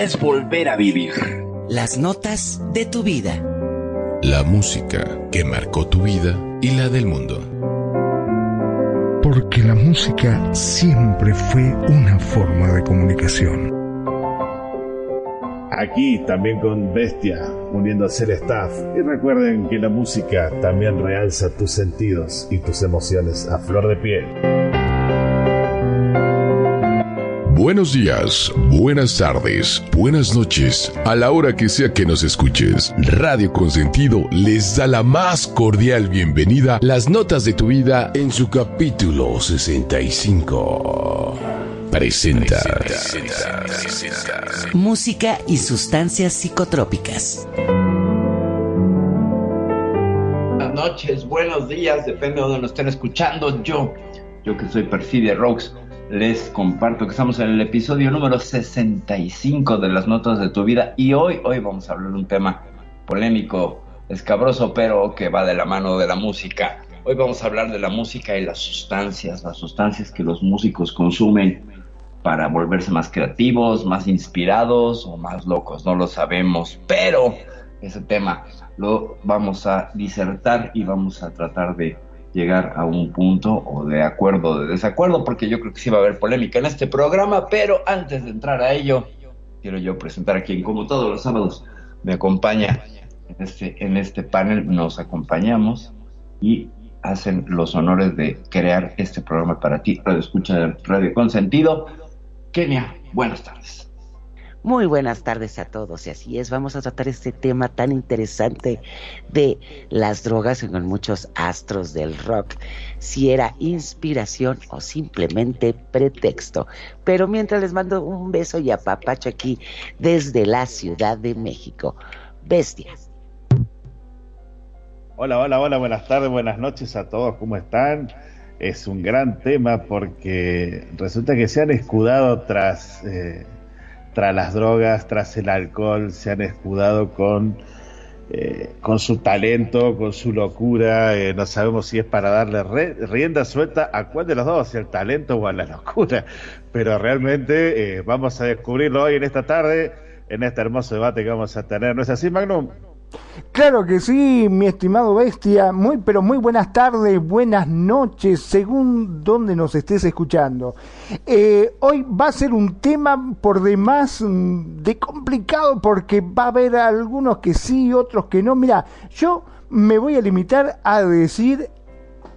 Es volver a vivir. Las notas de tu vida. La música que marcó tu vida y la del mundo. Porque la música siempre fue una forma de comunicación. Aquí también con Bestia, uniéndose el staff. Y recuerden que la música también realza tus sentidos y tus emociones a flor de piel. Buenos días, buenas tardes, buenas noches, a la hora que sea que nos escuches. Radio Consentido les da la más cordial bienvenida las notas de tu vida en su capítulo 65. Presenta. Música y sustancias psicotrópicas. Buenas noches, buenos días, depende de donde nos estén escuchando. Yo, yo que soy Perfidia Rocks, les comparto que estamos en el episodio número 65 de las notas de tu vida y hoy, hoy vamos a hablar de un tema polémico, escabroso, pero que va de la mano de la música. Hoy vamos a hablar de la música y las sustancias, las sustancias que los músicos consumen para volverse más creativos, más inspirados o más locos, no lo sabemos, pero ese tema lo vamos a disertar y vamos a tratar de llegar a un punto o de acuerdo o de desacuerdo, porque yo creo que sí va a haber polémica en este programa, pero antes de entrar a ello, quiero yo presentar a quien, como todos los sábados, me acompaña en este, en este panel, nos acompañamos y hacen los honores de crear este programa para ti, Radio Escucha Radio Consentido. Kenia, buenas tardes. Muy buenas tardes a todos y así es, vamos a tratar este tema tan interesante de las drogas con muchos astros del rock, si era inspiración o simplemente pretexto. Pero mientras les mando un beso y apapacho aquí desde la Ciudad de México. Bestias. Hola, hola, hola, buenas tardes, buenas noches a todos, ¿cómo están? Es un gran tema porque resulta que se han escudado tras... Eh, tras las drogas, tras el alcohol, se han escudado con, eh, con su talento, con su locura. Eh, no sabemos si es para darle rienda suelta a cuál de los dos, si al talento o a la locura. Pero realmente eh, vamos a descubrirlo hoy en esta tarde, en este hermoso debate que vamos a tener. ¿No es así, Magnum? Claro que sí, mi estimado bestia. Muy, pero muy buenas tardes, buenas noches, según donde nos estés escuchando. Eh, hoy va a ser un tema por demás mm, de complicado porque va a haber algunos que sí, otros que no. Mira, yo me voy a limitar a decir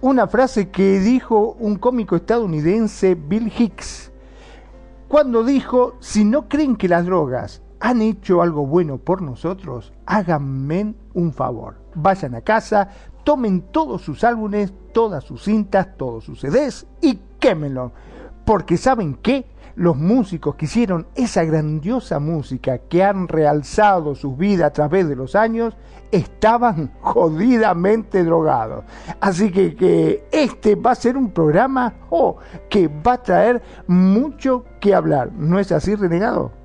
una frase que dijo un cómico estadounidense, Bill Hicks, cuando dijo, si no creen que las drogas han hecho algo bueno por nosotros, háganme un favor. Vayan a casa, tomen todos sus álbumes, todas sus cintas, todos sus CDs y quémenlo. Porque saben que los músicos que hicieron esa grandiosa música que han realzado su vida a través de los años estaban jodidamente drogados. Así que, que este va a ser un programa oh, que va a traer mucho que hablar. ¿No es así, renegado?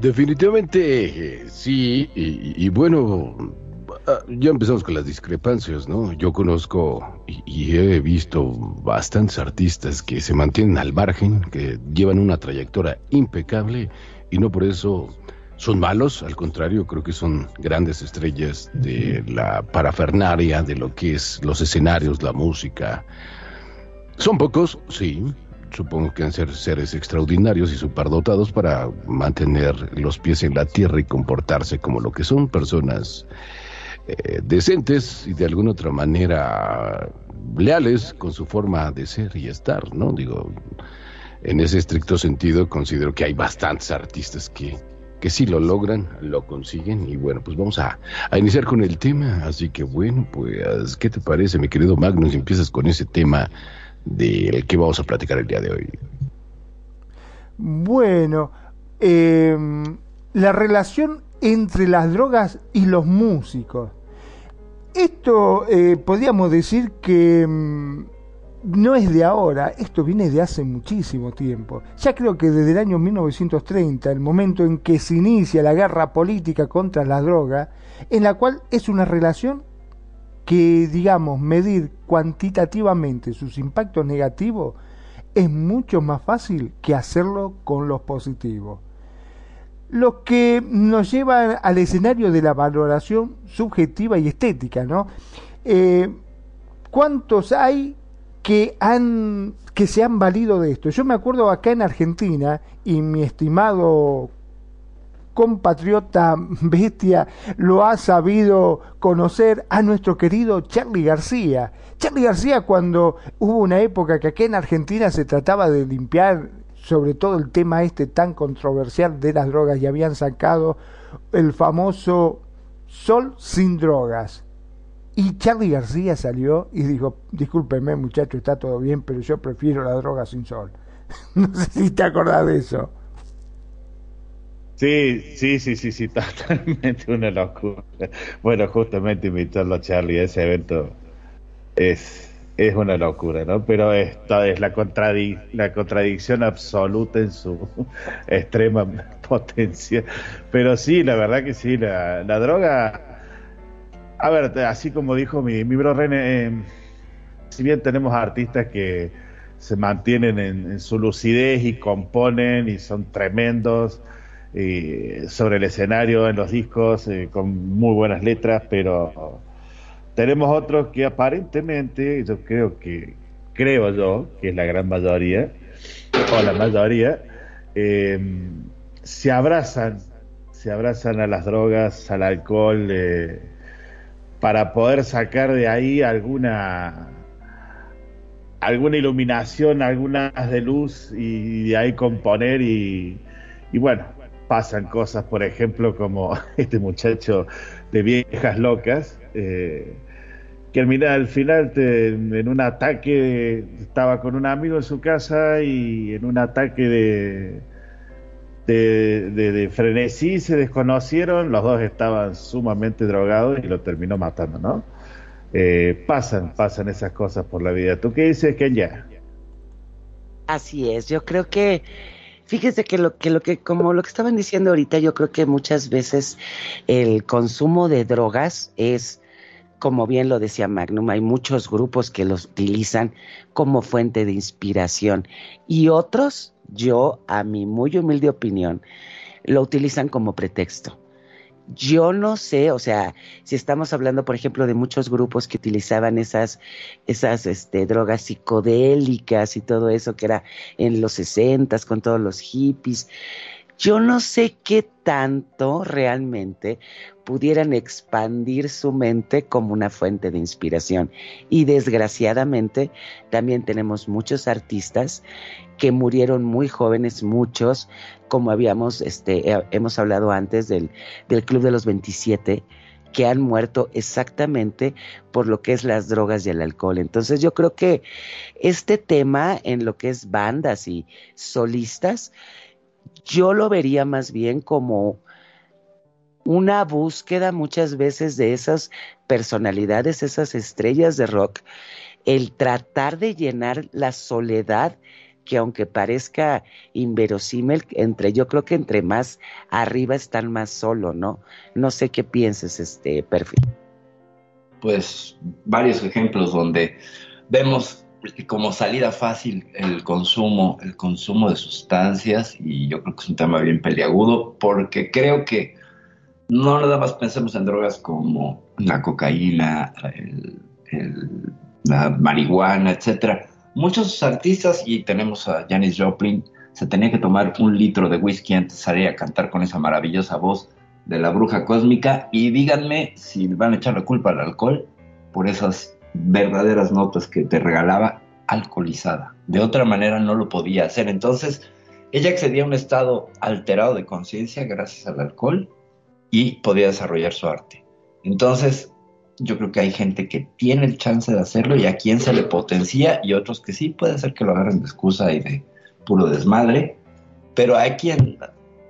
Definitivamente eh, sí, y, bueno, ah, ya empezamos con las discrepancias, ¿no? Yo conozco y, he visto bastantes artistas que se mantienen al margen, que llevan una trayectoria impecable y no por eso son malos, al contrario, creo que son grandes estrellas de la parafernaria, de lo que es los escenarios, la música. Son pocos, sí, supongo que han ser seres extraordinarios y superdotados para mantener los pies en la tierra y comportarse como lo que son personas eh, decentes y de alguna otra manera leales con su forma de ser y estar, ¿no? Digo, en ese estricto sentido considero que hay bastantes artistas que, que sí lo logran, lo consiguen y bueno, pues vamos a, a, iniciar con el tema, así que bueno, pues ¿qué te parece mi querido Magnus? Empiezas con ese tema del que vamos a platicar el día de hoy. Bueno, eh, la relación entre las drogas y los músicos. Esto eh, podríamos decir que mm, no es de ahora, esto viene de hace muchísimo tiempo. Ya creo que desde el año 1930, el momento en que se inicia la guerra política contra la droga, en la cual es una relación que, digamos, medir cuantitativamente sus impactos negativos es mucho más fácil que hacerlo con los positivos. Lo que nos lleva al escenario de la valoración subjetiva y estética, ¿no? Eh, ¿Cuántos hay que han que se han valido de esto? Yo me acuerdo acá en Argentina y mi estimado compatriota bestia lo ha sabido conocer a nuestro querido Charlie García. Charlie García cuando hubo una época que aquí en Argentina se trataba de limpiar sobre todo el tema este tan controversial de las drogas y habían sacado el famoso Sol sin drogas. Y Charlie García salió y dijo, discúlpeme muchacho, está todo bien, pero yo prefiero la droga sin sol. no sé si te acordás de eso. Sí, sí, sí, sí, sí, totalmente una locura. Bueno, justamente invitarlo a Charlie a ese evento es, es una locura, ¿no? Pero esta es la, contradic la contradicción absoluta en su extrema potencia. Pero sí, la verdad que sí, la, droga... A ver, así como dijo mi, mi bro René, eh, si bien tenemos artistas que se mantienen en, en su lucidez y componen y son tremendos, sobre el escenario, en los discos, eh, con muy buenas letras, pero tenemos otros que aparentemente, yo creo que, creo yo, que es la gran mayoría, o la mayoría, eh, se abrazan, se abrazan a las drogas, al alcohol, eh, para poder sacar de ahí alguna alguna iluminación, algunas de luz y de ahí componer y, y bueno, pasan cosas, por ejemplo, como este muchacho de viejas locas, eh, que al final en un ataque estaba con un amigo en su casa y en un ataque de, de, frenesí se desconocieron, los dos estaban sumamente drogados y lo terminó matando, ¿no? Eh, pasan, pasan esas cosas por la vida. ¿Tú qué dices, Kenya? Así es, yo creo que Fíjese que lo que lo que como lo que estaban diciendo ahorita, yo creo que muchas veces el consumo de drogas es como bien lo decía Magnum, hay muchos grupos que los utilizan como fuente de inspiración y otros, yo a mi muy humilde opinión, lo utilizan como pretexto. Yo no sé, o sea, si estamos hablando, por ejemplo, de muchos grupos que utilizaban esas, esas este, drogas psicodélicas y todo eso que era en los sesentas con todos los hippies, yo no sé qué tanto realmente pudieran expandir su mente como una fuente de inspiración. Y desgraciadamente también tenemos muchos artistas que murieron muy jóvenes, muchos, como habíamos, este, hemos hablado antes del, del Club de los 27, que han muerto exactamente por lo que es las drogas y el alcohol. Entonces yo creo que este tema en lo que es bandas y solistas, yo lo vería más bien como una búsqueda muchas veces de esas personalidades, esas estrellas de rock, el tratar de llenar la soledad que aunque parezca inverosímil, entre yo creo que entre más arriba están más solo, ¿no? No sé qué pienses, este perfil. Pues varios ejemplos donde vemos como salida fácil el consumo, el consumo de sustancias, y yo creo que es un tema bien peliagudo, porque creo que no nada más pensemos en drogas como la cocaína, la marihuana, etcétera. Muchos artistas, y tenemos a Janis Joplin, se tenía que tomar un litro de whisky antes de salir a cantar con esa maravillosa voz de la bruja cósmica. Y díganme si van a echar la culpa al alcohol por esas verdaderas notas que te regalaba alcoholizada. De otra manera no lo podía hacer. Entonces, ella accedía a un estado alterado de conciencia gracias al alcohol y podía desarrollar su arte. Entonces, yo creo que hay gente que tiene el chance de hacerlo y a quien se le potencia y otros que sí puede ser que lo agarren de excusa y de puro desmadre, pero hay quien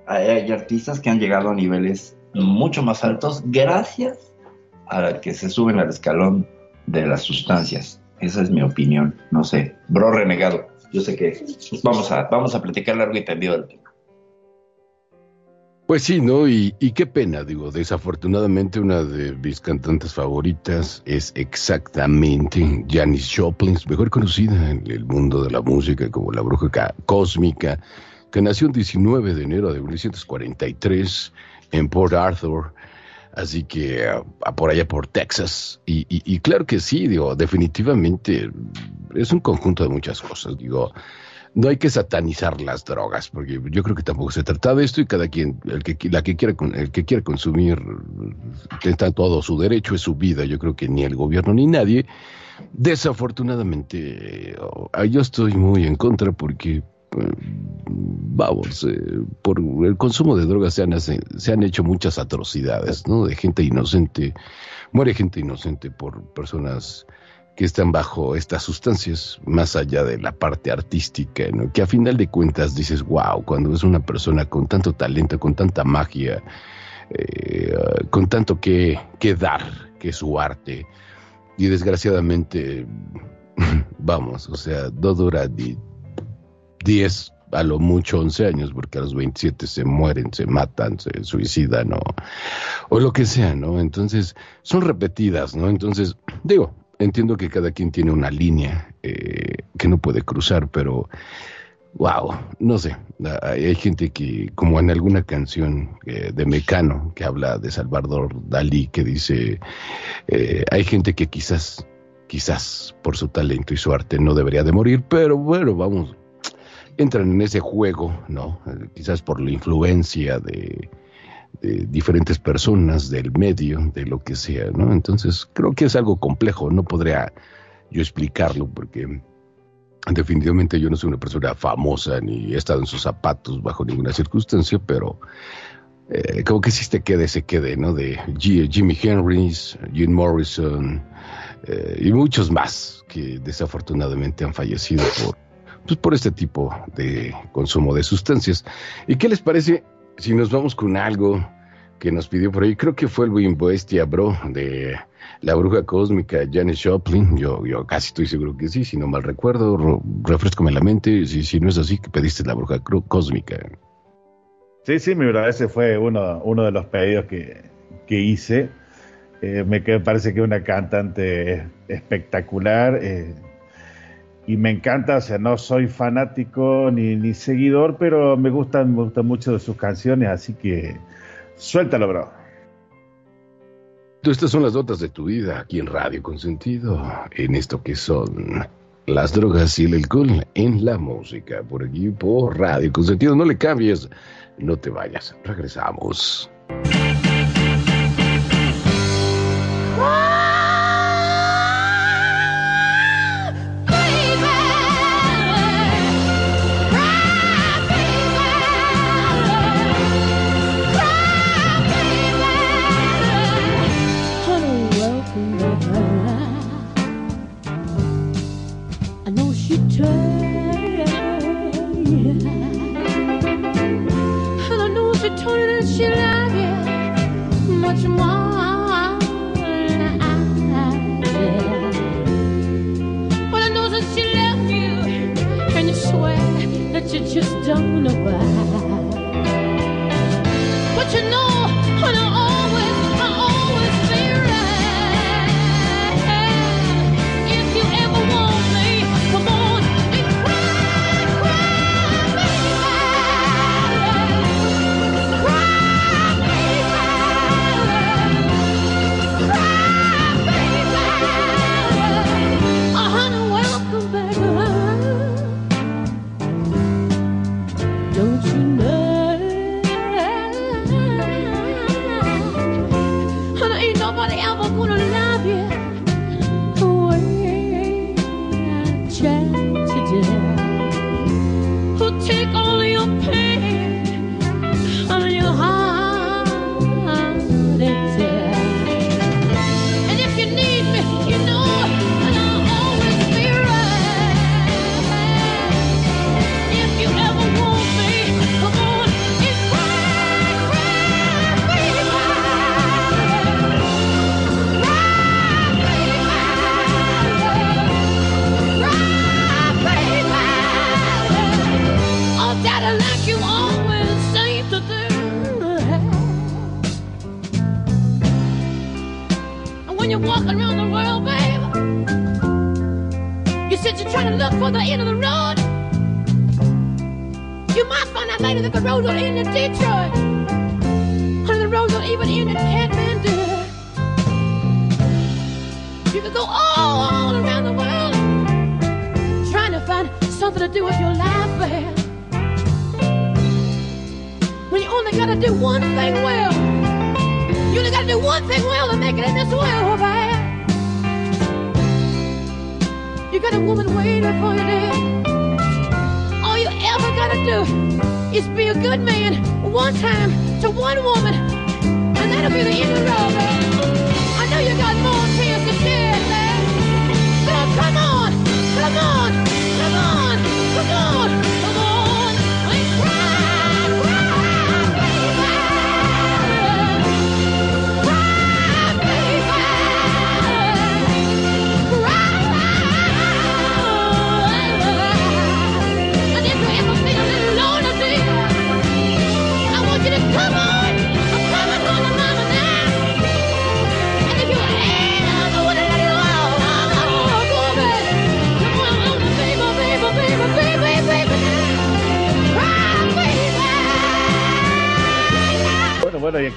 hay, artistas que han llegado a niveles mucho más altos gracias a que se suben al escalón de las sustancias. Esa es mi opinión. No sé, bro renegado. Yo sé que vamos a, vamos a platicar largo y tendido del tema. Pues sí, ¿no? Y, qué pena, digo, desafortunadamente una de mis cantantes favoritas es exactamente Janis Joplin, mejor conocida en el mundo de la música como la bruja cósmica, que nació el 19 de enero de 1943 en Port Arthur, así que por allá por Texas. Y, y claro que sí, digo, definitivamente es un conjunto de muchas cosas, digo no hay que satanizar las drogas, porque yo creo que tampoco se trata de esto y cada quien, el que, la que quiera, el que quiera consumir, está todo su derecho, es su vida. Yo creo que ni el gobierno ni nadie. Desafortunadamente, eh, yo estoy muy en contra porque, eh, vamos, eh, por el consumo de drogas se han, se han hecho muchas atrocidades, ¿no? De gente inocente, muere gente inocente por personas que están bajo estas sustancias, más allá de la parte artística, ¿no? que a final de cuentas dices, wow, cuando es una persona con tanto talento, con tanta magia, eh, con tanto que, dar, que su arte, y desgraciadamente, vamos, o sea, no dura ni 10, a lo mucho 11 años, porque a los 27 se mueren, se matan, se suicidan o lo que sea, ¿no? Entonces, son repetidas, ¿no? Entonces, digo, entiendo que cada quien tiene una línea eh, que no puede cruzar, pero wow, no sé, hay gente que, como en alguna canción eh, de Mecano que habla de Salvador Dalí, que dice, eh, hay gente que quizás, quizás por su talento y su arte no debería de morir, pero bueno, vamos, entran en ese juego, ¿no? quizás por la influencia de de diferentes personas, del medio, de lo que sea, ¿no? Entonces creo que es algo complejo, no podría yo explicarlo porque definitivamente yo no soy una persona famosa ni he estado en sus zapatos bajo ninguna circunstancia, pero eh, como que si te quede, se quede, ¿no? De Jimmy Henrys, Jim Morrison eh, y muchos más que desafortunadamente han fallecido pues, por este tipo de consumo de sustancias. ¿Y qué les parece si nos vamos con algo que nos pidió por ahí, creo que fue el Wimbo Bestia, bro, de la bruja cósmica Janis Joplin. Yo, yo casi estoy seguro que sí, si no mal recuerdo. refrescome la mente, si, si no es así, que pediste la bruja cósmica. Sí, sí, mi verdad, ese fue uno, uno de los pedidos que, que hice. Eh, me parece que una cantante espectacular. Eh, y me encanta, o sea, no soy fanático ni, ni seguidor, pero me gustan, me gustan mucho sus canciones, así que suéltalo, bro. Estas son las notas de tu vida aquí en Radio Consentido, en esto que son las drogas y el alcohol en la música, por aquí por Radio Consentido. No le cambies, no te vayas, regresamos. she love you much more than I. Well, I know that she you, and you swear that you just don't know why. But you know.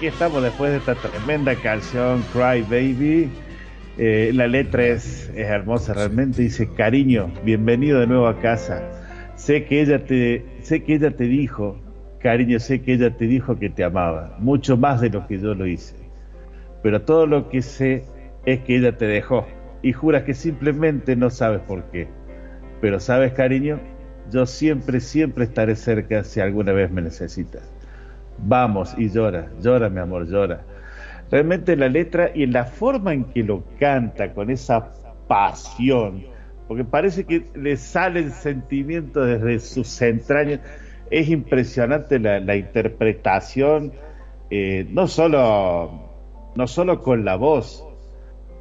Estamos después de esta tremenda canción Cry Baby. Eh, la letra es, es hermosa realmente. Dice, cariño, bienvenido de nuevo a casa. Sé que ella te, sé que ella te dijo, cariño, sé que ella te dijo que te amaba, mucho más de lo que yo lo hice. Pero todo lo que sé es que ella te dejó y juras que simplemente no sabes por qué. Pero sabes, cariño, yo siempre, siempre estaré cerca si alguna vez me necesitas. Vamos y llora, llora mi amor, llora. Realmente la letra y la forma en que lo canta, con esa pasión, porque parece que le sale el sentimiento desde sus entrañas, es impresionante la, la interpretación, eh, no, solo, no solo con la voz,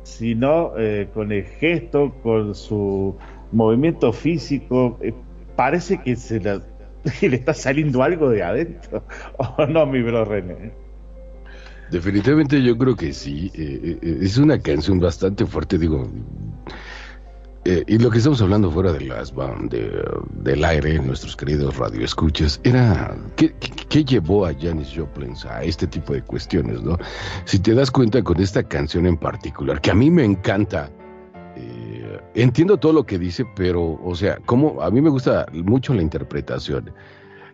sino eh, con el gesto, con su movimiento físico, eh, parece que se la- que le está saliendo algo de adentro. ¿O no, mi bro René? Definitivamente yo creo que sí. eh, eh, es una canción bastante fuerte, digo. eh, y lo que estamos hablando fuera de las de, del aire, nuestros queridos radioescuchas, era ¿qué, qué, llevó a Janis Joplin a este tipo de cuestiones, ¿no? Si te das cuenta con esta canción en particular, que a mí me encanta, eh, entiendo todo lo que dice, pero, o sea, como a mí me gusta mucho la interpretación.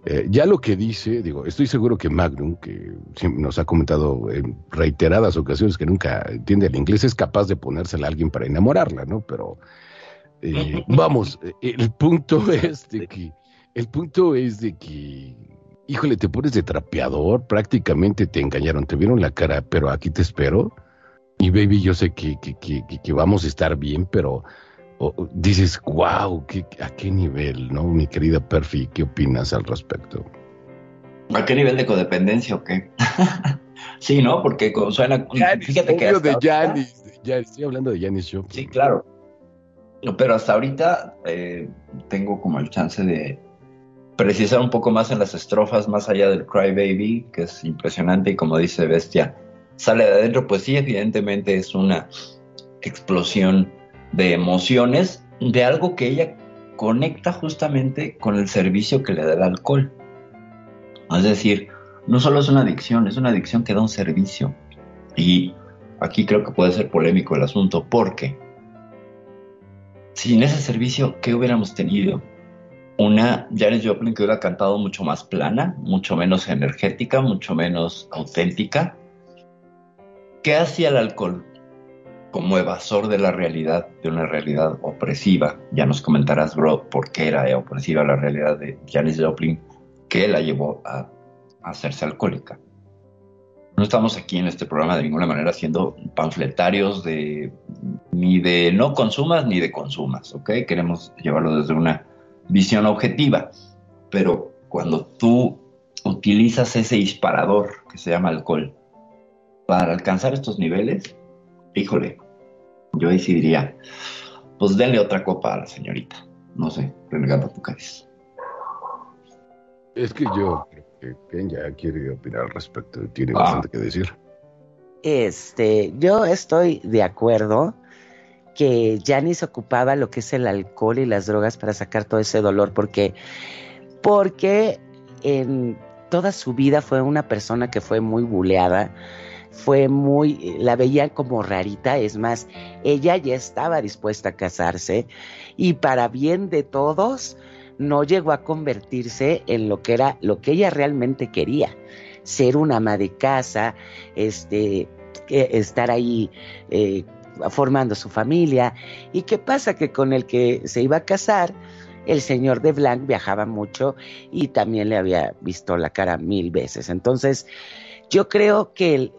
Eh, ya lo que dice, digo, estoy seguro que Magnum, que nos ha comentado en reiteradas ocasiones que nunca entiende el inglés, es capaz de ponérsela a alguien para enamorarla, ¿no? Pero eh, vamos, eh, el punto es de que, el punto es de que, híjole, te pones de trapeador, prácticamente te engañaron, te vieron la cara, pero aquí te espero. Y baby, yo sé que, que, que- que vamos a estar bien, pero o- dices, wow, ¿qué, ¿a qué nivel, no? Mi querida Perfi, ¿qué opinas al respecto? ¿A qué nivel de codependencia o qué? sí, ¿no? Porque suena. fíjate que. De Janis, estoy hablando de Janis Joplin. Sí, claro. Pero hasta ahorita eh, tengo como el chance de precisar un poco más en las estrofas, más allá del Cry Baby, que es impresionante y como dice Bestia, sale de adentro, pues sí, evidentemente es una explosión de emociones de algo que ella conecta justamente con el servicio que le da el alcohol. Es decir, no solo es una adicción, es una adicción que da un servicio. Y aquí creo que puede ser polémico el asunto, porque sin ese servicio, ¿qué hubiéramos tenido? Una Janis Joplin que hubiera cantado mucho más plana, mucho menos energética, mucho menos auténtica. ¿Qué hacía el alcohol? Como evasor de la realidad, de una realidad opresiva. Ya nos comentarás, bro, por qué era opresiva la realidad de Janis Joplin, que la llevó a, a hacerse alcohólica. No estamos aquí en este programa de ninguna manera haciendo panfletarios de ni de no consumas ni de consumas, ¿ok? Queremos llevarlo desde una visión objetiva, pero cuando tú utilizas ese disparador que se llama alcohol para alcanzar estos niveles, híjole, yo ahí sí diría, pues denle otra copa a la señorita, no sé, renegando tu cádiz. Es que yo creo que Ken ya quiere opinar al respecto, tiene Ah. bastante que decir. Este, yo estoy de acuerdo que Janis ocupaba lo que es el alcohol y las drogas para sacar todo ese dolor, porque, porque en toda su vida fue una persona que fue muy buleada, fue muy, la veían como rarita, es más, ella ya estaba dispuesta a casarse y para bien de todos no llegó a convertirse en lo que era, lo que ella realmente quería, ser una ama de casa, este, que estar ahí eh, formando su familia. ¿Y qué pasa? Que con el que se iba a casar, el señor de Blanc viajaba mucho y también le había visto la cara mil veces. Entonces, yo creo que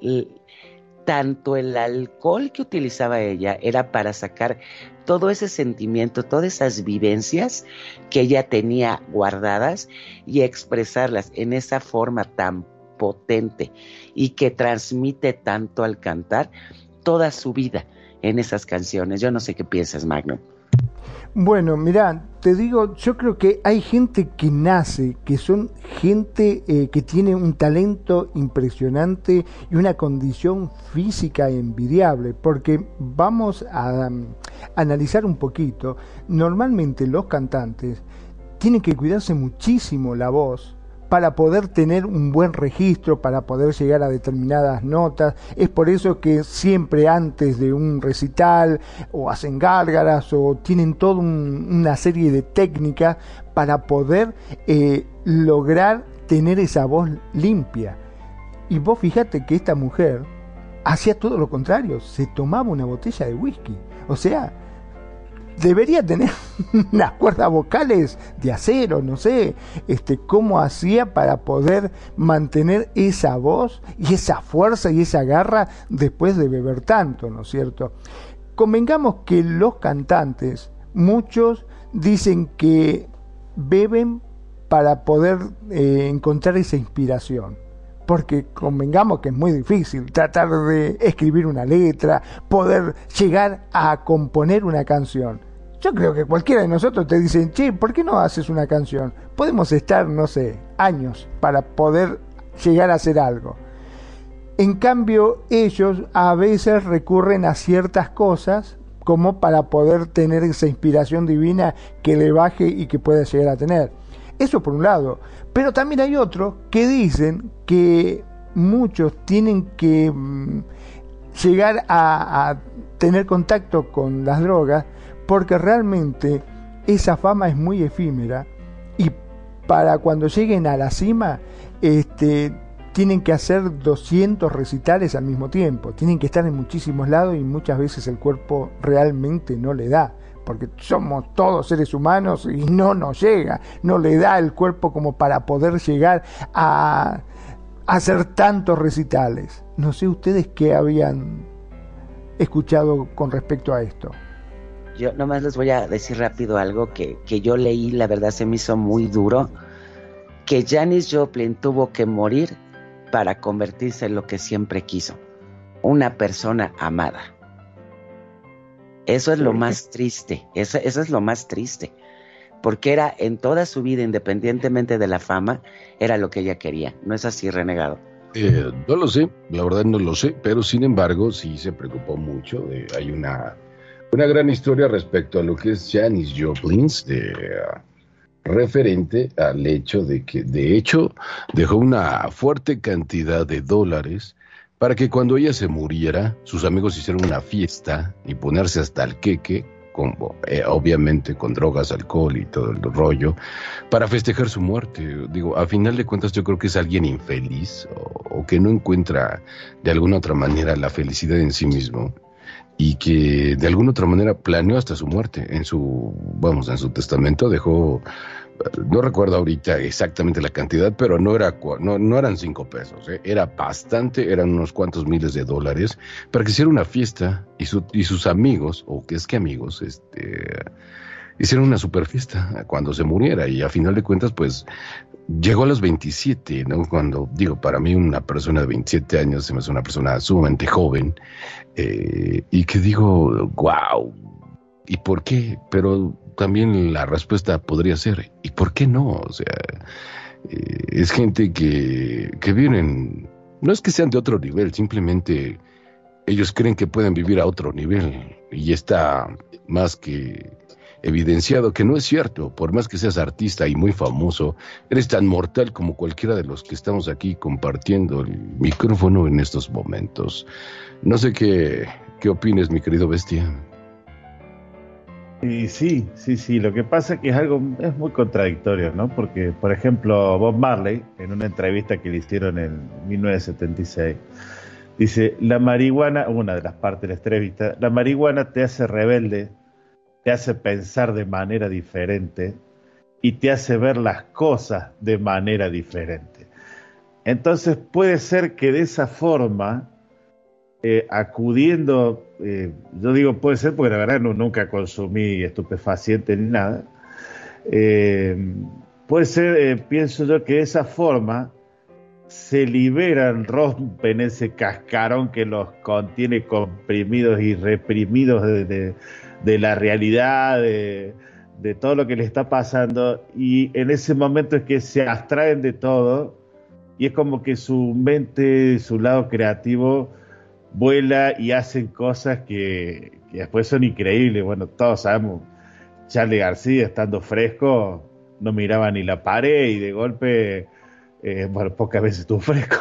tanto el alcohol que utilizaba ella era para sacar todo ese sentimiento, todas esas vivencias que ella tenía guardadas y expresarlas en esa forma tan potente y que transmite tanto al cantar toda su vida en esas canciones. Yo no sé qué piensas, Magnum. Bueno, mirá, te digo, yo creo que hay gente que nace, que son gente eh, que tiene un talento impresionante y una condición física envidiable, porque vamos a um, analizar un poquito, normalmente los cantantes tienen que cuidarse muchísimo la voz para poder tener un buen registro, para poder llegar a determinadas notas. Es por eso que siempre antes de un recital o hacen gárgaras o tienen toda un- una serie de técnicas para poder eh, lograr tener esa voz limpia. Y vos fíjate que esta mujer hacía todo lo contrario, se tomaba una botella de whisky. O sea, debería tener unas cuerdas vocales de acero, no sé, este, cómo hacía para poder mantener esa voz y esa fuerza y esa garra después de beber tanto, ¿no es cierto? Convengamos que los cantantes, muchos dicen que beben para poder eh, encontrar esa inspiración porque convengamos que es muy difícil tratar de escribir una letra, poder llegar a componer una canción. Yo creo que cualquiera de nosotros te dicen, che, ¿por qué no haces una canción? Podemos estar, no sé, años para poder llegar a hacer algo. En cambio, ellos a veces recurren a ciertas cosas como para poder tener esa inspiración divina que le baje y que pueda llegar a tener. Eso por un lado. Pero también hay otros que dicen que muchos tienen que mm, llegar a, tener contacto con las drogas porque realmente esa fama es muy efímera y para cuando lleguen a la cima este, tienen que hacer 200 recitales al mismo tiempo, tienen que estar en muchísimos lados y muchas veces el cuerpo realmente no le da porque somos todos seres humanos y no nos llega, no le da el cuerpo como para poder llegar a hacer tantos recitales. No sé ustedes qué habían escuchado con respecto a esto. Yo nomás les voy a decir rápido algo que, que yo leí, la verdad se me hizo muy duro, que Janis Joplin tuvo que morir para convertirse en lo que siempre quiso, una persona amada. Eso es lo más triste, eso, eso es lo más triste, porque era en toda su vida, independientemente de la fama, era lo que ella quería. ¿No es así, renegado? Eh, no lo sé, la verdad no lo sé, pero sin embargo sí se preocupó mucho. eh, hay una, una gran historia respecto a lo que es Janis Joplin, de, ah, referente al hecho de que de hecho dejó una fuerte cantidad de dólares para que cuando ella se muriera, sus amigos hicieran una fiesta y ponerse hasta el queque, con, eh, obviamente con drogas, alcohol y todo el rollo, para festejar su muerte. Digo, a final de cuentas yo creo que es alguien infeliz o, o que no encuentra de alguna otra manera la felicidad en sí mismo y que de alguna otra manera planeó hasta su muerte. En su, vamos, en su testamento dejó, no recuerdo ahorita exactamente la cantidad, pero no, era, no, no eran cinco pesos, ¿eh? era bastante, eran unos cuantos miles de dólares para que hiciera una fiesta y, y sus amigos, o que es que amigos, este, hicieron una super fiesta cuando se muriera y a final de cuentas pues llegó a los 27, ¿no? Cuando digo, para mí una persona de 27 años se me hace una persona sumamente joven eh, y que digo, wow, ¿y por qué? Pero también la respuesta podría ser, ¿y por qué no? O sea, eh, es gente que, que vienen, no es que sean de otro nivel, simplemente ellos creen que pueden vivir a otro nivel y está más que evidenciado que no es cierto, por más que seas artista y muy famoso, eres tan mortal como cualquiera de los que estamos aquí compartiendo el micrófono en estos momentos. No sé qué, qué opines, mi querido bestia. Y sí, sí, sí, lo que pasa es que es algo, es muy contradictorio, ¿no? Porque, por ejemplo, Bob Marley, en una entrevista que le hicieron en 1976, dice, la marihuana, una de las partes de la entrevista, la marihuana te hace rebelde, te hace pensar de manera diferente y te hace ver las cosas de manera diferente. Entonces puede ser que de esa forma, eh, acudiendo, eh, yo digo puede ser porque la verdad no, nunca consumí estupefacientes ni nada, eh, puede ser, pienso yo, que de esa forma se liberan, rompen ese cascarón que los contiene comprimidos y reprimidos de, de la realidad, de, todo lo que le está pasando, y en ese momento es que se abstraen de todo, y es como que su mente, su lado creativo, vuela y hacen cosas que, después son increíbles. Bueno, todos sabemos, Charlie García estando fresco, no miraba ni la pared y de golpe... Eh, bueno, pocas veces estuvo fresco,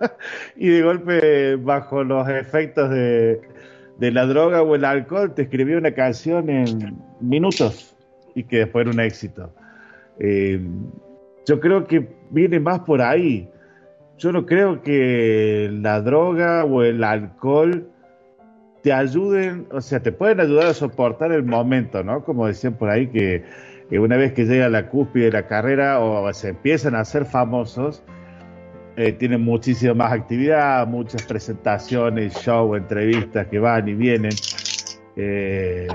y de golpe bajo los efectos de, de la droga o el alcohol, te escribió una canción en minutos y que después era un éxito. Eh, yo creo que viene más por ahí. Yo no creo que la droga o el alcohol te ayuden, o sea, te pueden ayudar a soportar el momento, ¿no? Como decían por ahí, que, una vez que llega a la cúspide de la carrera o se empiezan a hacer famosos, eh, tienen muchísima más actividad, muchas presentaciones, show, entrevistas que van y vienen. Eh,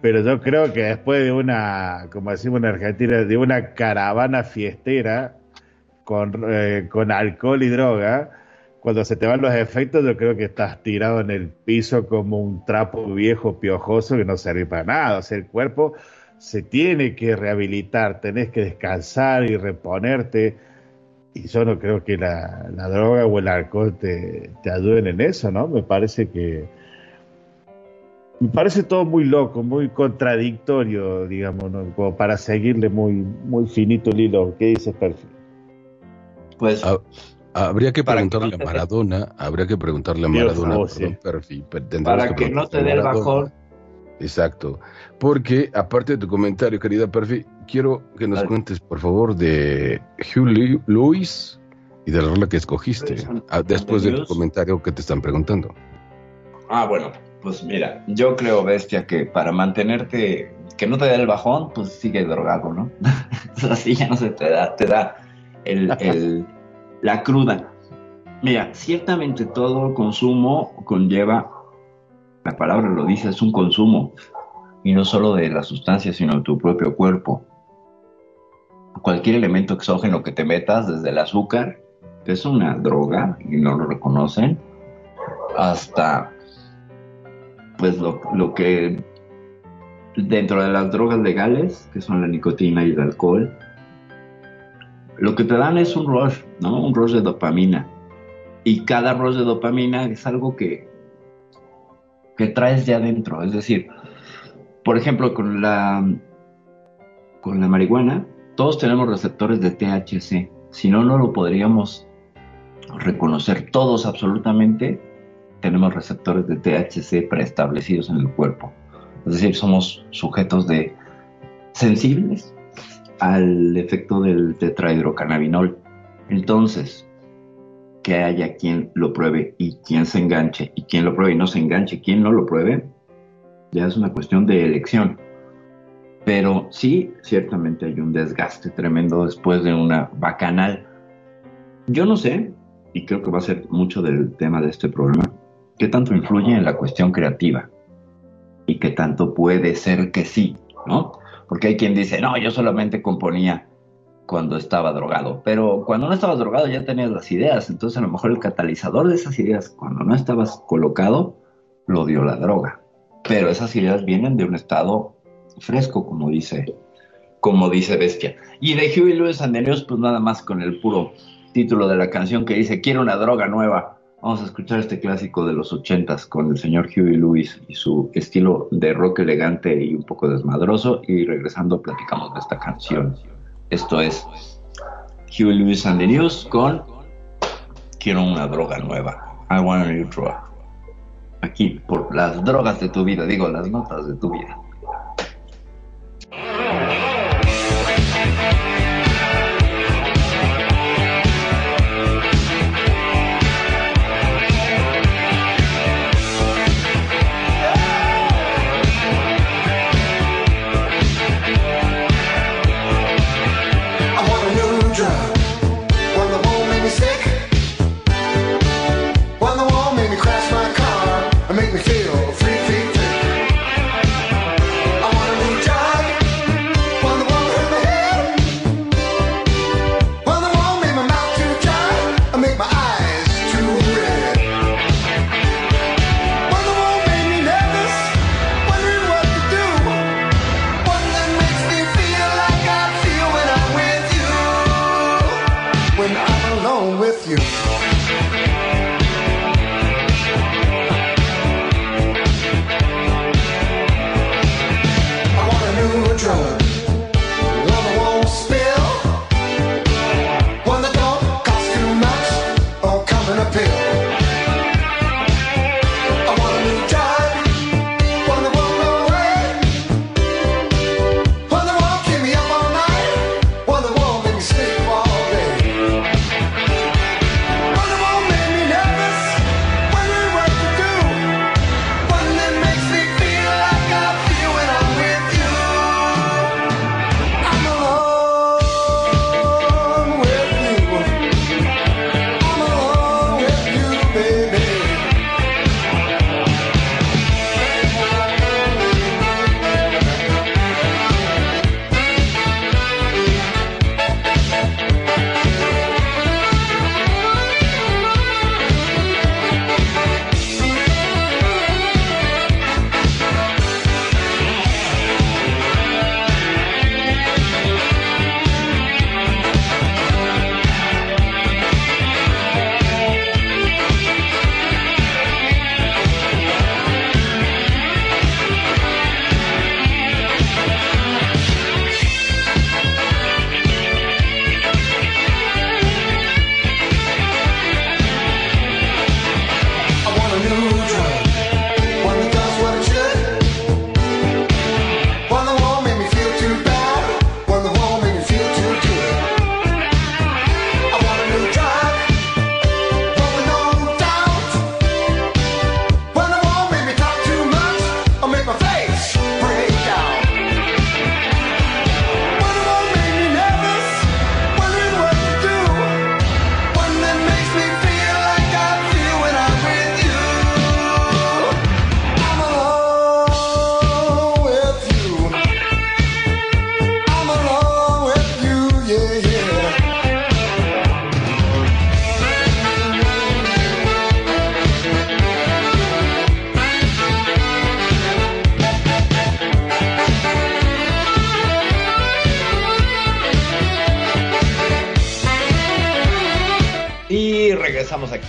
pero yo creo que después de una, como decimos en Argentina, de una caravana fiestera con, eh, con alcohol y droga, cuando se te van los efectos, yo creo que estás tirado en el piso como un trapo viejo, piojoso, que no sirve para nada. O sea, el cuerpo se tiene que rehabilitar, tenés que descansar y reponerte y yo no creo que la, droga o el alcohol te, te, ayuden en eso, ¿no? Me parece que. Me parece todo muy loco, muy contradictorio, digamos, ¿no? Como para seguirle muy, muy finito el hilo. ¿Qué dices, Perfi? Pues. habría que preguntarle a Maradona, habría que preguntarle a Maradona, para que no te dé el bajón. Exacto. Porque, aparte de tu comentario, querida Perfi, quiero que nos cuentes, por favor, de Hugh Lewis y de la rola que escogiste, ah, después de tu comentario que te están preguntando. Ah, bueno, pues mira, yo creo, bestia, que para mantenerte, que no te dé el bajón, pues sigue drogado, ¿no? Así ya no se te da, te da el, la cruda. Mira, ciertamente todo consumo conlleva, la palabra lo dice, es un consumo, y no solo de la sustancia, sino de tu propio cuerpo. Cualquier elemento exógeno que te metas, desde el azúcar, que es una droga y no lo reconocen, hasta pues lo, que dentro de las drogas legales, que son la nicotina y el alcohol, lo que te dan es un rush, ¿no? Un rush de dopamina. Y cada rush de dopamina es algo que, que traes ya adentro. Es decir, por ejemplo, con la, con la marihuana, todos tenemos receptores de THC, si no, no lo podríamos reconocer. Todos absolutamente tenemos receptores de THC preestablecidos en el cuerpo. Es decir, somos sujetos de sensibles al efecto del tetrahidrocannabinol. Entonces, que haya quien lo pruebe y quien se enganche, y quien lo pruebe y no se enganche, quien no lo pruebe, ya es una cuestión de elección. Pero sí, ciertamente hay un desgaste tremendo después de una bacanal. Yo no sé, y creo que va a ser mucho del tema de este programa, qué tanto influye en la cuestión creativa y qué tanto puede ser que sí, ¿no? Porque hay quien dice, no, yo solamente componía cuando estaba drogado, pero cuando no estabas drogado ya tenías las ideas, entonces a lo mejor el catalizador de esas ideas, cuando no estabas colocado, lo dio la droga, pero esas ideas vienen de un estado fresco, como dice, como dice Bestia. Y de Huey Lewis and the News, pues nada más con el puro título de la canción que dice Quiero una droga nueva. Vamos a escuchar este clásico de los ochentas con el señor Huey Lewis y su estilo de rock elegante y un poco desmadroso. Y regresando platicamos de esta canción. Esto es Huey Lewis and the News con Quiero una droga nueva. I want a new drug. Aquí, por las drogas de tu vida, digo, las notas de tu vida.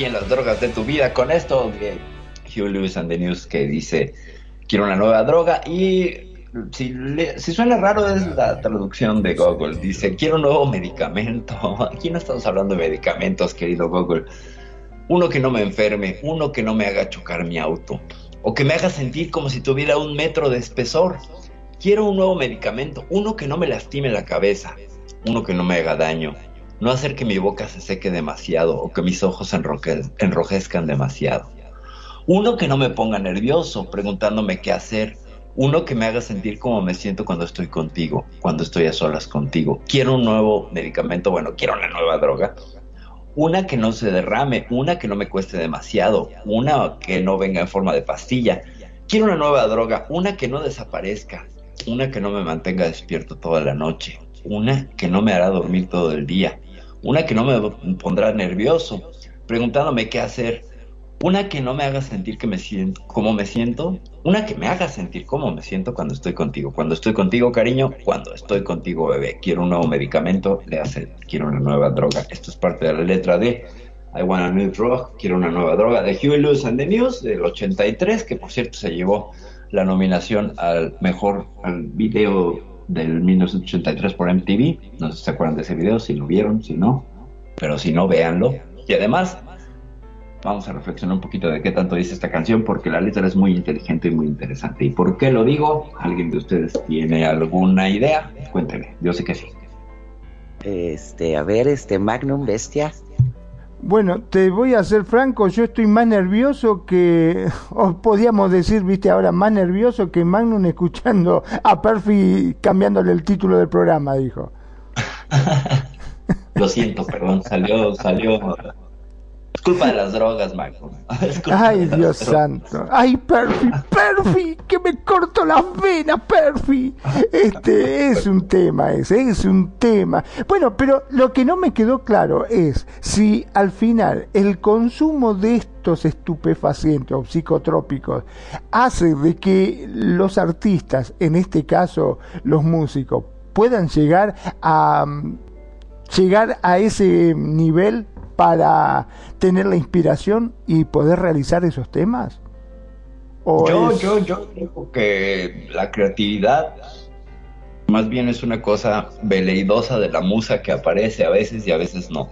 De tu vida. Con esto de Hugh Lewis and the News que dice quiero una nueva droga y si, si suena raro es la traducción de Google. Dice quiero un nuevo medicamento aquí no estamos hablando de medicamentos querido Google. Uno que no me enferme uno que no me haga chocar mi auto o que me haga sentir como si tuviera un metro de espesor. Quiero un nuevo medicamento uno que no me lastime la cabeza uno que no me haga daño no hacer que mi boca se seque demasiado o que mis ojos enrojezcan demasiado. Uno que no me ponga nervioso preguntándome qué hacer. Uno que me haga sentir como me siento cuando estoy contigo, cuando estoy a solas contigo. Quiero un nuevo medicamento, bueno, quiero una nueva droga. Una que no se derrame, una que no me cueste demasiado, una que no venga en forma de pastilla. Quiero una nueva droga, una que no desaparezca, una que no me mantenga despierto toda la noche, una que no me hará dormir todo el día, una que no me pondrá nervioso, preguntándome qué hacer, Una que no me haga sentir que me siento, cómo me siento. Una que me haga sentir cómo me siento cuando estoy contigo. Cuando estoy contigo, cariño. Cuando estoy contigo, bebé. Quiero un nuevo medicamento. Le hace, quiero una nueva droga. Esto es parte de la letra de I Want a New Drug. Quiero una nueva droga de Huey Lewis and the News del 83, que por cierto se llevó la nominación al mejor al video del 1983 por MTV. No sé si se acuerdan de ese video, si lo vieron, si no. Pero si no, véanlo. Y además, vamos a reflexionar un poquito de qué tanto dice esta canción, porque la letra es muy inteligente y muy interesante. ¿Y por qué lo digo? ¿Alguien de ustedes tiene alguna idea? Cuéntenme, yo sé que sí. Este, a ver, este Magnum Bestia. Bueno, te voy a ser franco, yo estoy más nervioso que, o podríamos decir, viste, ahora más nervioso que Magnum escuchando a Perfi cambiándole el título del programa, dijo. Lo siento, perdón, salió, salió es culpa de las drogas, Michael. Ay, Dios santo. Ay, Perfi, Perfi, que me corto las venas, Perfi. Este es un tema, ese es un tema. Bueno, pero lo que no me quedó claro es si al final el consumo de estos estupefacientes o psicotrópicos hace de que los artistas, en este caso los músicos, puedan llegar a llegar a ese nivel para tener la inspiración y poder realizar esos temas? yo, yo, yo creo que la creatividad más bien es una cosa veleidosa de la musa que aparece a veces y a veces no.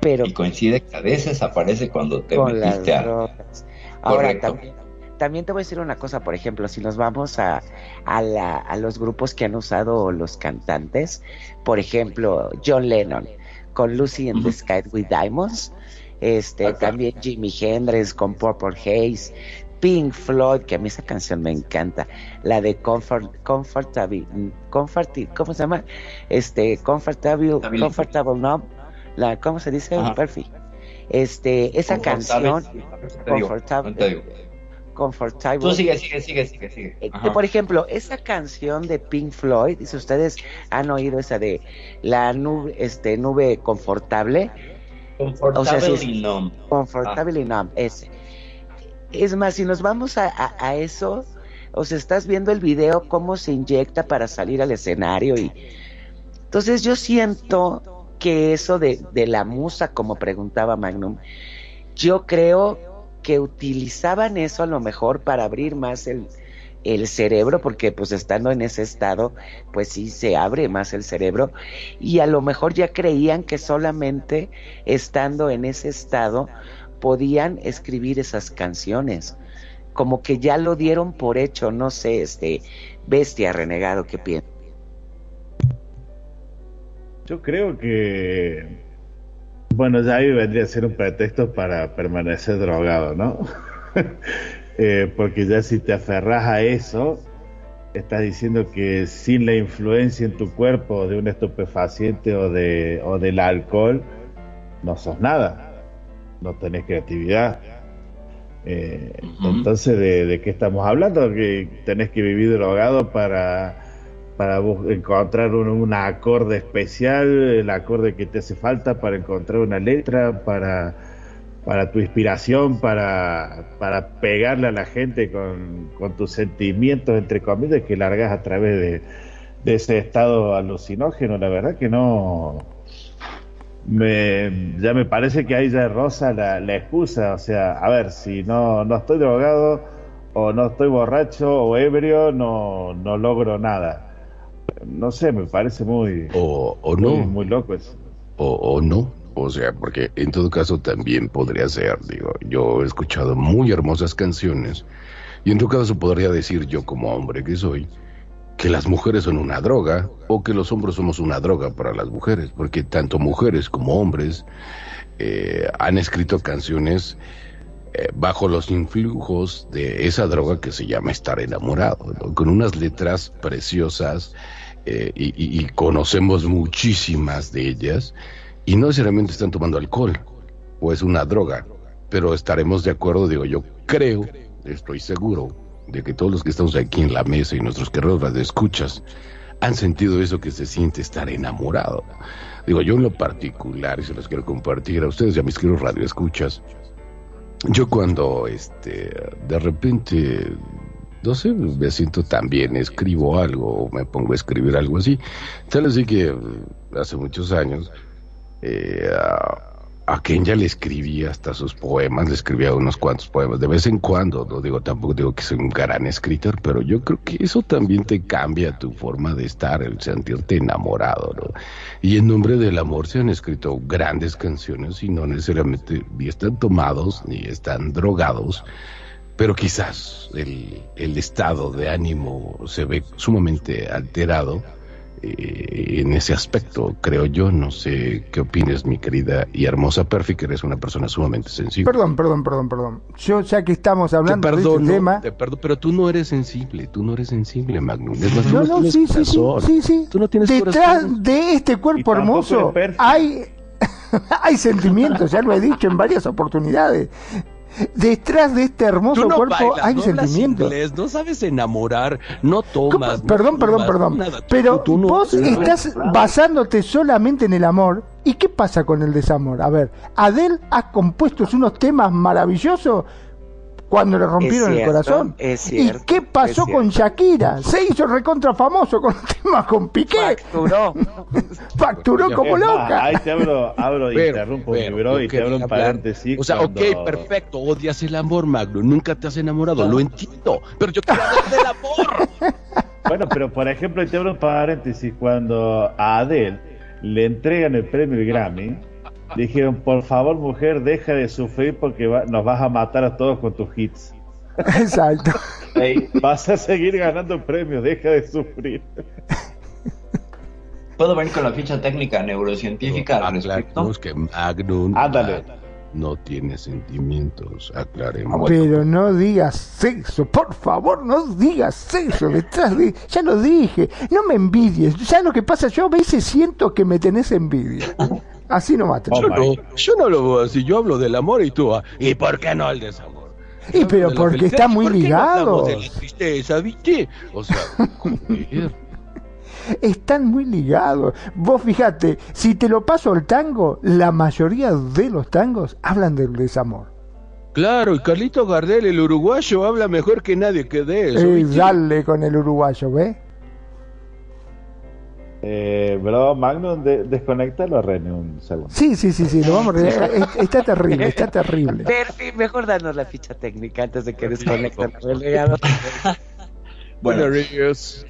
Pero y coincide que a veces aparece cuando te metiste a... Ahora también, también, te voy a decir una cosa, por ejemplo, si nos vamos a, a, la, a los grupos que han usado los cantantes, por ejemplo, John Lennon con Lucy in the Sky with Diamonds, este, también Jimi Hendrix con Purple Haze, Pink Floyd, que a mí esa canción me encanta, la de Comfort, Comfortable, Comfort, ¿cómo se llama? Este, Comfortable, Comfortable No, la, ¿cómo se dice? Perfect. Este, esa canción, Comfortable, Comfortable. Tú sigue, sigue, sigue, sigue, sigue. Eh, por ejemplo, esa canción de Pink Floyd, si ustedes han oído esa de la nube, este, nube confortable. Confortable y Confortable ah. ese. Es más, si nos vamos a, a, eso, o sea, estás viendo el video cómo se inyecta para salir al escenario y entonces yo siento que eso de, de la musa, como preguntaba Magnum, yo creo que utilizaban eso a lo mejor para abrir más el, el cerebro, porque pues estando en ese estado, pues sí se abre más el cerebro, y a lo mejor ya creían que solamente estando en ese estado podían escribir esas canciones, como que ya lo dieron por hecho, no sé, este bestia renegado, ¿qué piensa? Yo creo que bueno, ya ahí vendría a ser un pretexto para permanecer drogado, ¿no? Eh, porque ya si te aferras a eso, estás diciendo que sin la influencia en tu cuerpo de un estupefaciente o, de, o del alcohol, no sos nada, no tenés creatividad. Eh, entonces, ¿de, ¿de, qué estamos hablando? Que tenés que vivir drogado para para encontrar un, acorde especial, el acorde que te hace falta para encontrar una letra, para, para tu inspiración, para, para pegarle a la gente con, tus sentimientos, entre comillas, que largas a través de, ese estado alucinógeno. La verdad que no. Me, ya me parece que ahí ya rosa la, la excusa. O sea, a ver, si no, no estoy drogado o no estoy borracho o ebrio, no, no logro nada no sé, me parece muy. O, no. Muy, loco eso. O, no. O sea, porque en todo caso también podría ser, digo, yo he escuchado muy hermosas canciones y en todo caso podría decir yo como hombre que soy que las mujeres son una droga o que los hombres somos una droga para las mujeres, porque tanto mujeres como hombres eh, han escrito canciones eh, bajo los influjos de esa droga que se llama estar enamorado, con unas letras preciosas eh, y, conocemos muchísimas de ellas y no necesariamente están tomando alcohol o es una droga, pero estaremos de acuerdo, digo, yo creo, estoy seguro de que todos los que estamos aquí en la mesa y nuestros queridos de escuchas han sentido eso que se siente estar enamorado. Digo, yo en lo particular, y se los quiero compartir a ustedes y a mis queridos radioescuchas, yo cuando, este, de repente, no sé, me siento tan bien, escribo algo, o me pongo a escribir algo así. Tal así que mm, hace muchos años, eh, a, a Kenya le escribía hasta sus poemas, le escribía unos cuantos poemas, de vez en cuando, no digo, tampoco digo que soy un gran escritor, pero yo creo que eso también te cambia tu forma de estar, el sentirte enamorado, ¿no? Y en nombre del amor se han escrito grandes canciones y no necesariamente ni están tomados ni están drogados, pero quizás el, el estado de ánimo se ve sumamente alterado eh, en ese aspecto, creo yo. No sé qué opines, mi querida y hermosa Perfi, que eres una persona sumamente sensible. Perdón, perdón, perdón, perdón. Yo ya que estamos hablando Te de perdono, este tema... te perdo- pero tú no eres sensible, tú no eres sensible, Magnum. Es más, tú No, no, no, tienes sí, sí, sí, sí, sí. Tú no tienes Detrás corazón. de este cuerpo hermoso hay, hay sentimientos, ya lo he dicho en varias oportunidades. Detrás de este hermoso no cuerpo bailas, hay no inglés, no sabes enamorar, no ¿Cómo? tomas. no Perdón, perdón, perdón. Tú- Pero tú no- vos estás basándote solamente en el amor. ¿Y qué pasa con el desamor? A ver, Adele ha compuesto unos temas maravillosos cuando le rompieron Es el corazón. es cierto, ¿Y qué pasó es con. Shakira? Se hizo recontra famoso con temas con Piqué. Facturó. Facturó como Es más, loca. Ahí te abro, abro Pero, interrumpo pero, mi bro y te abro un paréntesis. O sea, cuando- ok, perfecto, odias el amor, Magno, nunca te has enamorado, lo entiendo, pero yo quiero hablar del amor. Bueno, pero por ejemplo, ahí te abro un paréntesis. Cuando a Adele le entregan el premio Grammy, dijeron: Por favor, mujer, deja de sufrir porque va- nos vas a matar a todos con tus hits. Exacto. Vas a seguir ganando premios, deja de sufrir. ¿Puedo venir con la ficha técnica neurocientífica al respecto? Que Magnum Ándale. no tiene sentimientos, aclaremos. Ah. Pero no digas sexo, por favor, no digas sexo detrás de... Ya lo dije, no me envidies. ¿Sabes lo que pasa? Yo a veces siento que me tenés envidia. Así no mata. Yo Oh, no, yo no lo veo así, yo hablo del amor y tú, ah, ¿y por qué no el desamor? Y Yo pero porque está ¿y muy por qué no. O sea, joder. Están muy ligados. Vos fíjate, si te lo paso al tango, la mayoría de los tangos hablan del desamor. Claro, y Carlito Gardel, el uruguayo, habla mejor que nadie que de eso. Eh, ¿viste? dale con el uruguayo, ¿ves? Eh, bro, Magnum, de, desconectalo a René un segundo. Sí, sí, sí, sí, lo vamos a eh, Está terrible, está terrible. Perfi, mejor danos la ficha técnica antes de que desconecten el relegado. Bueno, Hola, Reyes.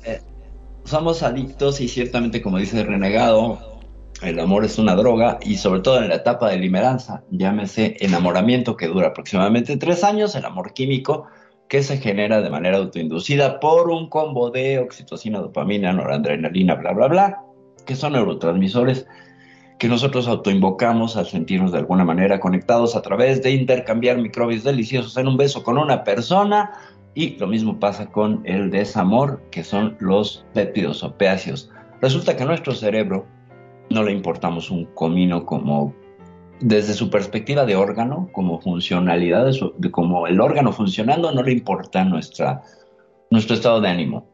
somos adictos y ciertamente, como dice el renegado, el amor es una droga y sobre todo en la etapa de limeranza, llámese enamoramiento que dura aproximadamente tres años, el amor químico que se genera de manera autoinducida por un combo de oxitocina, dopamina, noradrenalina, bla, bla, bla, que son neurotransmisores que nosotros autoinvocamos al sentirnos de alguna manera conectados a través de intercambiar microbios deliciosos en un beso con una persona y lo mismo pasa con el desamor, que son los péptidos opiáceos. Resulta que a nuestro cerebro no le importamos un comino como desde su perspectiva de órgano, como funcionalidad, como el órgano funcionando, no le importa nuestra, nuestro estado de ánimo.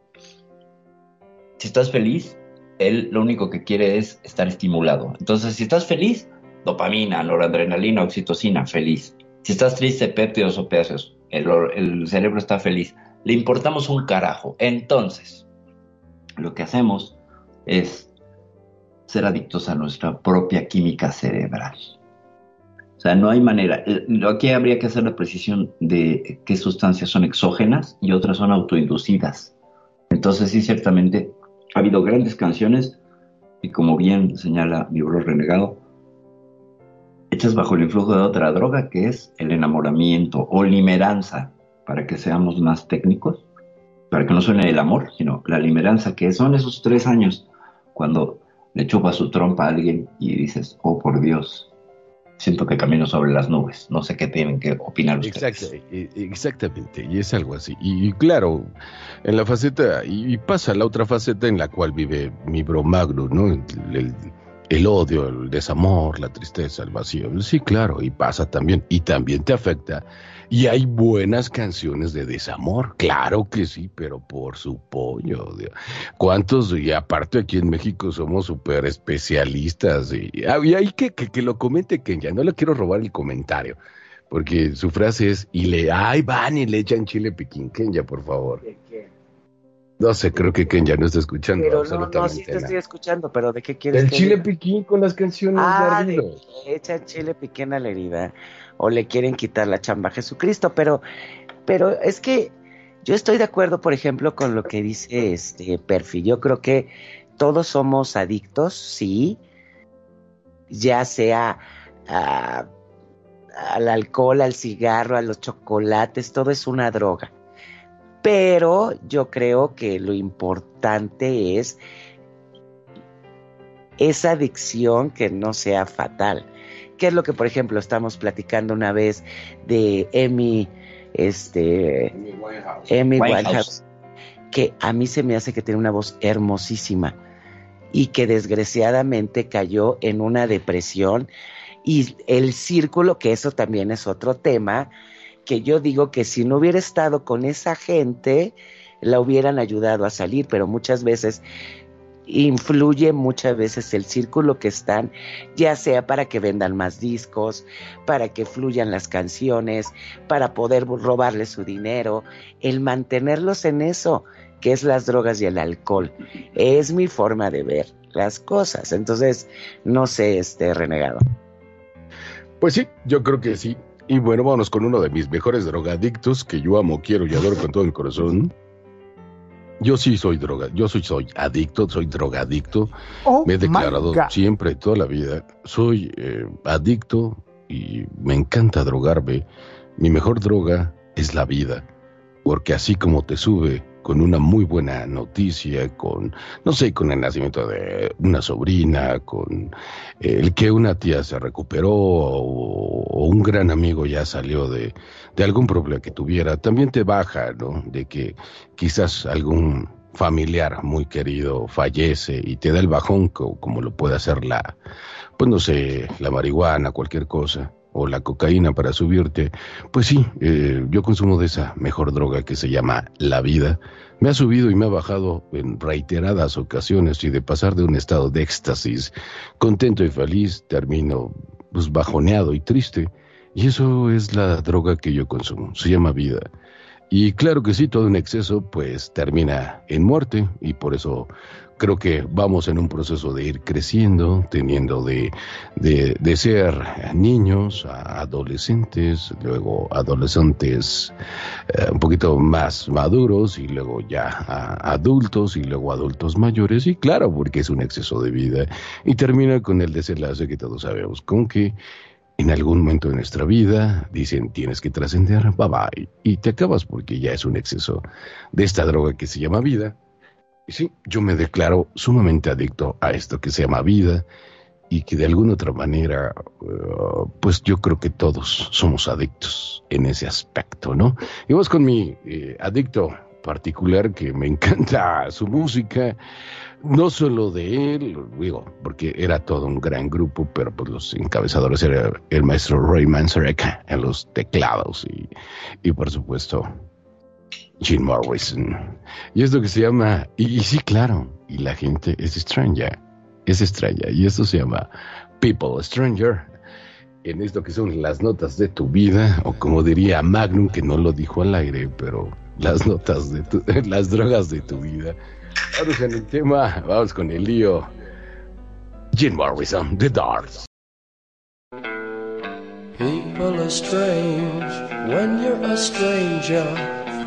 Si estás feliz, él lo único que quiere es estar estimulado. Entonces, si estás feliz, dopamina, noradrenalina, oxitocina, feliz. Si estás triste, péptidos opiáceos, el, el cerebro está feliz. Le importamos un carajo. Entonces, lo que hacemos es ser adictos a nuestra propia química cerebral. O sea, no hay manera. Eh, Aquí habría que hacer la precisión de qué sustancias son exógenas y otras son autoinducidas. Entonces, sí, ciertamente ha habido grandes canciones y como bien señala mi bro renegado, hechas bajo el influjo de otra droga que es el enamoramiento o limeranza, para que seamos más técnicos, para que no suene el amor, sino la limeranza, que son esos tres años cuando le chupa su trompa a alguien y dices, oh por Dios, siento que camino sobre las nubes, no sé qué tienen que opinar ustedes. Exacto, e- exactamente, y es algo así. Y, claro, en la faceta, y, pasa la otra faceta en la cual vive mi bro Magno, ¿no? El- el odio, el desamor, la tristeza, el vacío. Sí, claro, y pasa también, y también te afecta. Y hay buenas canciones de desamor, claro que sí, pero por su pollo. Dios. ¿Cuántos? Y aparte aquí en México somos súper especialistas. Y, ah, y ahí que, que, que lo comente que ya no le quiero robar el comentario. Porque su frase es, y le, ay, van y le echan chile piquín, Kenya, por favor. No sé, creo que Kenya no está escuchando Pero no, absolutamente no, sí te nada. estoy escuchando, pero ¿de qué quieres El que chile diga? piquín con las canciones Ah, de le echan chile piquín a la herida o le quieren quitar la chamba a Jesucristo, pero, pero es que yo estoy de acuerdo, por ejemplo, con lo que dice este Perfi. Yo creo que todos somos adictos, sí, ya sea al alcohol, al cigarro, a los chocolates, todo es una droga. Pero yo creo que lo importante es esa adicción que no sea fatal. ¿Qué es lo que, por ejemplo, estamos platicando una vez de Amy, este, Amy Winehouse. Winehouse, que a mí se me hace que tiene una voz hermosísima y que desgraciadamente cayó en una depresión. Y el círculo, que eso también es otro tema, que yo digo que si no hubiera estado con esa gente, la hubieran ayudado a salir, pero muchas veces influye muchas veces el círculo que están, ya sea para que vendan más discos, para que fluyan las canciones, para poder robarle su dinero, el mantenerlos en eso, que es las drogas y el alcohol. Es mi forma de ver las cosas. Entonces, no sé, este renegado. Pues sí, yo creo que sí. Y bueno, vámonos con uno de mis mejores drogadictos que yo amo, quiero y adoro con todo el corazón. Yo sí soy droga, yo soy, soy adicto, soy drogadicto. Oh Me he declarado siempre, toda la vida. Soy eh, adicto y me encanta drogarme. Mi mejor droga es la vida, porque así como te sube con una muy buena noticia, con, no sé, con el nacimiento de una sobrina, con el que una tía se recuperó o, un gran amigo ya salió de, de algún problema que tuviera, también te baja, ¿no? De que quizás algún familiar muy querido fallece y te da el bajón co- como lo puede hacer la, pues no sé, la marihuana, cualquier cosa, o la cocaína para subirte, pues sí, eh, yo consumo de esa mejor droga que se llama la vida. Me ha subido y me ha bajado en reiteradas ocasiones y de pasar de un estado de éxtasis contento y feliz termino pues bajoneado y triste. Y eso es la droga que yo consumo, se llama vida. Y claro que sí, todo en exceso pues termina en muerte y por eso creo que vamos en un proceso de ir creciendo, teniendo de, de, ser niños a adolescentes, luego adolescentes eh, un poquito más maduros y luego ya a adultos y luego adultos mayores. Y claro, porque es un exceso de vida. Y termina con el desenlace que todos sabemos, con que en algún momento de nuestra vida dicen tienes que trascender, bye bye, y te acabas porque ya es un exceso de esta droga que se llama vida. Y sí, yo me declaro sumamente adicto a esto que se llama vida y que de alguna otra manera, uh, pues yo creo que todos somos adictos en ese aspecto, ¿no? Y vamos con mi eh, adicto particular que me encanta su música, no solo de él, digo, porque era todo un gran grupo, pero pues los encabezadores era el maestro Ray Manzarek en los teclados y, y por supuesto Jim Morrison. Y esto que se llama, y, y sí, claro, y la gente es extraña, es extraña, y esto se llama People Stranger. En esto que son las notas de tu vida, o como diría Magnum, que no lo dijo al aire, pero las notas de tu, las drogas de tu vida. Vamos en el tema, vamos con el lío. Jim Morrison, The Darts. People are strange when you're a stranger.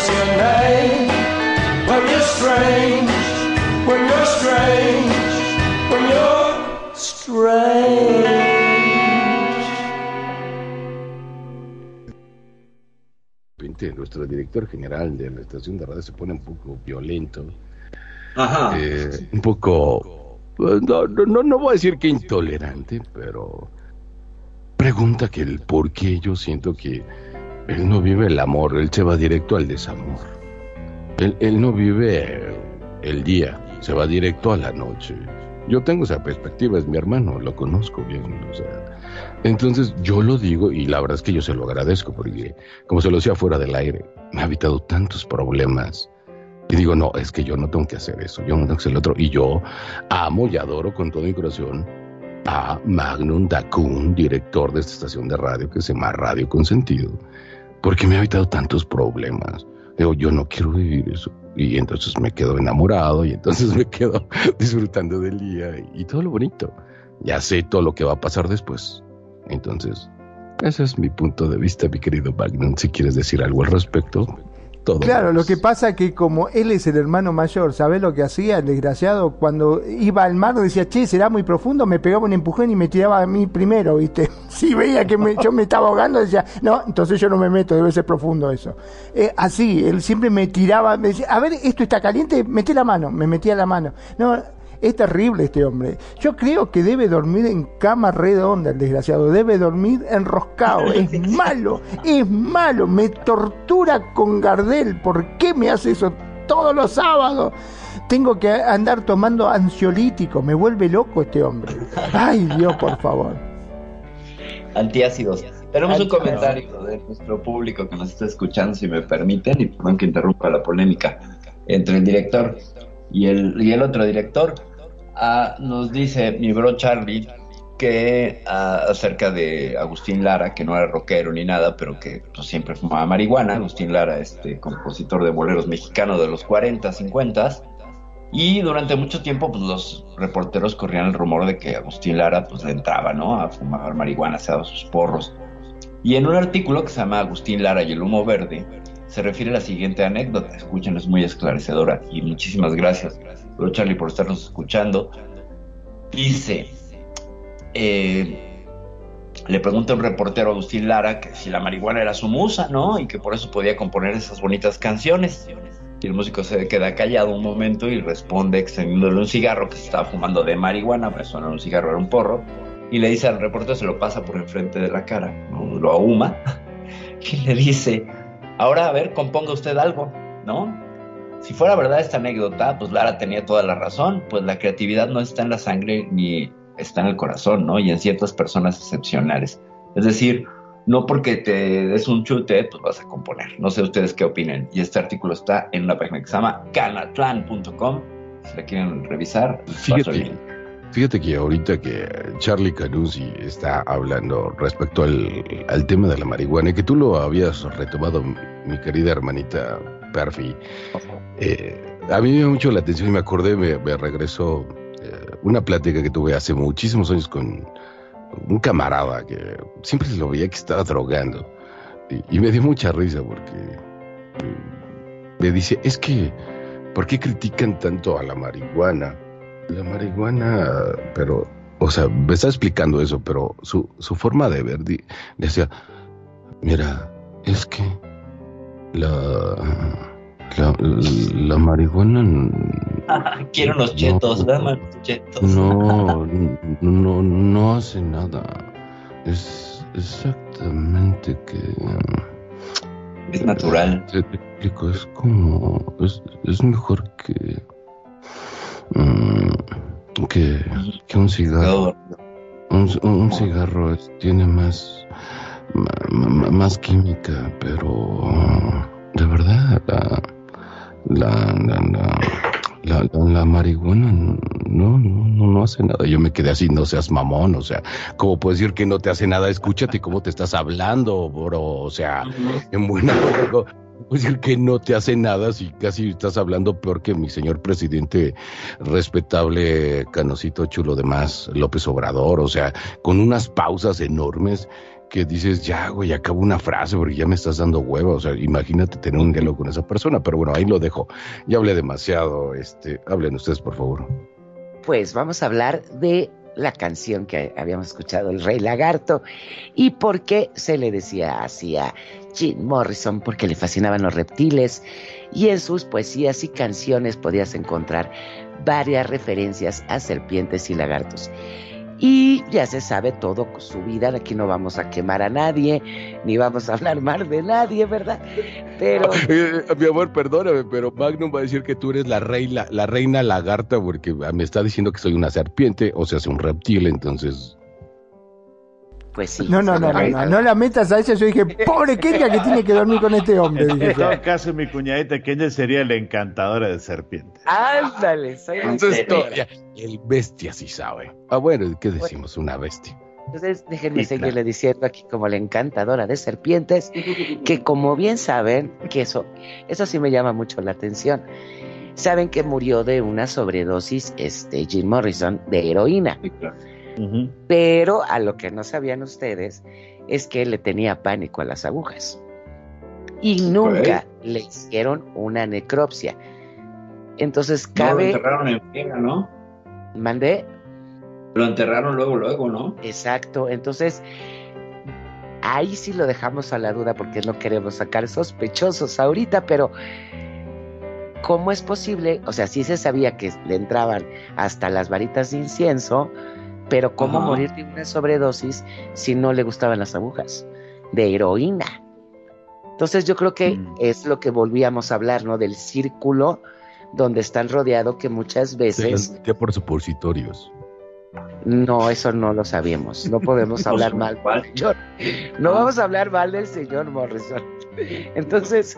Remembers your name. When you're strange, when you're strange, when you're strange. Nuestro director general de la estación de radio se pone un poco violento, Ajá. eh, un poco, pues, no, no, no, no voy a decir que intolerante, pero pregunta que el por qué yo siento que él no vive el amor, él se va directo al desamor. Él, él no vive el día, se va directo a la noche. Yo tengo esa perspectiva, es mi hermano, lo conozco bien, entonces yo lo digo y la verdad es que yo se lo agradezco porque, como se lo decía fuera del aire, me ha evitado tantos problemas. Y digo, no, es que yo no tengo que hacer eso, yo no tengo que hacer el otro. Y yo amo y adoro con todo mi corazón a Magnum Dacun, director de esta estación de radio que se llama Radio Consentido, porque me ha evitado tantos problemas. Digo, yo no quiero vivir eso. Y entonces me quedo enamorado y entonces me quedo disfrutando del día y, y todo lo bonito. Ya sé todo lo que va a pasar después. Entonces, ese es mi punto de vista, mi querido Magnum. Si quieres decir algo al respecto, Claro, lo que pasa que como él es el hermano mayor, ¿sabés lo que hacía el desgraciado? Cuando iba al mar decía, che, será muy profundo, me pegaba un empujón y me tiraba a mí primero, ¿viste? Si veía que me- yo me estaba ahogando, decía, no, entonces yo no me meto, debe ser profundo eso. Eh, así, él siempre me tiraba, me decía, a ver, esto está caliente, metí la mano, me metía la mano. No, es terrible este hombre. Yo creo que debe dormir en cama redonda el desgraciado. Debe dormir enroscado. Es malo, es malo. Me tortura con Gardel. ¿Por qué me hace eso todos los sábados? Tengo que andar tomando ansiolítico. Me vuelve loco este hombre. Ay, Dios, por favor. Antiácidos. Tenemos un comentario de nuestro público que nos está escuchando, si me permiten, y perdón que interrumpa la polémica entre el director y el, y el otro director. Ah, nos dice mi bro Charlie que ah, acerca de Agustín Lara, que no era rockero ni nada, pero que pues, siempre fumaba marihuana. Agustín Lara, este compositor de boleros mexicanos de los 40, 50 y durante mucho tiempo, pues los reporteros corrían el rumor de que Agustín Lara, pues le entraba, ¿no? A fumar marihuana, se daba sus porros. Y en un artículo que se llama Agustín Lara y el humo verde, se refiere a la siguiente anécdota. Escuchen, es muy esclarecedora. Y muchísimas gracias, bro Charlie, por estarnos escuchando. Dice, eh, le pregunta un reportero Agustín Lara que si la marihuana era su musa, ¿no? Y que por eso podía componer esas bonitas canciones. Y el músico se queda callado un momento y responde extendiéndole un cigarro que se estaba fumando de marihuana, pero eso no un cigarro, era un porro. Y le dice al reportero, se lo pasa por enfrente de la cara, ¿no? lo ahuma, y le dice, ahora a ver, componga usted algo, ¿no? Si fuera verdad esta anécdota, pues Lara tenía toda la razón, pues la creatividad no está en la sangre ni está en el corazón, ¿no? Y en ciertas personas excepcionales. Es decir, no porque te des un chute, pues vas a componer. No sé ustedes qué opinen. Y este artículo está en una página que se llama canatlan.com. Si la quieren revisar, pues, Fíjate, fíjate que ahorita que Charlie Canuzzi está hablando respecto al, al tema de la marihuana y que tú lo habías retomado, mi querida hermanita Perfi, eh, a mí me llama mucho la atención y me acordé, me, regresó eh, una plática que tuve hace muchísimos años con un camarada que siempre lo veía que estaba drogando y, me dio mucha risa porque eh, me dice, es que, ¿por qué critican tanto a la marihuana? La marihuana, pero, o sea, me está explicando eso, pero su, forma de ver, decía, mira, es que la, la, la marihuana n- Quiero unos chetos, No. dame unos chetos. no, no, no hace nada. Es exactamente que... Es natural. Te, te explico, es como. Es, es mejor que. mm, que, que un cigarro, un, un cigarro es- tiene más, más química, pero de verdad, la, la, la, la, marihuana no, no, no, no hace nada. Yo me quedé así, no seas mamón, o sea, ¿cómo puedes decir que no te hace nada? Escúchate cómo te estás hablando, bro, o sea, en buena decir que no te hace nada si casi estás hablando peor que mi señor presidente respetable, canosito chulo de más, López Obrador, o sea, con unas pausas enormes que dices, ya, güey, acabo una frase porque ya me estás dando huevo, o sea, imagínate tener un diálogo con esa persona, pero bueno, ahí lo dejo, ya hablé demasiado, este, hablen ustedes, por favor. Pues vamos a hablar de la canción que habíamos escuchado, El Rey Lagarto, y por qué se le decía así a Jim Morrison, porque le fascinaban los reptiles, y en sus poesías y canciones podías encontrar varias referencias a serpientes y lagartos. Y ya se sabe todo su vida, aquí no vamos a quemar a nadie, ni vamos a hablar mal de nadie, ¿verdad? Pero Eh, mi amor, perdóname, pero Magnum va a decir que tú eres la reina, la reina lagarta porque me está diciendo que soy una serpiente, o sea, es un reptil, entonces... pues sí. No, no, no, no, no, no la metas a ella. Yo dije, pobre Kenia que tiene que dormir con este hombre. Dije En todo caso, mi cuñadita Kenya sería la encantadora de serpientes. Ándale, soy Entonces, ya, el bestia sí sabe. Ah, bueno, ¿qué decimos? Una bestia. Entonces, déjenme Sí, seguirle claro. diciendo aquí como la encantadora de serpientes, que como bien saben, que eso, eso sí me llama mucho la atención. Saben que murió de una sobredosis, este, Jim Morrison, de heroína. Pero a lo que no sabían ustedes es que le tenía pánico a las agujas. Y nunca le hicieron una necropsia. Entonces, No, lo cabe. enterraron en friega, ¿no? mandé. Lo enterraron luego, luego, ¿no? Exacto, entonces ahí sí lo dejamos a la duda porque no queremos sacar sospechosos ahorita, pero ¿cómo es posible? O sea, sí se sabía que le entraban hasta las varitas de incienso, pero ¿cómo Ajá. morir de una sobredosis si no le gustaban las agujas? De heroína. Entonces yo creo que Mm. es lo que volvíamos a hablar, ¿no? Del círculo donde están rodeados que muchas Se veces... metía por supositorios. No, eso no lo sabemos. No podemos hablar mal ¿Cuál? señor. No vamos a hablar mal del señor Morrison. Entonces,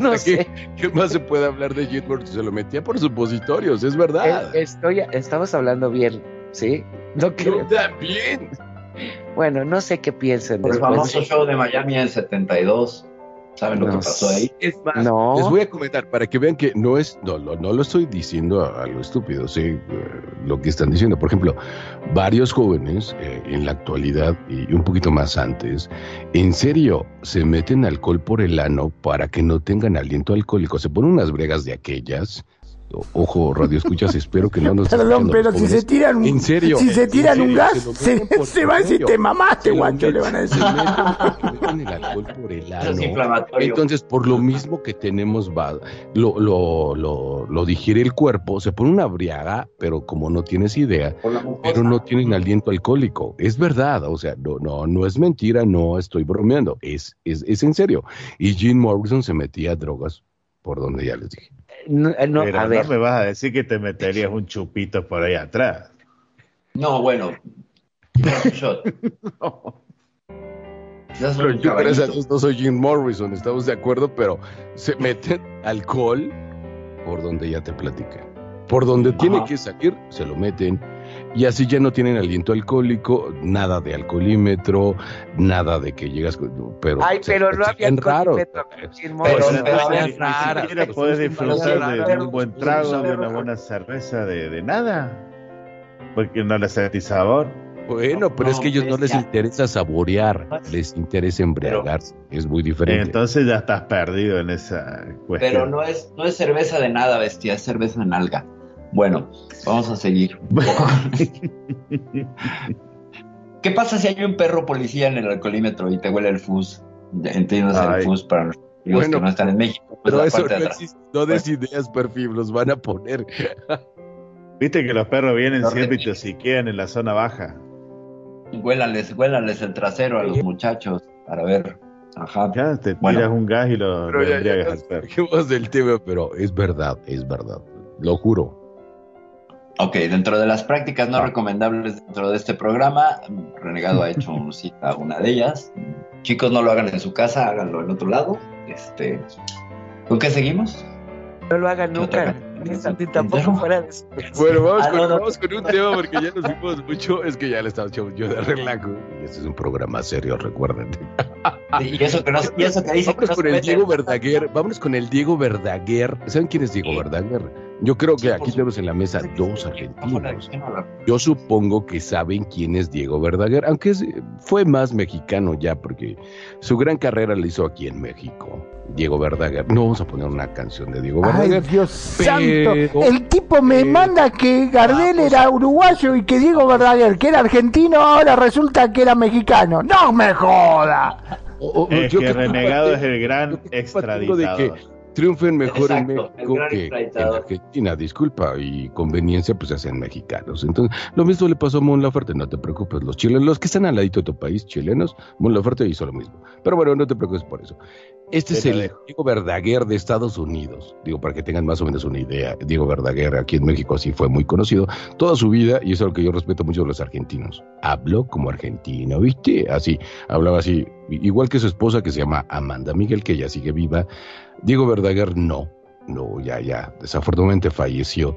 no O sé. ¿Qué, más se puede hablar de Jim Morrison? Se lo metía por supositorios, es verdad. Estoy, estamos hablando bien, ¿sí? No Yo creo. también. Bueno, no sé qué piensen Por el famoso show de Miami en 72. ¿Saben lo No que pasó ahí? Es más, No. les voy a comentar para que vean que no es, no, no, no lo estoy diciendo a, a lo estúpido, sí, eh, lo que están diciendo. Por ejemplo, varios jóvenes eh, en la actualidad y un poquito más antes, en serio, se meten alcohol por el ano para que no tengan aliento alcohólico. Se ponen unas bregas de aquellas. Ojo, radio escuchas, espero que no nos Perdón, pero si se tiran un, En serio, si se en tiran un serio, gas, se se, se va a decir, serio. te mamaste, guacho, le van a decir. el alcohol por el ano. Entonces, por lo mismo que tenemos, va- lo, lo, lo, lo digiere el cuerpo, se pone una briaga, pero como no tienes idea, pero no tienen aliento alcohólico. Es verdad, o sea, no, no, no es mentira, no estoy bromeando, es, es, es en serio. Y Jim Morrison se metía drogas, por donde ya les dije. No, eh, no, Pero a no ver, me vas a decir que te meterías un chupito por ahí atrás. No, bueno. Un shot. Quizás Pero un yo, gracias a caballito. Dios, no soy Jim Morrison, estamos de acuerdo, pero se meten alcohol por donde ya te platican. Por donde tiene Ajá. que salir, se lo meten. Y así ya no tienen aliento alcohólico, nada de alcoholímetro, nada de que llegas con. Pero, Ay, se- pero no se había alcoholímetro con Jim Pero- ni, puedes disfrutar de, de un buen trago, de una buena cerveza, de, de nada. Porque no le sentís sabor. Bueno, pero No, es que a ellos no les bestia. interesa saborear, les interesa embriagarse. Es muy diferente. Entonces ya estás perdido en esa cuestión. Pero no es, no es cerveza de nada, bestia, es cerveza en alga. Bueno, vamos a seguir. ¿Qué pasa si hay un perro policía en el alcoholímetro y te huele el fus? Entiendes el fus para los amigos Bueno, que no están en México. pues pero eso de no existe. No des ideas, perfil, los van a poner. Viste que los perros vienen siempre y te siquean en la zona baja. Huélales, huélales el trasero a los muchachos para ver. Ajá. Ya te tiras Bueno. un gas y lo, lo embriagas al perro. del tema, pero es verdad, es verdad. Lo juro. Ok, dentro de las prácticas no recomendables dentro de este programa, Renegado ha hecho un cita a una de ellas. Chicos, no lo hagan en su casa, háganlo en otro lado. Este, ¿Con qué seguimos? No lo hagan ¿Qué otra nunca, ni tampoco fuera de su Bueno, vamos, Ah, con, no, no. vamos con un tema porque ya nos fuimos mucho. Es que ya le estaba echando yo de relajo. Y este es un programa serio, recuerden. Y eso que, no, y eso que dice con se el. Diego Verdaguer. Vámonos con el Diego Verdaguer. ¿Saben quién es Diego Sí. Verdaguer? Yo creo que aquí tenemos en la mesa dos argentinos. Yo supongo que saben quién es Diego Verdaguer, aunque fue más mexicano ya, porque su gran carrera la hizo aquí en México. Diego Verdaguer. No vamos a poner una canción de Diego Ay, Verdaguer. Dios pero- santo. El tipo me pero- manda que Gardel Vamos. era uruguayo y que Diego Verdaguer, que era argentino, ahora resulta que era mexicano. ¡No me joda! O- o- Es yo que Renegado es el gran extraditador. Triunfen mejor en Exacto, México que en. Argentina. Disculpa, y conveniencia, pues se hacen mexicanos. Entonces, lo mismo le pasó a Mon Laferte, no te preocupes. Los chilenos, los que están al ladito de tu país, chilenos, Mon Laferte hizo lo mismo. Pero bueno, no te preocupes por eso. Este es el. Diego Verdaguer de Estados Unidos. Digo, para que tengan más o menos una idea. Diego Verdaguer aquí en México así fue muy conocido toda su vida, y eso es lo que yo respeto mucho de los argentinos. Habló como argentino, ¿viste? Así, hablaba así, igual que su esposa que se llama Amanda Miguel, que ella sigue viva. Diego Verdaguer no, no, ya, ya, desafortunadamente falleció.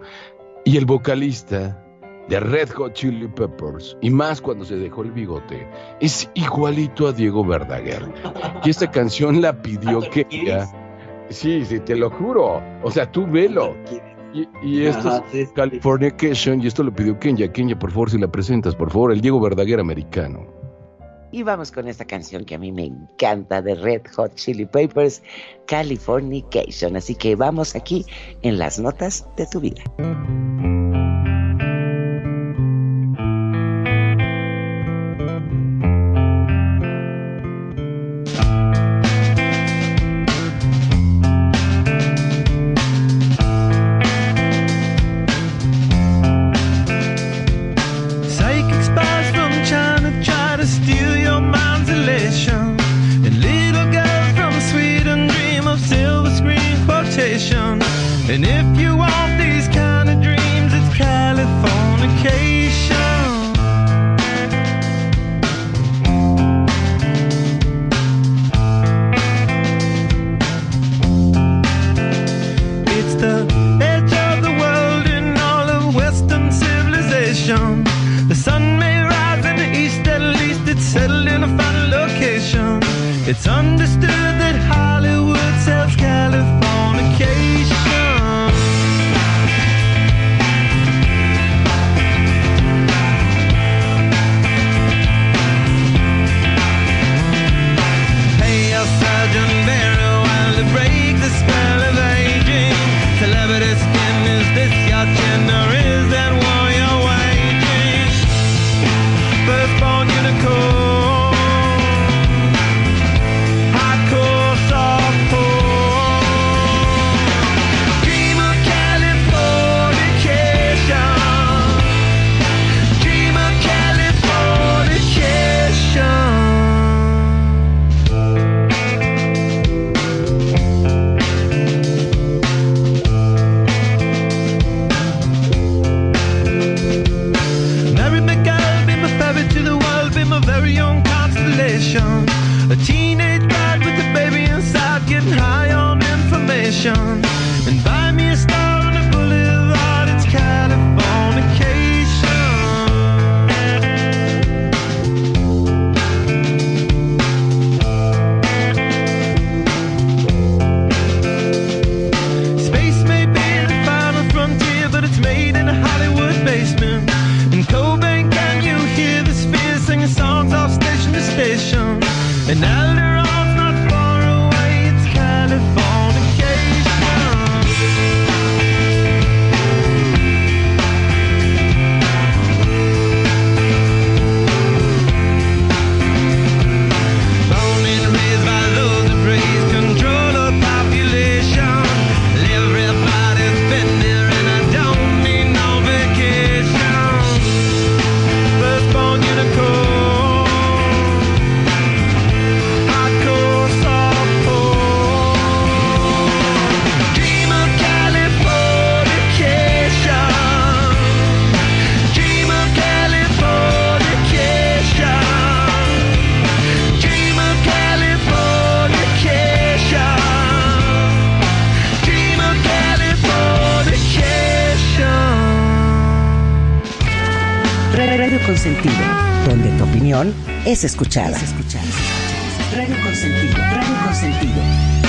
Y el vocalista de Red Hot Chili Peppers, y más cuando se dejó el bigote, es igualito a Diego Verdaguer. Y esta canción la pidió Kenia. Sí, sí, te lo juro. O sea, tú velo. Y, y esto Ajá, es sí, sí. Californication, y esto lo pidió Kenya. Kenya, por favor, si la presentas, por favor, el Diego Verdaguer americano. Y vamos con esta canción que a mí me encanta de Red Hot Chili Peppers, Californication. Así que vamos aquí en las notas de tu vida. Escuchada. Es escuchada. Radio Consentido, Radio Consentido.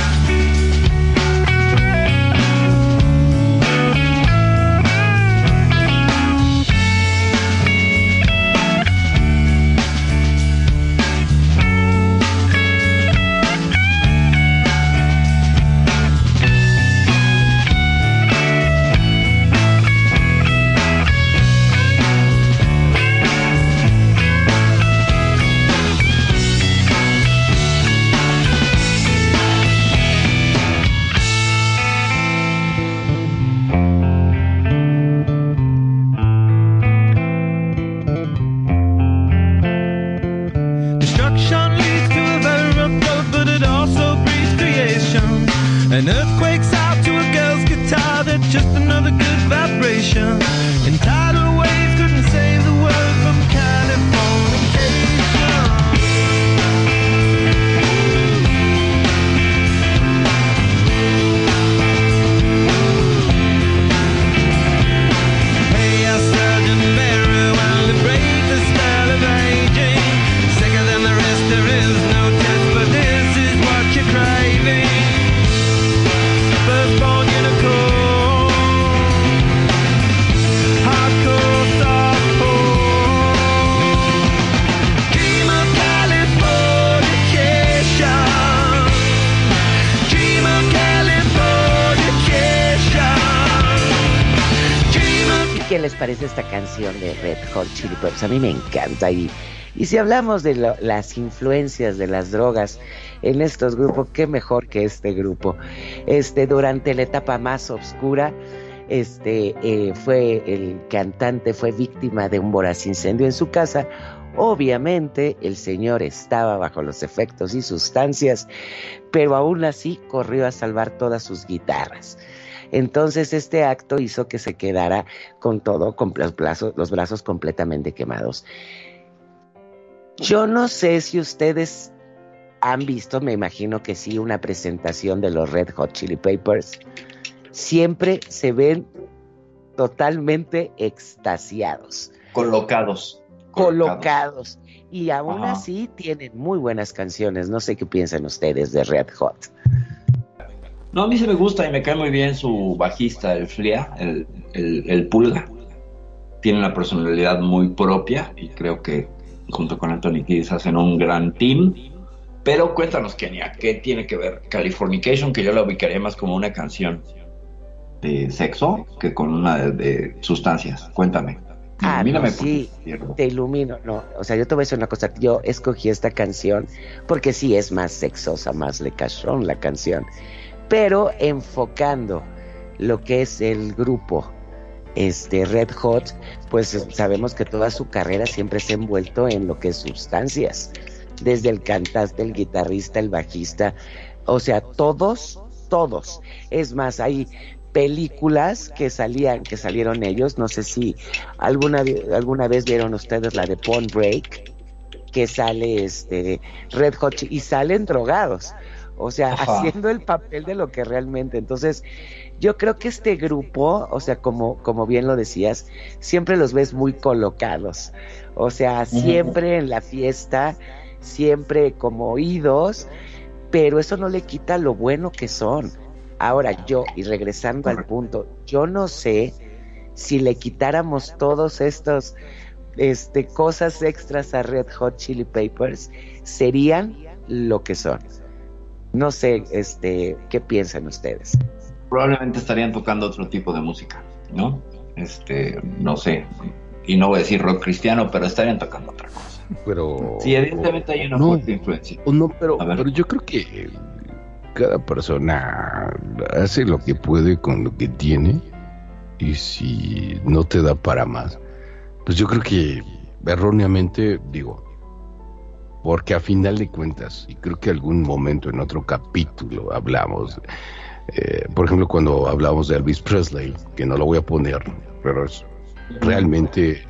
Peppers? A mí me encanta. Y, y si hablamos de las influencias de las drogas en estos grupos, qué mejor que este grupo. Este, durante la etapa más oscura, este, eh, fue el cantante, fue víctima de un voraz incendio en su casa. Obviamente el señor estaba bajo los efectos y sustancias, pero aún así corrió a salvar todas sus guitarras. Entonces este acto hizo que se quedara con todo, con los brazos, los brazos completamente quemados. Yo no sé si ustedes han visto, me imagino que sí, una presentación de los Red Hot Chili Peppers. Siempre se ven totalmente extasiados, Colocados. colocados. Y aún Ajá. así tienen muy buenas canciones. No sé qué piensan ustedes de Red Hot. No, a mí se me gusta y me cae muy bien su bajista, el Flia, el, el, el Pulga. Tiene una personalidad muy propia y creo que junto con Anthony Kiddis hacen un gran team. Pero cuéntanos, Kenia, ¿qué tiene que ver Californication? Que yo la ubicaría más como una canción de sexo que con una de, de sustancias. Cuéntame. Ah, no, sí, te ilumino. No, o sea, yo te voy a decir una cosa. Yo escogí esta canción porque sí es más sexosa, más le cachón la canción. Pero enfocando lo que es el grupo este Red Hot, pues sabemos que toda su carrera siempre se ha envuelto en lo que es sustancias. Desde el cantante, el guitarrista, el bajista. O sea, todos, todos. Es más, hay películas que salían, que salieron ellos. No sé si alguna, alguna vez vieron ustedes la de Pawn Break, que sale este Red Hot y salen drogados. O sea, Ajá. haciendo el papel de lo que realmente. Entonces, yo creo que este grupo, o sea, como, como bien lo decías, siempre los ves muy colocados. O sea, siempre en la fiesta, siempre como oídos, pero eso no le quita lo bueno que son. Ahora yo, y regresando al punto, yo no sé si le quitáramos todos estos este, cosas extras a Red Hot Chili Peppers, serían lo que son. No sé, este, ¿qué piensan ustedes? probablemente estarían tocando otro tipo de música, ¿no? Este, no sé, y no voy a decir rock cristiano, pero estarían tocando otra cosa. Pero. Sí, evidentemente hay una no, fuerte influencia. o no, pero, A ver. pero yo creo que cada persona hace lo que puede con lo que tiene. Y si no te da para más, pues yo creo que erróneamente digo, porque a final de cuentas, y creo que algún momento en otro capítulo hablamos, eh, por ejemplo, cuando hablamos de Elvis Presley, que no lo voy a poner, pero es realmente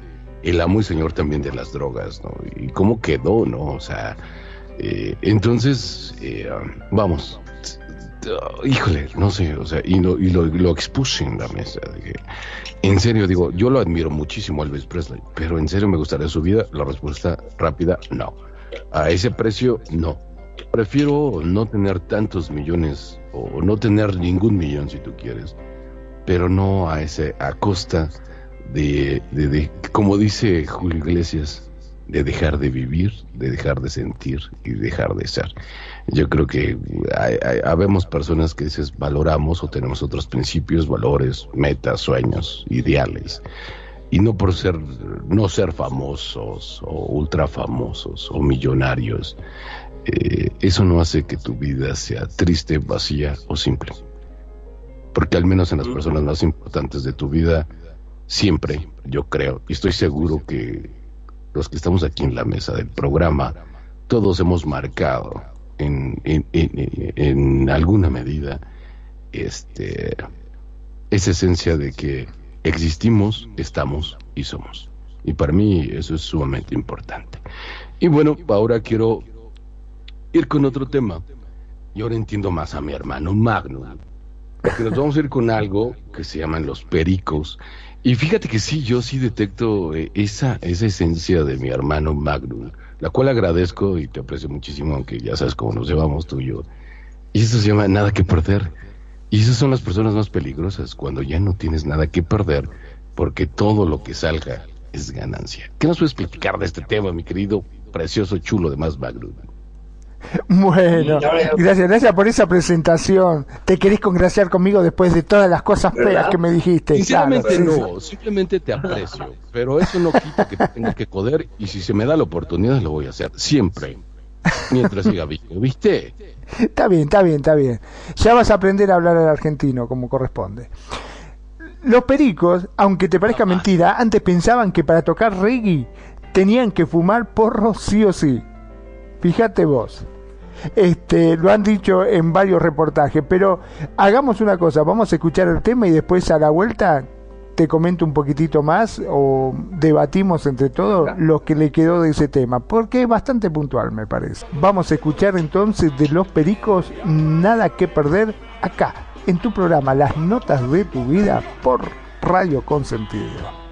el amo y señor también de las drogas, ¿no? Y cómo quedó, ¿no? O sea, eh, entonces, eh, vamos, híjole, no sé, o sea, y lo, y lo, lo expuse en la mesa. Dije, en serio, digo, yo lo admiro muchísimo a Elvis Presley, pero en serio me gustaría su vida. La respuesta rápida, no. A ese precio, no. Prefiero no tener tantos millones o no tener ningún millón si tú quieres, pero no a ese a costa de, como dice Julio Iglesias, de dejar de vivir, de dejar de sentir y dejar de ser. Yo creo que hay- habemos personas que dices valoramos o tenemos otros principios, valores, metas, sueños, ideales. Y no por ser, no ser famosos o ultra famosos o millonarios, eh, eso no hace que tu vida sea triste, vacía o simple. Porque al menos en las personas más importantes de tu vida, siempre, yo creo, y estoy seguro que los que estamos aquí en la mesa del programa, todos hemos marcado en, en, en- en alguna medida este, esa esencia de que existimos, estamos y somos. Y para mí eso es sumamente importante. Y bueno, ahora quiero ir con otro tema. Y ahora entiendo más a mi hermano Magno. Porque nos vamos a ir con algo que se llaman los pericos. Y fíjate que sí, yo sí detecto eh, esa, esa esencia de mi hermano Magnum, la cual agradezco y te aprecio muchísimo, aunque ya sabes cómo nos llevamos tú y yo. Y eso se llama nada que perder. Y esas son las personas más peligrosas, cuando ya no tienes nada que perder, porque todo lo que salga es ganancia. ¿Qué nos puedes platicar de este tema, mi querido, precioso, chulo de más Magnum? Bueno, gracias, gracias por esa presentación. Te querés congraciar conmigo después de todas las cosas feas ¿Verdad? que me dijiste. Sinceramente Claro, sí, no, simplemente te aprecio, pero eso no quita que te tenga que coder y si se me da la oportunidad lo voy a hacer, siempre, mientras siga vivo, ¿viste? Está bien, está bien, está bien. Ya vas a aprender a hablar al argentino como corresponde. Los pericos, aunque te parezca mentira, antes pensaban que para tocar reggae tenían que fumar porro sí o sí. Fíjate vos. Este, lo han dicho en varios reportajes, pero hagamos una cosa, vamos a escuchar el tema y después a la vuelta te comento un poquitito más o debatimos entre todos lo que le quedó de ese tema, porque es bastante puntual me parece. Vamos a escuchar entonces de los pericos Nada que perder acá, en tu programa Las Notas de tu Vida por Radio Consentido.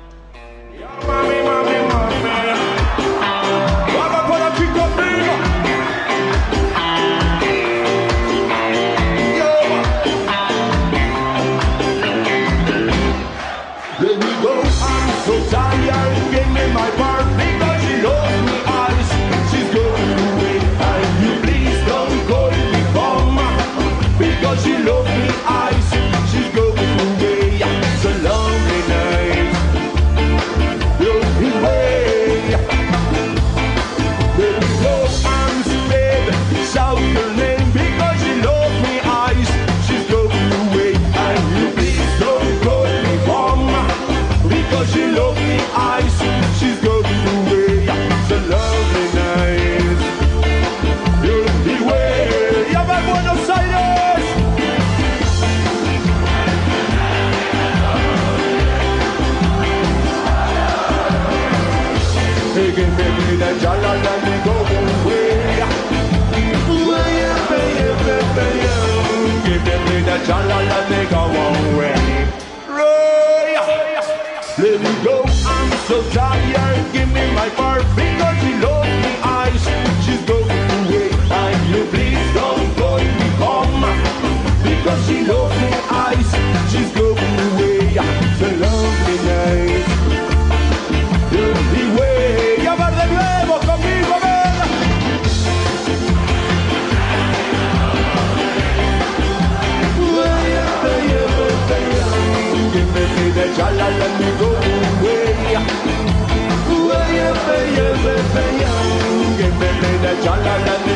let me go. I'm so tired. Give me my part because.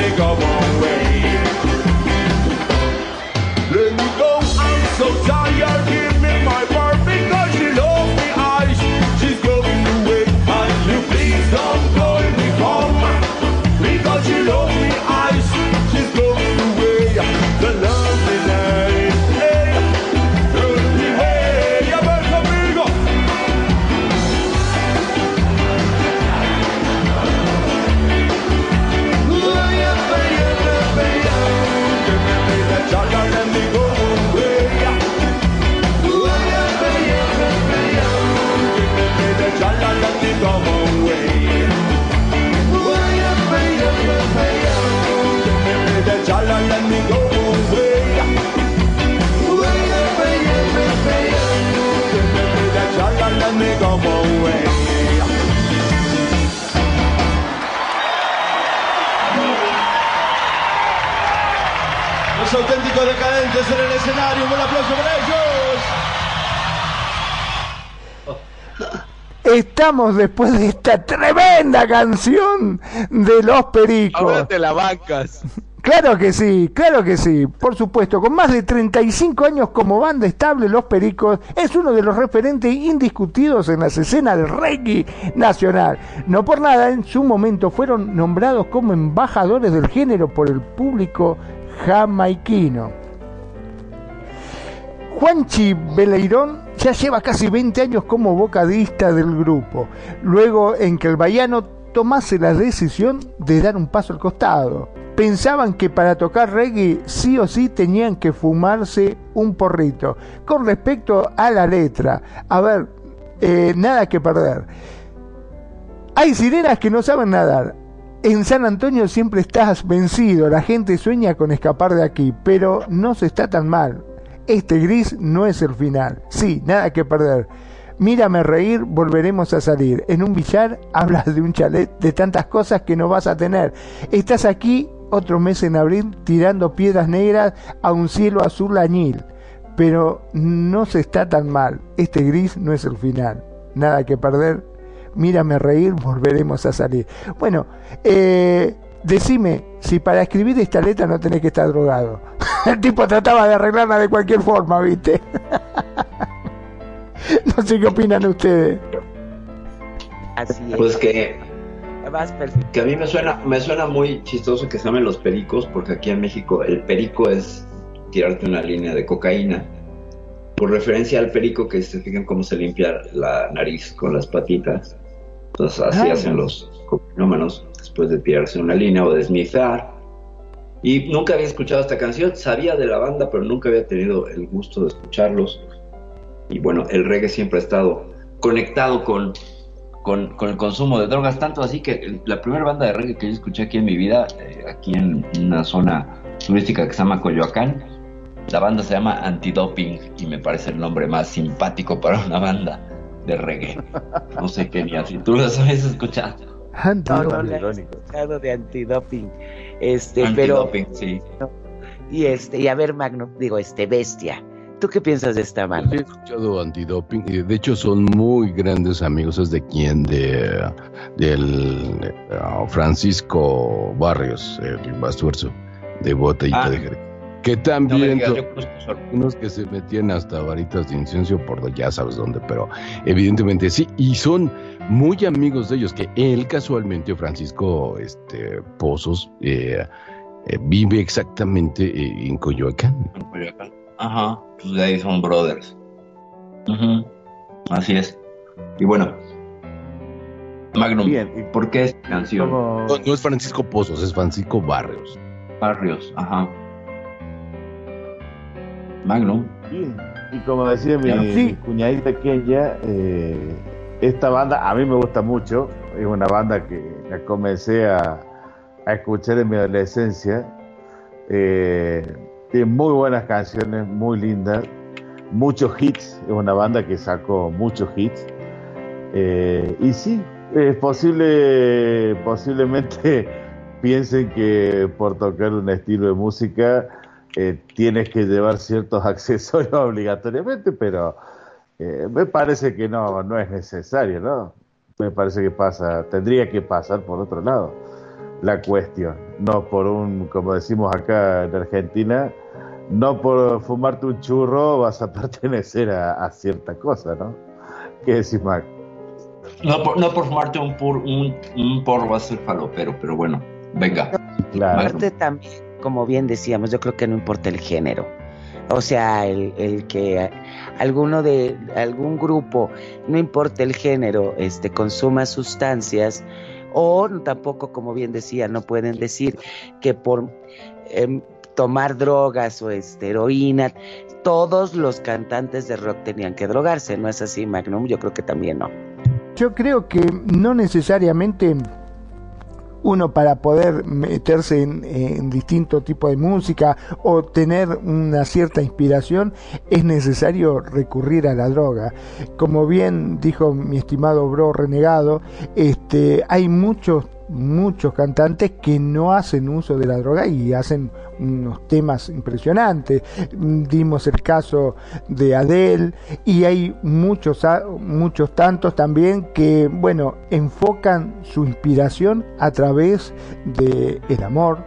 Johnny go. Auténticos decadentes en el escenario. Un buen aplauso para ellos. Estamos después de esta tremenda canción de los pericos. Ahora te la bancas. Claro que sí, claro que sí, por supuesto. Con más de 35 años como banda estable, Los Pericos es uno de los referentes indiscutidos en las escenas del reggae nacional. No por nada, en su momento fueron nombrados como embajadores del género por el público jamaiquino. Juanchi Beleirón ya lleva casi 20 años como vocalista del grupo, luego en que el baiano tomase la decisión de dar un paso al costado. Pensaban que para tocar reggae sí o sí tenían que fumarse un porrito. Con respecto a la letra, a ver, eh, nada que perder. Hay sirenas que no saben nadar. En San Antonio siempre estás vencido, la gente sueña con escapar de aquí, pero no se está tan mal. Este gris no es el final. Sí, nada que perder. Mírame reír, volveremos a salir. En un billar hablas de un chalet, de tantas cosas que no vas a tener. Estás aquí otro mes en abril tirando piedras negras a un cielo azul añil. Pero no se está tan mal. Este gris no es el final. Nada que perder. Mírame reír, volveremos a salir. Bueno, eh, decime si para escribir esta letra no tenés que estar drogado. El tipo trataba de arreglarla de cualquier forma, ¿viste? no sé qué opinan ustedes. Así es. Pues que, que a mí me suena, me suena muy chistoso que se llamen los pericos, porque aquí en México el perico es tirarte una línea de cocaína. Por referencia al perico, que se fijan cómo se limpia la nariz con las patitas. Entonces así Ah. hacen los cocainómanos después de tirarse una línea o de snifar. Y nunca había escuchado esta canción, sabía de la banda, pero nunca había tenido el gusto de escucharlos. Y bueno, el reggae siempre ha estado conectado con, con, con el consumo de drogas, tanto así que la primera banda de reggae que yo escuché aquí en mi vida, eh, aquí en una zona turística que se llama Coyoacán, la banda se llama Antidoping y me parece el nombre más simpático para una banda de reggae. No sé qué ni así. ¿Tú los habías escuchado? No, no irónico. escuchado de antidoping. Este, pero. Antidoping, sí. Y este, y a ver, Magno, digo, este, bestia. ¿Tú qué piensas de esta banda? He escuchado antidoping y de hecho son muy grandes amigos. ¿Es de quién? De, del eh, Francisco Barrios, el bastuerzo de Botellita Ah. de Jerez. Que No también digas, solo- unos que se metían hasta varitas de incienso por ya sabes dónde, pero evidentemente sí. Y son muy amigos de ellos, que él casualmente, Francisco este, Pozos, eh, eh, vive exactamente eh, en Coyoacán. en Coyoacán. Ajá, pues de ahí son brothers. Ujú, Así es. Y bueno, Magnum, Bien, y ¿por qué esta canción? No, no es Francisco Pozos, es Francisco Barrios. Barrios, ajá. Magnum, Y como decía mi, Sí. mi cuñadita Kenya, eh, esta banda a mí me gusta mucho. Es una banda que la comencé a, a escuchar en mi adolescencia. Eh, tiene muy buenas canciones, muy lindas, muchos hits. Es una banda que sacó muchos hits. Eh, y sí, es posible, posiblemente piensen que por tocar un estilo de música eh, tienes que llevar ciertos accesorios obligatoriamente, pero eh, me parece que no, no es necesario, ¿no? Me parece que pasa, tendría que pasar por otro lado. la cuestión. No por un, como decimos acá en Argentina, no por fumarte un churro vas a pertenecer a, a cierta cosa, ¿no? ¿Qué decís, Mac? No por, no por fumarte un, pur, un, un porro va a ser falopero, pero bueno, venga. Claro. Aparte también, como bien decíamos, yo creo que no importa el género. O sea, el, que alguno de algún grupo, no importa el género, este consuma sustancias o tampoco, como bien decía, no pueden decir que por em, tomar drogas o este, heroína, todos los cantantes de rock tenían que drogarse, ¿no es así, Magnum? Yo creo que también no. Yo creo que no necesariamente uno para poder meterse en, en distintos tipos de música o tener una cierta inspiración es necesario recurrir a la droga. Como bien dijo mi estimado bro renegado, este, hay muchos muchos cantantes que no hacen uso de la droga y hacen unos temas impresionantes. Dimos el caso de Adele y hay muchos, muchos tantos también que, bueno, enfocan su inspiración a través de el amor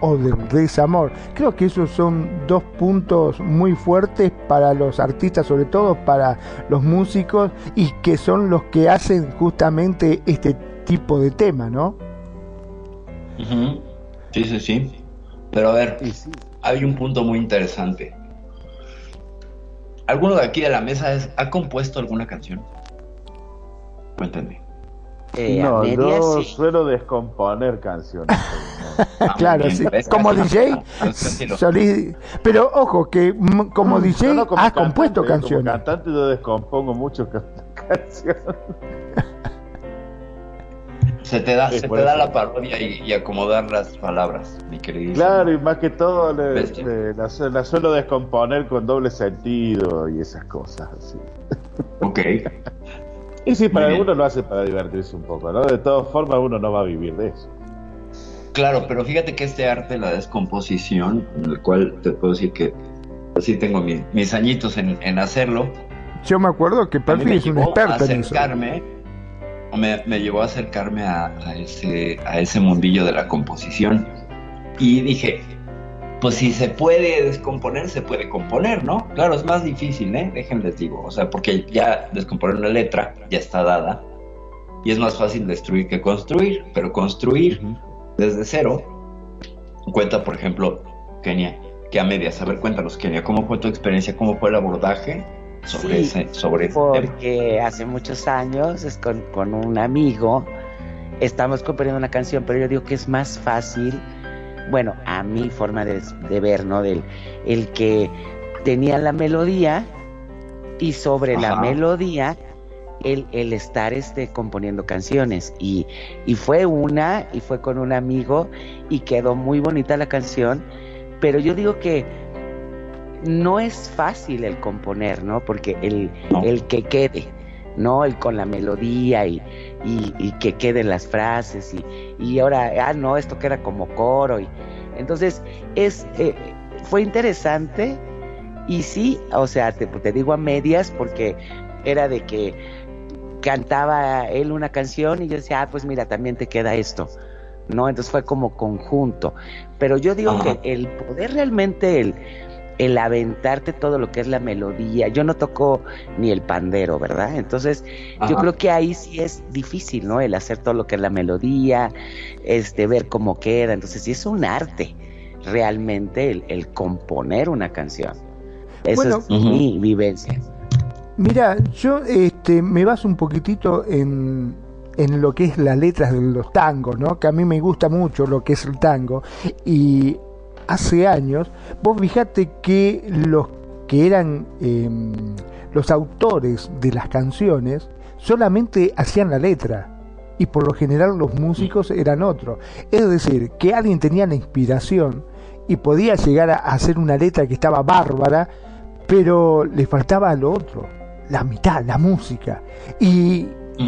o del desamor. Creo que esos son dos puntos muy fuertes para los artistas, sobre todo para los músicos y que son los que hacen justamente este tipo de tema, ¿no? Sí, sí, sí. Pero a ver, sí, hay un punto muy interesante. ¿Alguno de aquí de la mesa es- ha compuesto alguna canción? Cuéntenme. Eh, no, medias, yo sí. suelo descomponer canciones. no. Ah, Claro, sí. Como DJ, solí- pero ojo que como DJ Yo no como has cantante, compuesto Como canciones. cantante yo descompongo mucho ca- canciones. Se te da, Sí, se te da la parodia y, y acomodar las palabras, mi queridísimo. Claro, y más que todo le- la, su- la suelo descomponer con doble sentido y esas cosas así. Ok. Y sí, para algunos lo hace para divertirse un poco, ¿no? De todas formas uno no va a vivir de eso. Claro, pero fíjate que este arte, la descomposición, en el cual te puedo decir que así tengo mi- mis añitos en, en hacerlo, Yo me acuerdo que me es un experto en eso. acercarme, o me, me llevó a acercarme a, a ese, a ese mundillo de la composición. Y dije, pues si se puede descomponer, se puede componer, ¿no? Claro, es más difícil, ¿eh? Déjenles digo, o sea, porque ya descomponer una letra ya está dada y es más fácil destruir que construir, pero construir desde cero cuenta, por ejemplo, Kenia, que a medias, a ver, cuéntanos, Kenia, ¿cómo fue tu experiencia? ¿Cómo fue el abordaje sobre Sí, ese, sobre ese? Porque hace muchos años es con, con un amigo estamos componiendo una canción, pero yo digo que es más fácil, bueno, a mi forma de, de ver, ¿no? Del el que tenía la melodía y sobre la melodía el, el estar este, componiendo canciones. Y, y fue una, y fue con un amigo, y quedó muy bonita la canción, pero yo digo que no es fácil el componer, ¿no? Porque el, No. el que quede, ¿no? El con la melodía y, y, y que queden las frases y, y ahora, ah, no, esto queda como coro. Y, entonces, es, eh, fue interesante y sí, o sea, te, te digo a medias porque era de que cantaba él una canción y yo decía, ah, pues mira, también te queda esto, ¿no? Entonces fue como conjunto. Pero yo digo Ajá. que el poder realmente, el, el aventarte todo lo que es la melodía, yo no toco ni el pandero, ¿verdad? Entonces yo creo que ahí sí es difícil, ¿no? El hacer todo lo que es la melodía, este, ver cómo queda. Entonces sí es un arte realmente el, el componer una canción. Esa Bueno. es mi vivencia. Mira, yo este, me baso un poquitito en, en lo que es las letras de los tangos, ¿no? Que a mí me gusta mucho lo que es el tango. Y hace años, vos fijate que los que eran em, los autores de las canciones solamente hacían la letra. Y por lo general los músicos eran otros. Es decir, que alguien tenía la inspiración y podía llegar a hacer una letra que estaba bárbara, pero le faltaba lo otro, la mitad, la música. Y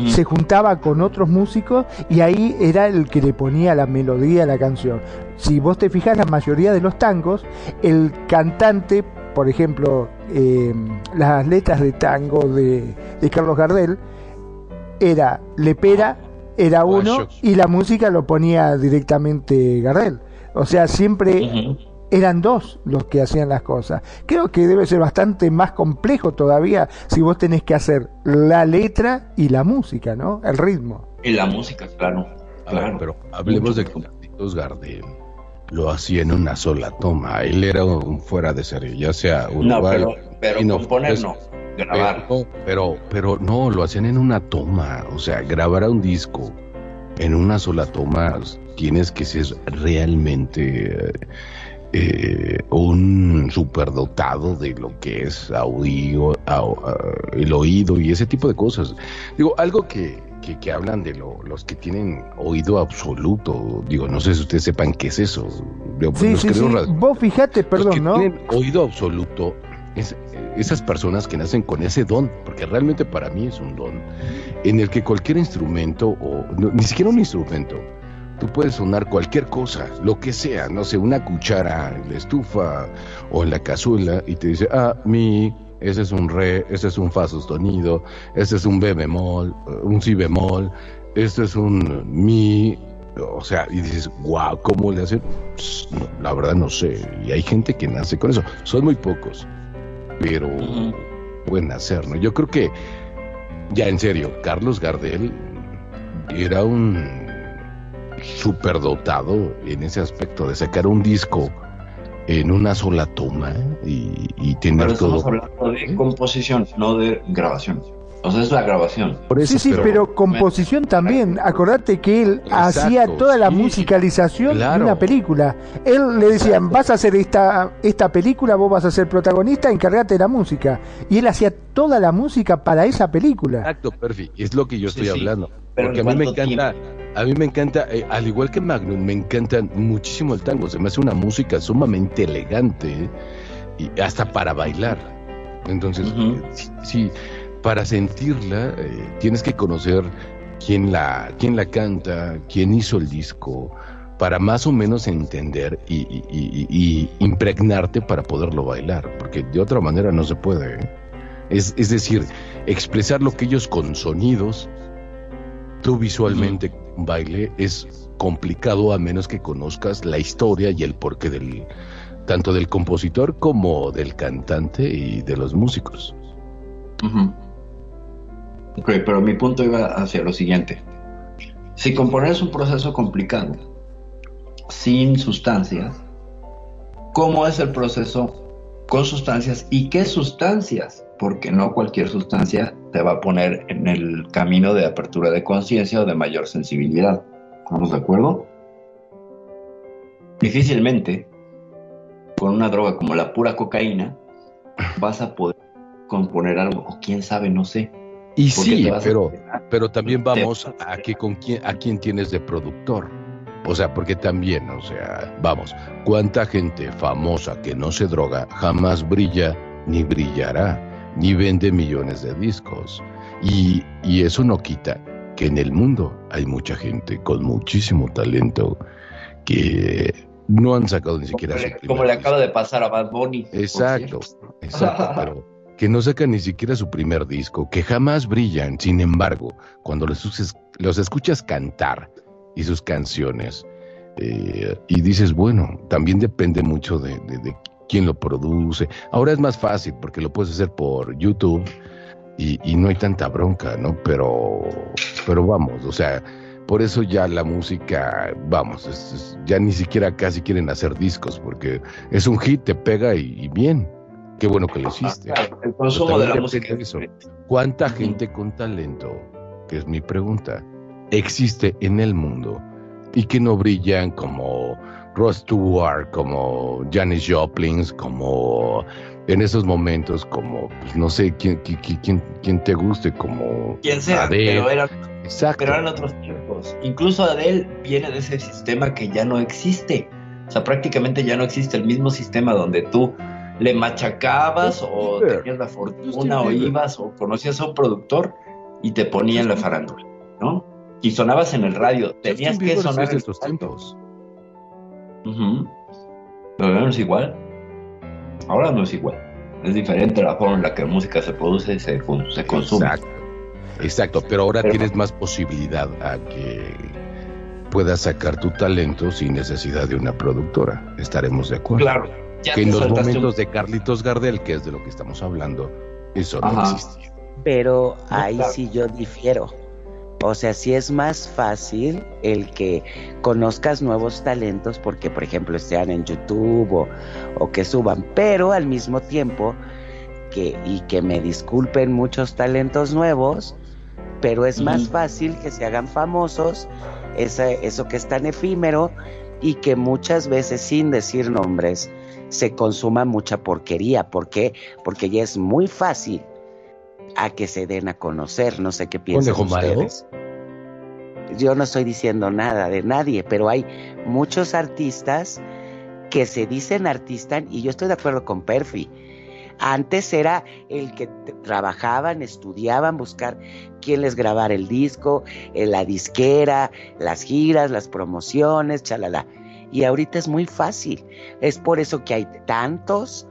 Se juntaba con otros músicos y ahí era el que le ponía la melodía a la canción. Si vos te fijas, la mayoría de los tangos, el cantante, por ejemplo, eh, las letras de tango de, de Carlos Gardel, era lepera era uno y la música lo ponía directamente Gardel. O sea, siempre. Eran dos los que hacían las cosas. Creo que debe ser bastante más complejo todavía si vos tenés que hacer la letra y la música, ¿no? El ritmo. Y la música, claro. Ver, claro. pero hablemos de Mucho. Carlitos Gardel lo hacía en una sola toma. Él era un fuera de serie, ya sea No, Uruguay. pero, pero y no, componer pues, no, grabar. Pero, no, pero, pero no, lo hacían en una toma. O sea, grabar a un disco en una sola toma, tienes que ser realmente eh, eh, un superdotado de lo que es audio, au- ah, el oído y ese tipo de cosas. Digo, algo que, que, que hablan de lo- los que tienen oído absoluto. Digo, no sé si ustedes sepan qué es eso. Digo, Sí, los sí, sí. Vos fijate, los que perdón, ¿no? tienen oído absoluto, es, esas personas que nacen con ese don, porque realmente para mí es un don, en el que cualquier instrumento, o no, ni siquiera un instrumento, tú puedes sonar cualquier cosa, lo que sea, no sé, una cuchara en la estufa o en la cazuela, y te dice, ah, mi, ese es un re, ese es un fa sostenido, ese es un be bemol, eh, un si bemol, este es un mi, o sea, y dices, wow, ¿cómo le hacen? No, la verdad no sé. Y hay gente que nace con eso. Son muy pocos, pero pueden hacer, ¿no? Yo creo que, ya en serio, Carlos Gardel era un superdotado en ese aspecto de sacar un disco en una sola toma y, y tener Pero todo. estamos hablando de composición, no de grabación. O sea, es la grabación. Por eso, Sí, sí, pero, composición también. Acordate que él Exacto, hacía toda la sí, musicalización de claro. una película. Él le decían, Exacto. vas a hacer esta, esta película, vos vas a ser protagonista, encargate de la música. Y él hacía toda la música para esa película. Exacto, Perfi, es lo que yo estoy sí. hablando. Pero Porque a ¿en mí me encanta, a mí me encanta, eh, al igual que Magnum, me encanta muchísimo el tango. Se me hace una música sumamente elegante eh, y hasta para bailar. Entonces, Ujú. eh, sí, sí, para sentirla eh, tienes que conocer quién la, quién la canta, quién hizo el disco, para más o menos entender y, y- y- y impregnarte para poderlo bailar, porque de otra manera no se puede. ¿eh? Es, es decir, expresar lo que ellos con sonidos, tú visualmente baile es complicado a menos que conozcas la historia y el porqué del tanto del compositor como del cantante y de los músicos. Ok, pero mi punto iba hacia lo siguiente. Si componer es un proceso complicado, sin sustancias, ¿cómo es el proceso con sustancias y qué sustancias? Porque no cualquier sustancia te va a poner en el camino de apertura de conciencia o de mayor sensibilidad. ¿Estamos de acuerdo? Difícilmente, con una droga como la pura cocaína, vas a poder componer algo, o quién sabe, no sé. Y sí, a- pero, pero también vamos a que con quién, a quién tienes de productor. O sea, porque también, o sea, vamos, cuánta gente famosa que no se droga jamás brilla ni brillará, ni vende millones de discos. Y, y eso no quita que en el mundo hay mucha gente con muchísimo talento que no han sacado ni siquiera su Como le- como le acaba de pasar a Bad Bunny. Exacto, exacto, pero que no sacan ni siquiera su primer disco, que jamás brillan, sin embargo, cuando los, los escuchas cantar y sus canciones, eh, y dices, bueno, también depende mucho de, de- de quién lo produce. Ahora es más fácil porque lo puedes hacer por YouTube y, y no hay tanta bronca, ¿no? Pero, pero vamos, o sea, por eso ya la música, vamos, ya ni siquiera casi quieren hacer discos porque es un hit, te pega y bien. Qué bueno que lo hiciste. Claro, el consumo de la música. eso. ¿Cuánta gente con talento, que es mi pregunta, existe en el mundo y que no brillan como Ross Stewart, como Janis Joplin, como en esos momentos, como, pues, no sé, quién, quién, quién, quién te guste, como Quien sea, Adele. pero, eran, Exacto. pero eran otros tiempos. Incluso Adele viene de ese sistema que ya no existe. O sea, prácticamente ya no existe el mismo sistema donde tú le machacabas o tenías la fortuna o ibas o conocías a un productor y te ponía en la farándula, ¿no? Y sonabas en el radio. Tenías que sonar en estos tiempos. Pero no es igual. Ahora no es igual. Es diferente la forma en la que la música se produce y se, con- se consume. Exacto. Exacto, pero ahora Pero- tienes más posibilidad a que puedas sacar tu talento sin necesidad de una productora. Estaremos de acuerdo. Claro. Ya que los un- momentos de Carlitos Gardel, que es de lo que estamos hablando, eso no existía. Pero ahí sí yo difiero. O sea, sí es más fácil el que conozcas nuevos talentos porque, por ejemplo, estén en YouTube o, o que suban, pero al mismo tiempo que, y que me disculpen muchos talentos nuevos, pero es más fácil que se hagan famosos, esa- eso que es tan efímero y que muchas veces, sin decir nombres, se consuma mucha porquería. ¿Por qué? Porque ya es muy fácil a que se den a conocer. No sé qué piensan ustedes. Yo no estoy diciendo nada de nadie, pero hay muchos artistas que se dicen artistas y yo estoy de acuerdo con Perfi. Antes era el que trabajaban, estudiaban, buscar quién les grabara el disco, eh, la disquera, las giras, las promociones, chalala. Y ahorita es muy fácil. Es por eso que hay tantos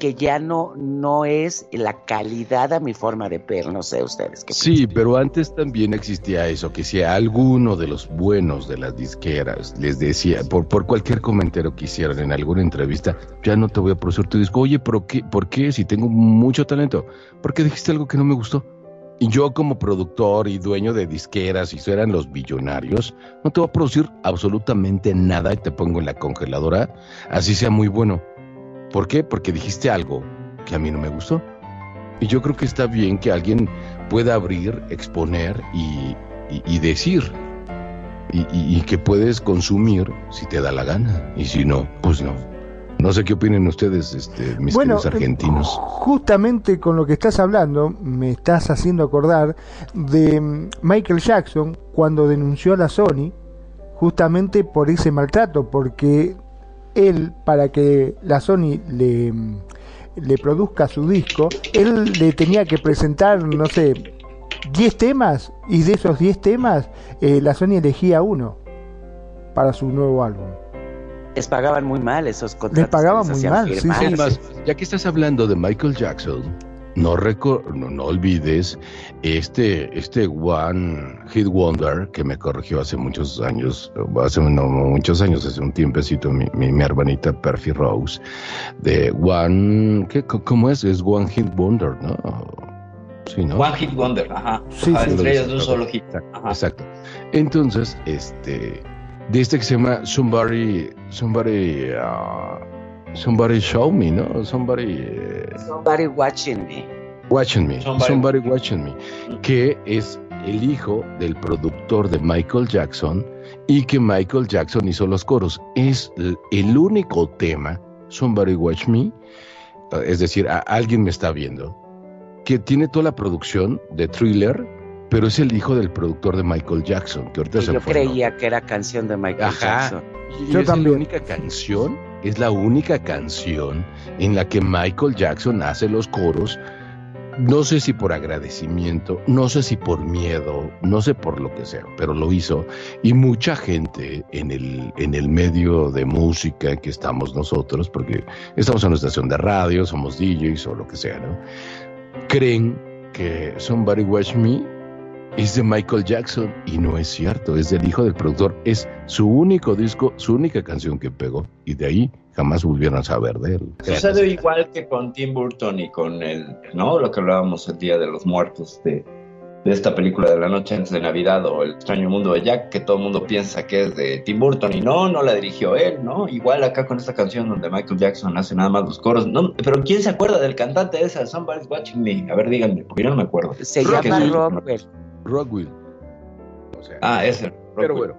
que ya no, no es la calidad a mi forma de ver. No sé ustedes qué Sí, pero antes también existía eso, que si a alguno de los buenos de las disqueras les decía, por, por cualquier comentario que hicieran en alguna entrevista, ya no te voy a producir tu disco. Oye, ¿pero qué? ¿por qué? Si tengo mucho talento. ¿Por qué dijiste algo que no me gustó? Y yo como productor y dueño de disqueras, y eso eran los billonarios, no te voy a producir absolutamente nada y te pongo en la congeladora, así sea muy bueno. ¿Por qué? Porque dijiste algo que a mí no me gustó. Y yo creo que está bien que alguien pueda abrir, exponer y, y- decir. Y que puedes consumir si te da la gana. Y si no, pues no. No sé qué opinen ustedes, este, mis Bueno, queridos argentinos. eh, justamente con lo que estás hablando, me estás haciendo acordar de mm, Michael Jackson cuando denunció a la Sony justamente por ese maltrato, porque él, para que la Sony le, mm, le produzca su disco, él le tenía que presentar, no sé, 10 temas, y de esos 10 temas, eh, la Sony elegía uno para su nuevo álbum. Les pagaban muy mal esos contratos. Les pagaban muy mal, sí, firmar. sí. Es más, ya que estás hablando de Michael Jackson, no, no, no olvides este, este One Hit Wonder que me corrigió hace muchos años, hace no, muchos años, hace un tiempecito, mi, mi, mi hermanita Perfy Rose, de One, ¿qué, ¿cómo es? Es One Hit Wonder, ¿no? Sí, ¿no? One Hit Wonder, ajá. Sí, Ajá, sí. estrellas de un solo hit. Exacto, Ajá. exacto. Entonces, este, de este que se llama Somebody, Somebody, ah, Somebody Show Me, ¿no? Somebody eh, Somebody watching me. Watching Me, Somebody- Somebody Watching Me, que es el hijo del productor de Michael Jackson y que Michael Jackson hizo los coros. Es el único tema, Somebody Watch Me, es decir, a- alguien me está viendo, que tiene toda la producción de thriller, pero es el hijo del productor de Michael Jackson, que ahorita Y se me yo fue creía que era canción de Michael Ajá. Jackson. y Yo es también. la única canción, es la única canción en la que Michael Jackson hace los coros. No sé si por agradecimiento, no sé si por miedo, no sé por lo que sea, pero lo hizo. Y mucha gente en el, en el medio de música que estamos nosotros, porque estamos en una estación de radio, somos DJs o lo que sea, ¿no? Creen que Somebody Watch Me es de Michael Jackson y no es cierto, es del hijo del productor, es su único disco, su única canción que pegó y de ahí jamás volvieron a saber de él. Sucede igual que con Tim Burton y con el, ¿no? Lo que hablábamos el Día de los Muertos de, de esta película de la noche antes de Navidad o El extraño mundo de Jack, que todo el mundo piensa que es de Tim Burton y no, no la dirigió él, ¿no? Igual acá con esta canción donde Michael Jackson hace nada más los coros, no, pero ¿quién se acuerda del cantante de esa Somebody's Watching Me? A ver, díganme, porque yo no me acuerdo. Se llama sí. Rockwell. Rockwell. O sea, Ah, ese. pero bueno.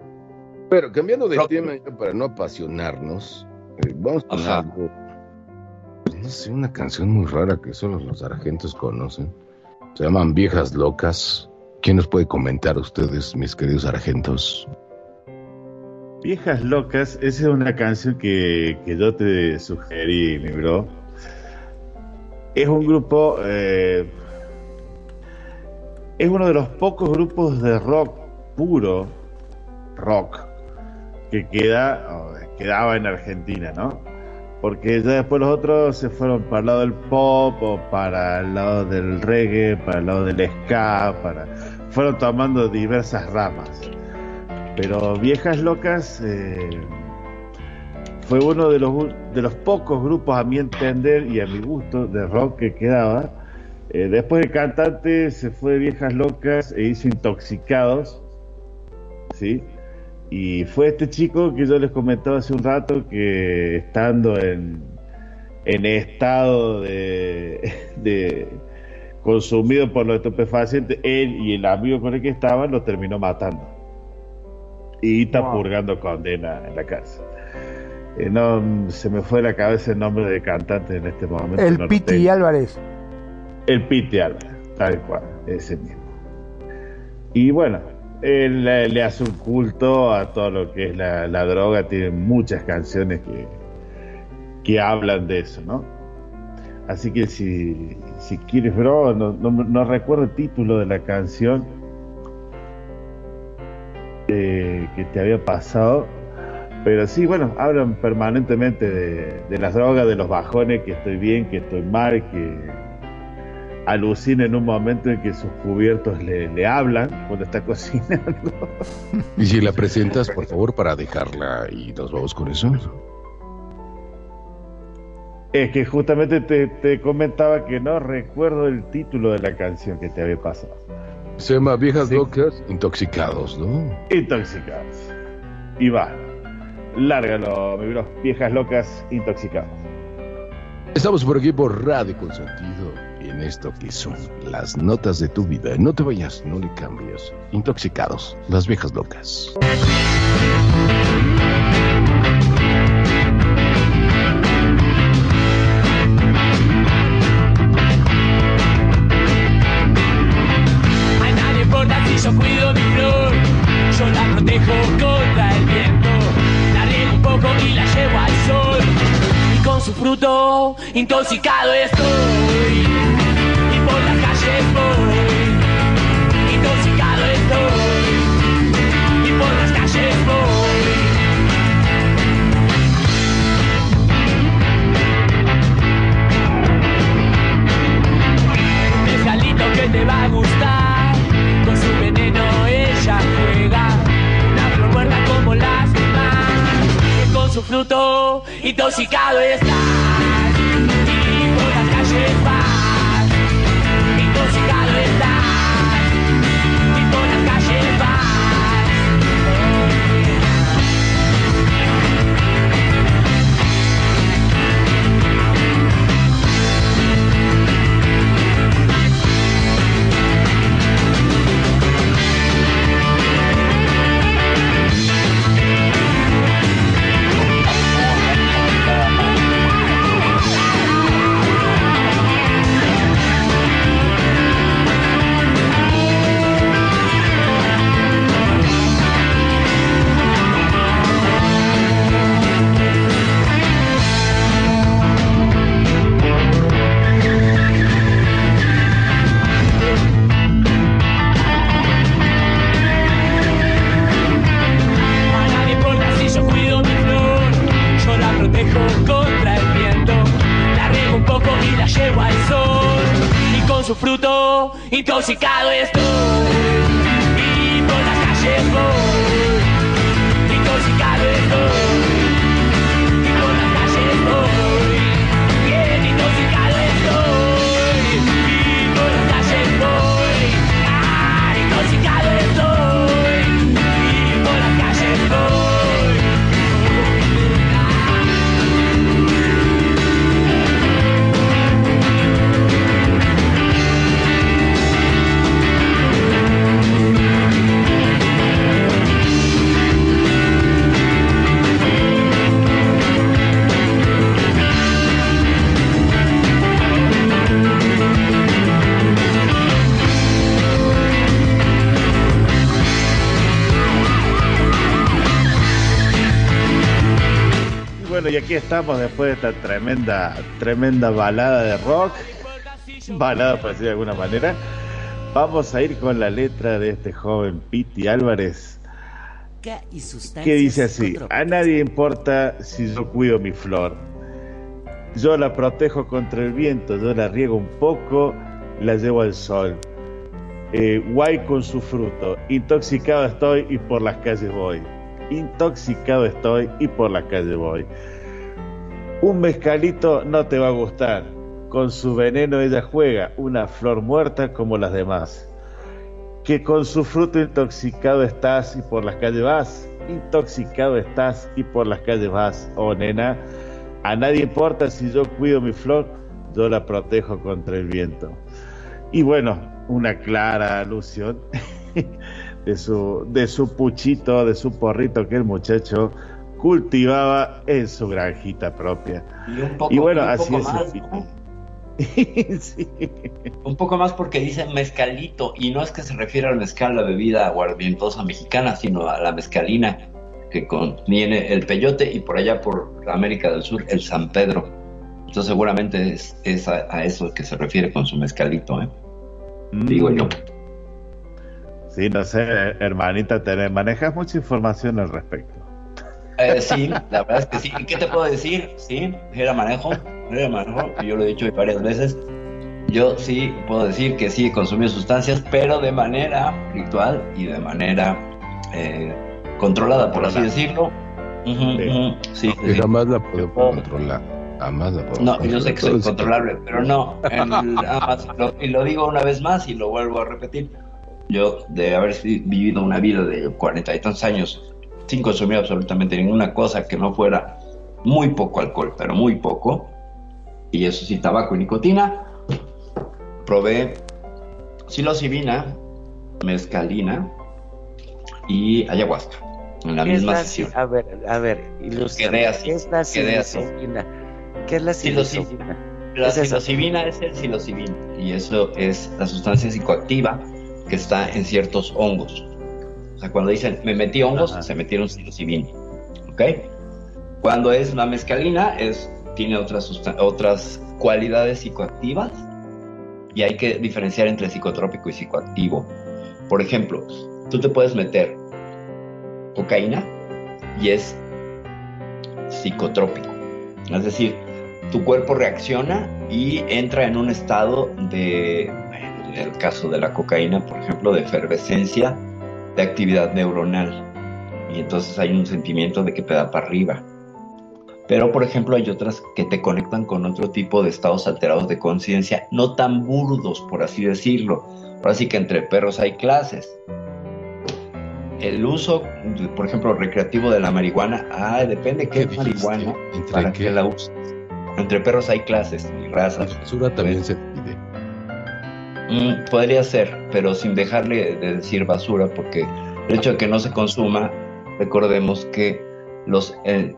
Pero cambiando de Rockwell. tema, para no apasionarnos, eh, vamos con Ajá. algo. No sé, una canción muy rara que solo los argentos conocen. Se llaman Viejas Locas. ¿Quién nos puede comentar ustedes, mis queridos argentos? Viejas Locas, esa es una canción que, que yo te sugerí, mi bro. Es un grupo, eh, es uno de los pocos grupos de rock puro, rock, que queda, quedaba en Argentina, ¿no? porque ya después los otros se fueron para el lado del pop o para el lado del reggae, para el lado del ska, para fueron tomando diversas ramas. Pero Viejas Locas eh, fue uno de los, de los pocos grupos, a mi entender y a mi gusto, de rock que quedaba. Eh, después el cantante se fue de Viejas Locas e hizo Intoxicados, ¿sí? Y fue este chico que yo les comentaba hace un rato que estando en, en estado de, de consumido por los estupefacientes, él y el amigo con el que estaban lo terminó matando. Y está Wow. purgando condena en la cárcel. Eh, no se me fue de la cabeza el nombre de cantante en este momento. El no Piti. Álvarez. El Piti Álvarez, tal cual, ese mismo. Y bueno, él le, le hace un culto a todo lo que es la, droga, tiene muchas canciones que, que hablan de eso, ¿no? Así que si, si quieres, bro, no recuerdo el título de la canción eh, que te había pasado, pero sí, bueno, hablan permanentemente de, de las drogas, de los bajones, que estoy bien, que estoy mal, que alucina en un momento en que sus cubiertos le, le hablan cuando está cocinando. Y si la presentas, por favor, para dejarla y nos vamos con eso. Es que justamente te, te comentaba que no recuerdo el título de la canción que te había pasado. Se llama Viejas Sí. Locas Intoxicados, ¿no? Intoxicados. Y va. Lárgalo, mi bro. Viejas locas intoxicadas. Estamos por aquí por Radio Consentido esto que son las notas de tu vida. No te vayas, no le cambies. Intoxicados, las viejas locas. A nadie importa si yo cuido mi flor, yo la protejo contra el viento, la riego un poco y la llevo al sol, y con su fruto intoxicado estoy, que te va a gustar, con su veneno ella juega, una flor muerta como las demás, que con su fruto intoxicado estás, su fruto intoxicado estoy, bueno, y aquí estamos después de esta tremenda, tremenda balada de rock. Balada, por decir de alguna manera. Vamos a ir con la letra de este joven Piti Álvarez. Que dice así, a nadie importa si yo cuido mi flor. Yo la protejo contra el viento, yo la riego un poco, la llevo al sol. Eh, guay con su fruto, intoxicado estoy y por las calles voy. Intoxicado estoy y por las calles voy. Un mezcalito no te va a gustar. Con su veneno ella juega, una flor muerta como las demás. Que con su fruto intoxicado estás y por las calles vas. Intoxicado estás y por las calles vas, oh nena. A nadie importa si yo cuido mi flor, yo la protejo contra el viento. Y bueno, una clara alusión de su, de su puchito, de su porrito que el muchacho cultivaba en su granjita propia. Y, un poco, Y bueno, y un así poco es. más, ¿no? Un poco más porque dice mezcalito, y no es que se refiere al mezcal, la bebida aguardientosa mexicana, sino a la mezcalina que contiene el peyote y por allá por América del Sur el San Pedro. Entonces seguramente es, es a, a eso que se refiere con su mezcalito, ¿eh? Digo yo. Sí, no sé, hermanita, te manejas mucha información al respecto. Eh, sí, la verdad es que sí. ¿Y qué te puedo decir? Sí, era manejo, era manejo, yo lo he dicho varias veces. Yo sí puedo decir que sí he consumido sustancias, pero de manera ritual y de manera eh, controlada, por así decirlo. Ujú, sí, sí. jamás la podemos controlar. Jamás la podemos No, yo sé que soy controlar. controlable, pero no. más, lo- y lo digo una vez más y lo vuelvo a repetir. Yo, de haber vivido una vida de cuarenta y tantos años sin consumir absolutamente ninguna cosa que no fuera muy poco alcohol, pero muy poco, y eso sí, tabaco y nicotina, probé psilocibina, mezcalina y ayahuasca en la ¿Qué es misma la sesión. si- A ver, a ver. Quedé así, ¿Qué es la psilocibina? ¿Qué es la Psiloci- psilocibina? La psilocibina es el psilocibin y eso es la sustancia psicoactiva que está en ciertos hongos. O sea, cuando dicen me metí hongos, se metieron psilocibin. ¿Ok? Cuando es la mescalina, es, tiene otras, otras cualidades psicoactivas y hay que diferenciar entre psicotrópico y psicoactivo. Por ejemplo, tú te puedes meter cocaína y es psicotrópico. Es decir, tu cuerpo reacciona y entra en un estado de, en el caso de la cocaína, por ejemplo, de efervescencia de actividad neuronal. Y entonces hay un sentimiento de que te da para arriba. Pero, por ejemplo, hay otras que te conectan con otro tipo de estados alterados de conciencia, no tan burdos, por así decirlo. Ahora sí que entre perros hay clases. El uso, por ejemplo, recreativo de la marihuana, ah, depende qué, ¿Qué marihuana, para qué? la uses. Entre perros hay clases y razas. La basura también se. Mm, podría ser, pero sin dejarle de decir basura, porque el hecho de que no se consuma, recordemos que los, eh,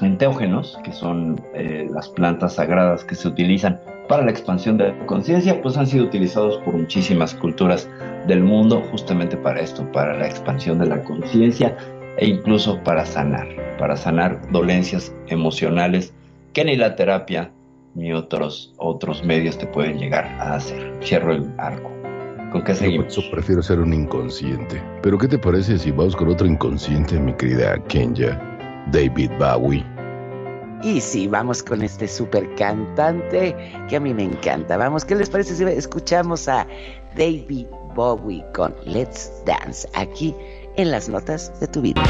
enteógenos, que son eh, las plantas sagradas que se utilizan para la expansión de la conciencia, pues han sido utilizados por muchísimas culturas del mundo justamente para esto, para la expansión de la conciencia e incluso para sanar, para sanar dolencias emocionales que ni la terapia ni otros, otros medios te pueden llegar a hacer. Cierro el arco. ¿Con qué Yo por seguimos? eso prefiero ser un inconsciente. Pero ¿qué te parece si vamos con otro inconsciente, mi querida Kenya? David Bowie. Y sí, vamos con este super cantante que a mí me encanta. Vamos, ¿qué les parece si escuchamos a David Bowie con Let's Dance aquí en las notas de tu vida?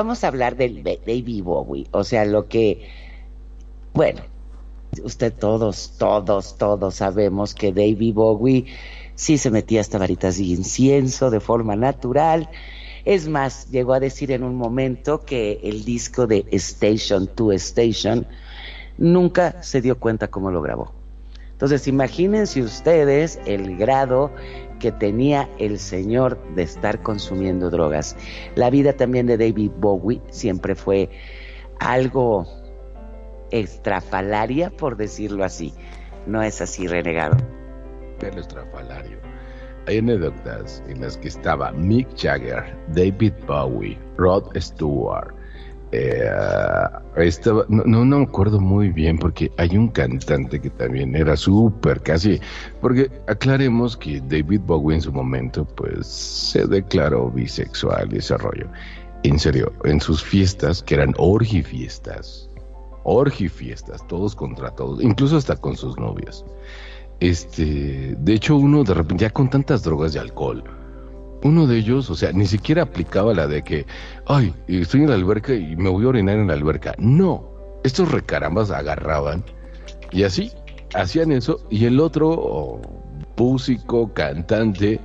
Vamos a hablar del de David Bowie, o sea, lo que, bueno, usted todos, todos, todos sabemos que David Bowie sí se metía hasta varitas de incienso de forma natural. Es más, llegó a decir en un momento que el disco de Station to Station nunca se dio cuenta cómo lo grabó. Entonces, imagínense ustedes el grado que tenía el señor de estar consumiendo drogas. La vida también de David Bowie siempre fue algo extrafalaria, por decirlo así. No es así, renegado. El estrafalario. Hay anécdotas en las que estaba Mick Jagger, David Bowie, Rod Stewart. Eh, estaba, no, no, me acuerdo muy bien porque hay un cantante que también era súper casi. Porque aclaremos que David Bowie en su momento, pues se declaró bisexual y ese rollo. En serio, en sus fiestas, que eran orgifiestas, orgifiestas, todos contra todos, incluso hasta con sus novias. Este, de hecho, uno de repente, ya con tantas drogas y alcohol, uno de ellos, o sea, ni siquiera aplicaba la de que, ay, estoy en la alberca y me voy a orinar en la alberca. No, estos recarambas agarraban y así, hacían eso y el otro oh, músico, cantante,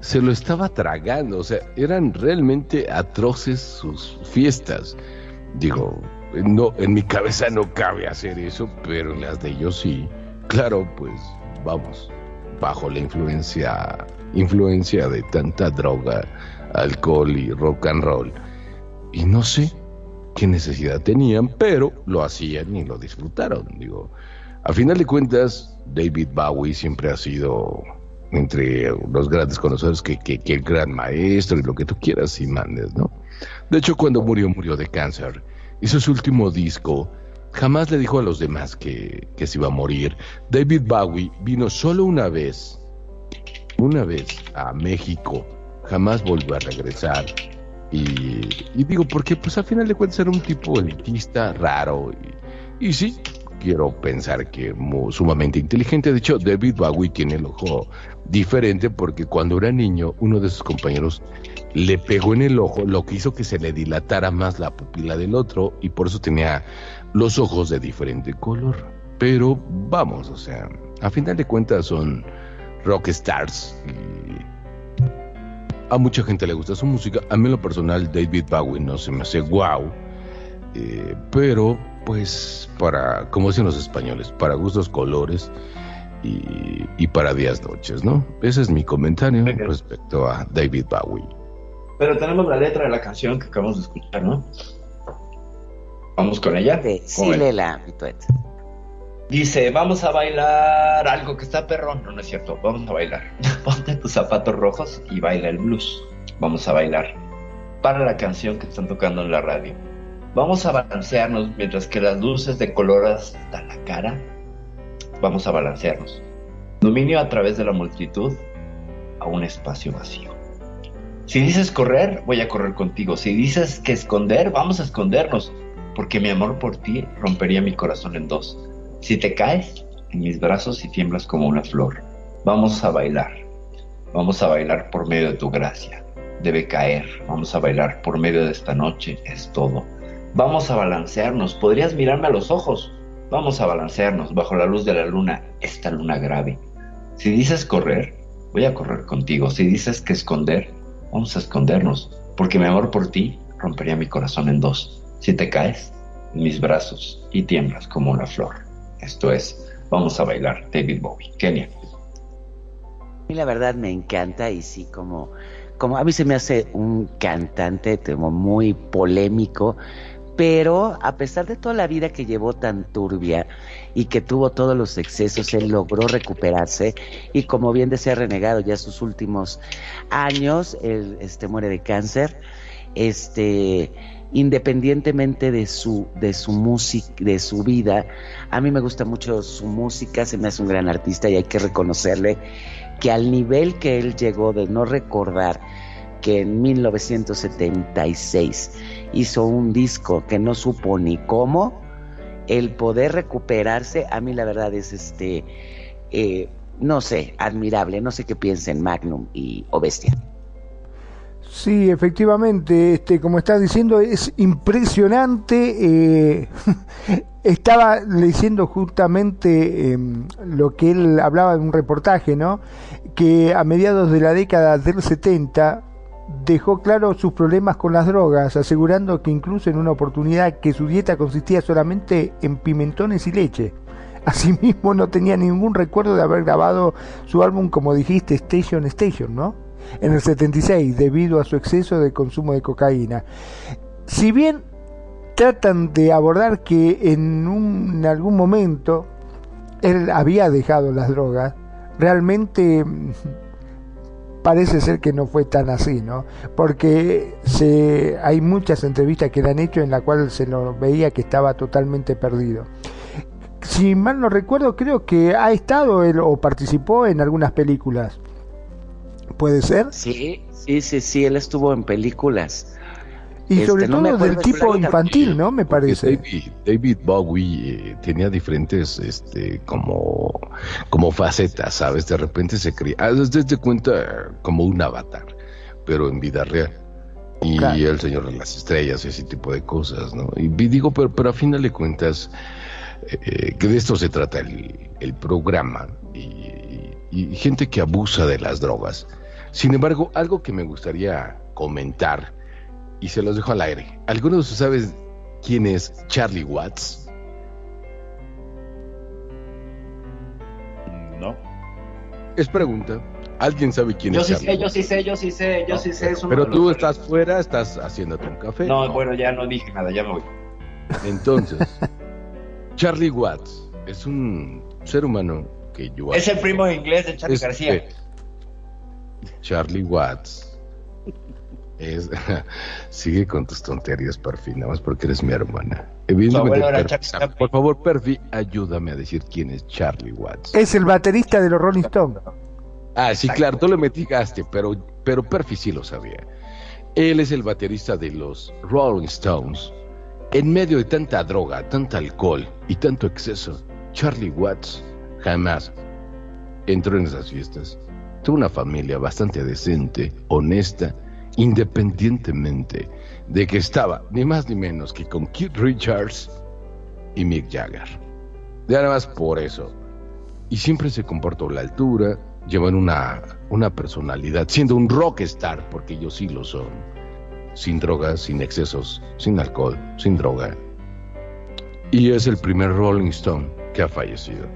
se lo estaba tragando, o sea, eran realmente atroces sus fiestas. Digo, no, en mi cabeza no cabe hacer eso, pero en las de ellos sí. Claro, pues vamos, bajo la influencia, influencia de tanta droga, alcohol y rock and roll. Y no sé qué necesidad tenían, pero lo hacían y lo disfrutaron. Digo, a final de cuentas, David Bowie siempre ha sido entre los grandes conocedores que, que, que el gran maestro y lo que tú quieras y mandes, ¿no? De hecho, cuando murió, murió de cáncer. Hizo su último disco. Jamás le dijo a los demás que, que se iba a morir. David Bowie vino solo una vez, una vez a México. Jamás volvió a regresar. Y, digo, porque pues al final de cuentas era un tipo elitista, raro. Y, sí, quiero pensar que sumamente inteligente. De hecho, David Bowie tiene el ojo diferente porque cuando era niño, uno de sus compañeros le pegó en el ojo, lo que hizo que se le dilatara más la pupila del otro y por eso tenía los ojos de diferente color. Pero vamos, o sea, a final de cuentas son rock stars y a mucha gente le gusta su música. A mí en lo personal David Bowie no se me hace wow, eh, pero pues para, como dicen los españoles, para gustos colores y, y para días noches, ¿no? Ese es mi comentario respecto a David Bowie. Pero tenemos la letra de la canción que acabamos de escuchar, ¿no? Vamos con ella. Sí, ¿Cómo ven? Dice, vamos a bailar algo que está perrón. No, no es cierto, vamos a bailar. Ponte tus zapatos rojos y baila el blues. Vamos a bailar. Para la canción que están tocando en la radio. Vamos a balancearnos mientras que las luces de color hasta la cara. Vamos a balancearnos. Dominio a través de la multitud a un espacio vacío. Si dices correr, voy a correr contigo. Si dices que esconder, vamos a escondernos. Porque mi amor por ti rompería mi corazón en dos. Si te caes en mis brazos y tiemblas como una flor, vamos a bailar. Vamos a bailar por medio de tu gracia. Debe caer. Vamos a bailar por medio de esta noche. Es todo. Vamos a balancearnos. Podrías mirarme a los ojos. Vamos a balancearnos bajo la luz de la luna, esta luna grave. Si dices correr, voy a correr contigo. Si dices que esconder, vamos a escondernos. Porque mi amor por ti rompería mi corazón en dos. Si te caes en mis brazos y tiemblas como una flor. Esto es Vamos a bailar, David Bowie. Kenia. Mí la verdad me encanta y sí, como, como a mí se me hace un cantante como muy polémico, pero a pesar de toda la vida que llevó tan turbia y que tuvo todos los excesos, él logró recuperarse y como bien decía renegado ya sus últimos años, él este, muere de cáncer, este independientemente de su de su música, de su vida, a mí me gusta mucho su música, se me hace un gran artista y hay que reconocerle que al nivel que él llegó de no recordar que en 1976 hizo un disco que no supo ni cómo, el poder recuperarse, a mí la verdad es este, eh, no sé, admirable, no sé qué piensen Magnum y o Bestia. Sí, efectivamente, este, como estás diciendo, es impresionante. eh, estaba leyendo justamente eh, lo que él hablaba en un reportaje, ¿no? Que a mediados de la década del 70 dejó claro sus problemas con las drogas, asegurando que incluso en una oportunidad que su dieta consistía solamente en pimentones y leche. Asimismo, no tenía ningún recuerdo de haber grabado su álbum, como dijiste, Station Station, ¿no? En el 76, debido a su exceso de consumo de cocaína. Si bien tratan de abordar que en, un, en algún momento él había dejado las drogas, realmente mm, parece ser que no fue tan así, ¿no? Porque se, hay muchas entrevistas que le han hecho en la cual se lo veía que estaba totalmente perdido. Si mal no recuerdo, creo que ha estado él o participó en algunas películas. ¿Puede ser? Sí, sí, sí, sí, él estuvo en películas. Y sobre Este, no me todo del tipo infantil, ¿no? Me parece. David, David Bowie eh, tenía diferentes, este, como, como facetas, ¿sabes? De repente se cría, ah, desde cuenta como un avatar, pero en vida real. Y Claro. el Señor de las Estrellas y ese tipo de cosas, ¿no? Y digo, pero, pero a final de cuentas, eh, que de esto se trata el, el programa y, y- gente que abusa de las drogas. Sin embargo, algo que me gustaría comentar, y se los dejo al aire. ¿Alguno de ustedes sabe quién es Charlie Watts? No. Es pregunta. ¿Alguien sabe quién Yo es sí Charlie sé, yo sí sé, yo sí sé, yo sí sé. es uno Pero de tú estás fuera, estás haciéndote un café. No, bueno, ya no dije nada, ya me voy. Entonces, Charlie Watts es un ser humano que yo Es el primo inglés de Charlie Este, García. Charlie Watts es sigue con tus tonterías, Perfi, nada más porque eres mi hermana. Perfi, por favor, Perfi, ayúdame a decir quién es Charlie Watts. Es el baterista de los Rolling Stones. Ah, sí, claro, tú lo metigaste, pero, pero Perfi sí lo sabía. Él es el baterista de los Rolling Stones. En medio de tanta droga, tanta alcohol y tanto exceso, Charlie Watts jamás entró en esas fiestas. Tuvo una familia bastante decente, honesta, independientemente de que estaba ni más ni menos que con Keith Richards y Mick Jagger. Ya nada más por eso. Y siempre se comportó a la altura, llevan una, una personalidad, siendo un rockstar, porque ellos sí lo son. Sin drogas, sin excesos, sin alcohol, sin droga. Y es el primer Rolling Stone que ha fallecido.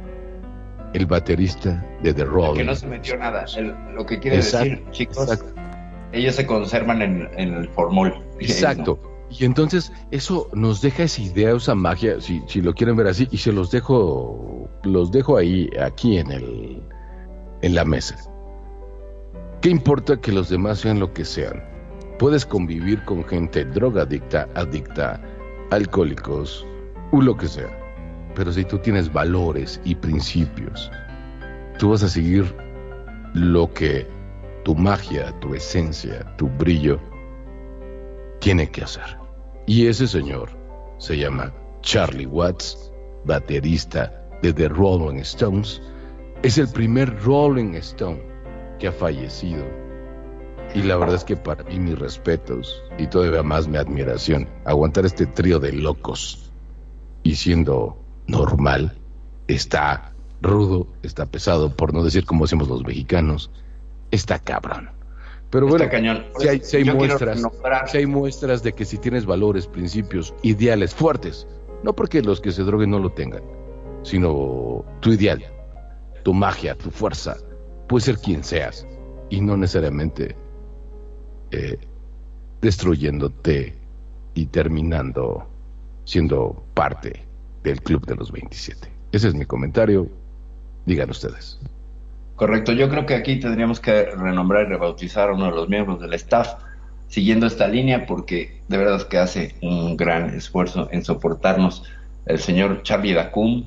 El baterista de The Rolling que no se metió nada. El- lo que quiere Exacto, decir, chicos, exacto. ellos se conservan en, en el formol. Exacto. Y entonces eso nos deja esa idea, esa magia, si, si lo quieren ver así, y se los dejo, los dejo ahí, aquí en el, en la mesa. ¿Qué importa que los demás sean lo que sean? Puedes convivir con gente drogadicta, adicta, alcohólicos, o lo que sea. Pero si tú tienes valores y principios, tú vas a seguir lo que tu magia, tu esencia, tu brillo tiene que hacer. Y ese señor se llama Charlie Watts, baterista de The Rolling Stones. Es el primer Rolling Stone que ha fallecido. Y la verdad es que para mí mis respetos y todavía más mi admiración, aguantar este trío de locos y siendo normal, está rudo, está pesado, por no decir como decimos los mexicanos, está cabrón. Pero bueno, si hay, si muestras, si hay muestras de que si tienes valores, principios, ideales fuertes, no porque los que se droguen no lo tengan, sino tu ideal, tu magia, tu fuerza, puede ser quien seas y no necesariamente eh, destruyéndote y terminando siendo parte del club de los 27. Ese es mi comentario. Digan ustedes. Correcto, yo creo que aquí tendríamos que renombrar y rebautizar a uno de los miembros del staff siguiendo esta línea porque de verdad es que hace un gran esfuerzo en soportarnos el señor Charlie Dacum,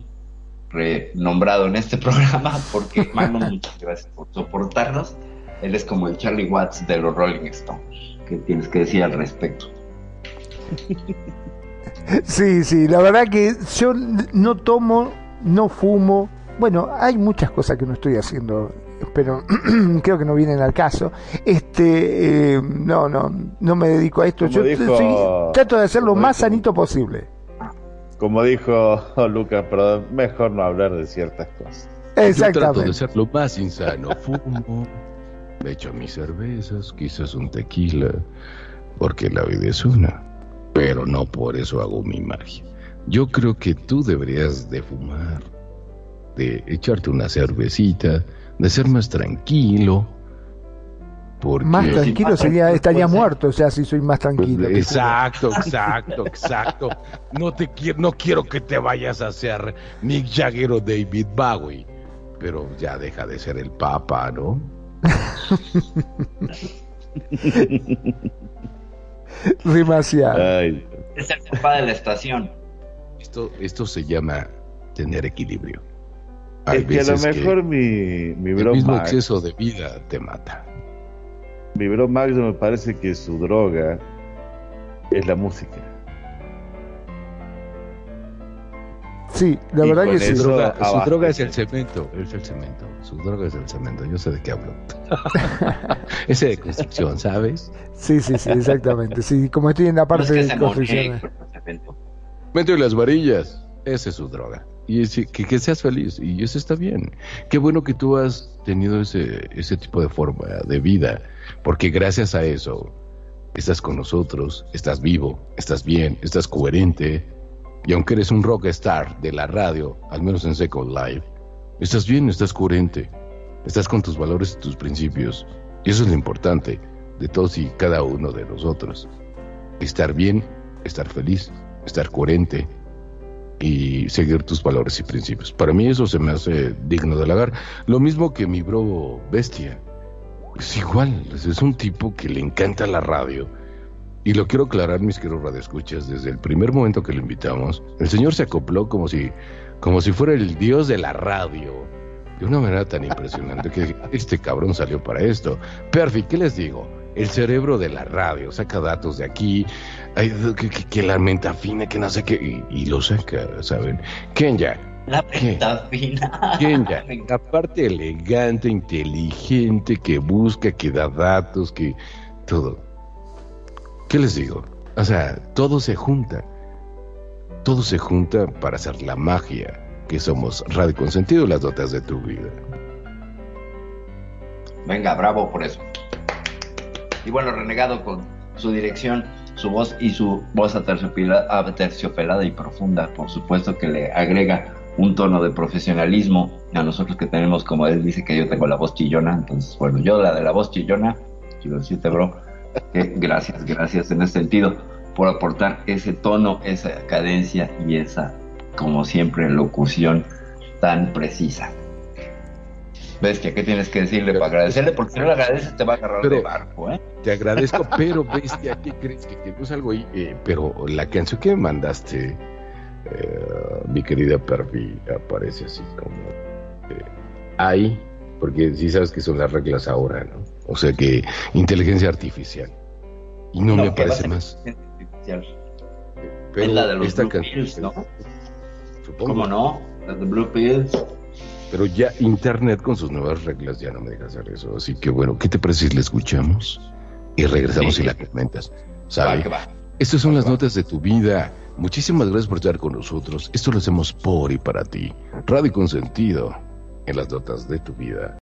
renombrado en este programa porque Mano, muchas gracias por soportarnos. Él es como el Charlie Watts de los Rolling Stones. ¿Qué tienes que decir al respecto? Sí, sí, la verdad que yo no tomo, no fumo. Bueno, hay muchas cosas que no estoy haciendo, pero creo que no vienen al caso. Este, eh, no, no, no me dedico a esto. Como Yo dijo- soy- trato de hacer lo más dijo- sanito posible. Como dijo Lucas, perdón, mejor no hablar de ciertas cosas. Yo trato de Exactamente. ser lo más insano. Fumo, me echo mis cervezas, quizás un tequila, porque la vida es una. Pero no por eso hago mi magia. Yo creo que tú deberías de fumar, de echarte una cervecita, de ser más tranquilo. Porque... Más tranquilo sería, tranquilo estaría puede ser. muerto, o sea, si soy más tranquilo. que Exacto, exacto, exacto. No te quiero, no quiero que te vayas a hacer Mick Jagger o David Bowie, pero ya deja de ser el Papa, ¿no? Demasiado. Ay, Es el papá de la estación. Esto, esto se llama tener equilibrio. Hay es que a lo mejor mi, mi el bro mismo Max, exceso de vida te mata. mi bro Max me parece que su droga es la música. Sí, la Y verdad que sí. eso- Su droga, su droga es el cemento, es el cemento. Su droga es el cemento, yo sé de qué hablo. Ese de construcción, ¿sabes? Sí, sí, sí, exactamente. Sí, como estoy en la No es parte que de construcción. Cemento y las varillas, esa es su droga. Y es- que, que seas feliz, y eso está bien. Qué bueno que tú has tenido ese, ese tipo de forma de vida, porque gracias a eso estás con nosotros, estás vivo, estás bien, estás coherente, y aunque eres un rock star de la radio, al menos en Second Life, estás bien, estás coherente, estás con tus valores y tus principios, y eso es lo importante de todos y cada uno de nosotros. Estar bien, estar feliz, estar coherente, y seguir tus valores y principios. Para mí eso se me hace digno de halagar. Lo mismo que mi bro Bestia. Es igual, es un tipo que le encanta la radio. Y lo quiero aclarar, mis queridos radioescuchas, desde el primer momento que lo invitamos, el señor se acopló como si, como si fuera el dios de la radio. De una manera tan impresionante que este cabrón salió para esto. Perfect, ¿qué les digo? El cerebro de la radio, saca datos de aquí, que, que- que la que no sé qué, y, y lo saca, ¿saben? Kenya, La ¿Qué? penta fina. Kenya, la parte elegante, inteligente, que busca, que da datos, que todo. ¿Qué les digo? O sea, todo se junta. Todo se junta para hacer la magia que somos Radio Consentido, las dotas de tu vida. Venga, bravo por eso. Y bueno, Renegado con su dirección, su voz y su voz aterciopela- aterciopelada y profunda, por supuesto que le agrega un tono de profesionalismo a nosotros que tenemos, como él dice que yo tengo la voz chillona, entonces bueno, yo la de la voz chillona, quiero decirte bro, que gracias, gracias en ese sentido. por aportar ese tono, esa cadencia y esa, como siempre, locución tan precisa. Bestia, ¿qué tienes que decirle para agradecerle? Porque si no le agradeces te va a agarrar Pero- de barco, ¿eh? Te agradezco, pero bestia, ¿qué crees que tenemos algo ahí? Eh, pero la canción que me mandaste, eh, mi querida Perfi, aparece así como eh, ahí, porque sí sabes que son las reglas ahora, ¿no? O sea que inteligencia artificial. Y no, me va a parece más. Pero es la de los esta Blue Pills, ¿no? supongo. ¿Cómo no? La de Blue Pills. Pero ya Internet con sus nuevas reglas ya no me deja hacer eso. Así que bueno, ¿qué te parece si la escuchamos? Y regresamos Sí. y la comentas. Va, ¿Sabe? que va. Estas son las notas de tu vida. Muchísimas gracias por estar con nosotros. Esto lo hacemos por y para ti. Radio con sentido en las notas de tu vida.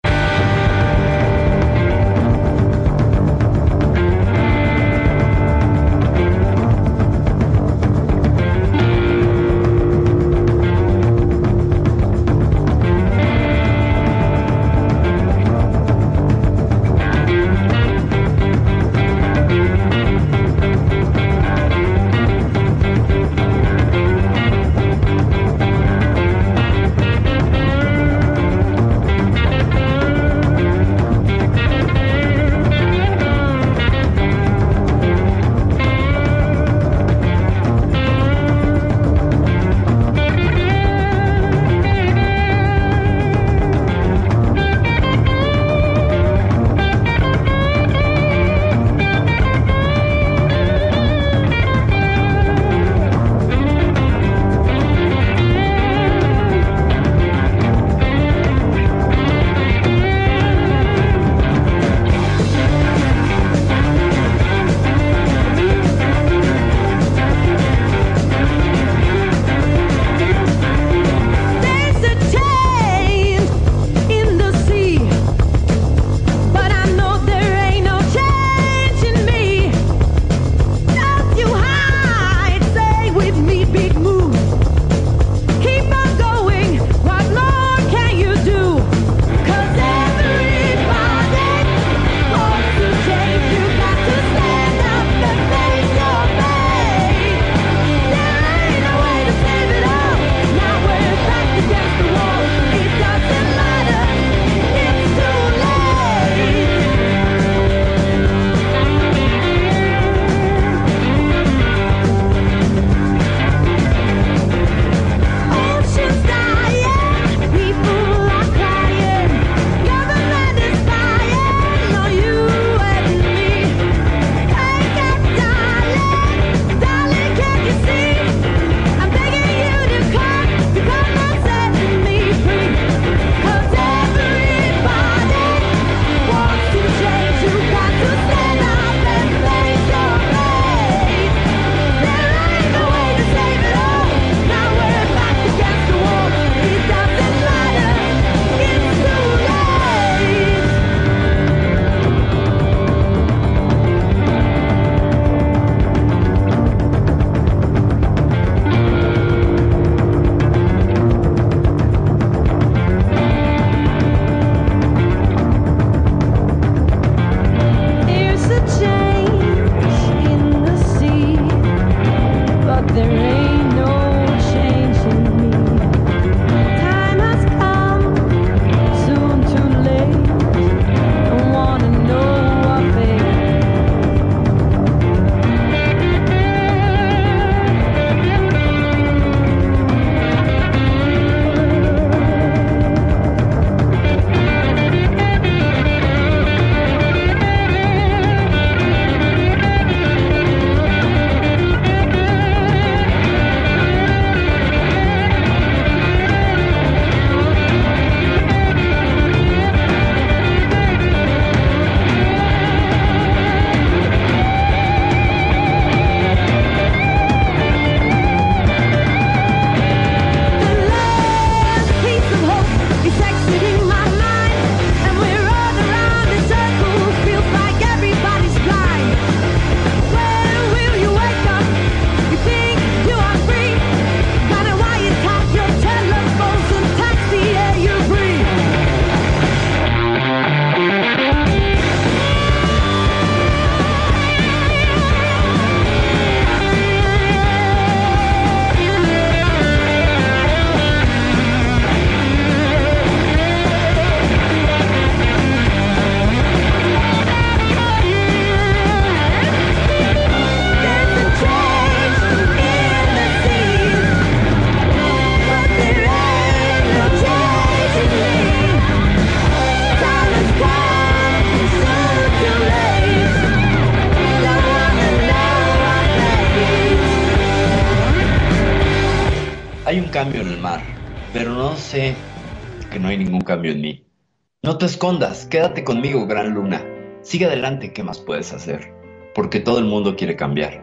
Te escondas, quédate conmigo, gran luna. Sigue adelante, ¿qué más puedes hacer? Porque todo el mundo quiere cambiar.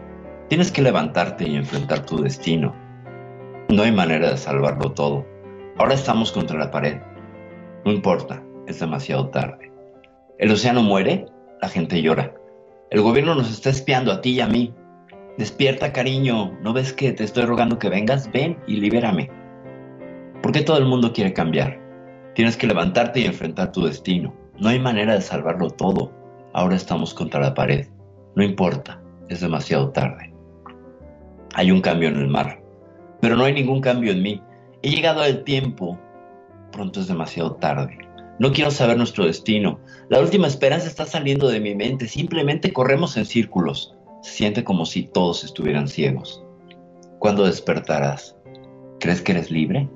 Tienes que levantarte y enfrentar tu destino. No hay manera de salvarlo todo. Ahora estamos contra la pared. No importa, es demasiado tarde. El océano muere, la gente llora. El gobierno nos está espiando a ti y a mí. Despierta, cariño. ¿No ves que te estoy rogando que vengas? Ven y libérame. ¿Por qué todo el mundo quiere cambiar? Tienes que levantarte y enfrentar tu destino. No hay manera de salvarlo todo. Ahora estamos contra la pared. No importa, es demasiado tarde. Hay un cambio en el mar, pero no hay ningún cambio en mí. He llegado al tiempo. Pronto es demasiado tarde. No quiero saber nuestro destino. La última esperanza está saliendo de mi mente. Simplemente corremos en círculos. Se siente como si todos estuvieran ciegos. ¿Cuándo despertarás? ¿Crees que eres libre?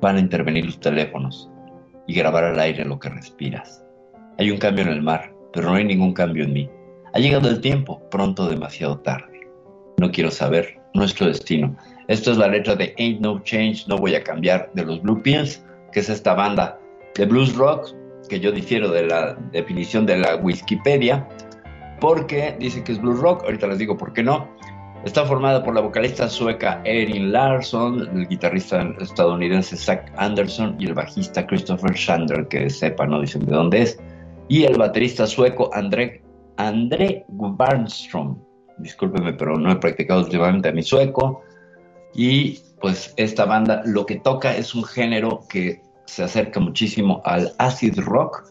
Van a intervenir los teléfonos y grabar al aire lo que respiras. Hay un cambio en el mar, pero no hay ningún cambio en mí. Ha llegado el tiempo, pronto demasiado tarde. No quiero saber nuestro destino. Esto es la letra de Ain't No Change, No Voy a Cambiar de los Blue Pills, que es esta banda de blues rock, que yo difiero de la definición de la Wikipedia, porque dice que es blues rock, ahorita les digo por qué no. Está formada por la vocalista sueca Erin Larson, el guitarrista estadounidense Zach Anderson y el bajista Christopher Shander, que sepa, no dicen de dónde es, y el baterista sueco André, André Barnstrom. Discúlpeme, pero no he practicado últimamente a mi sueco. Y pues esta banda lo que toca es un género que se acerca muchísimo al acid rock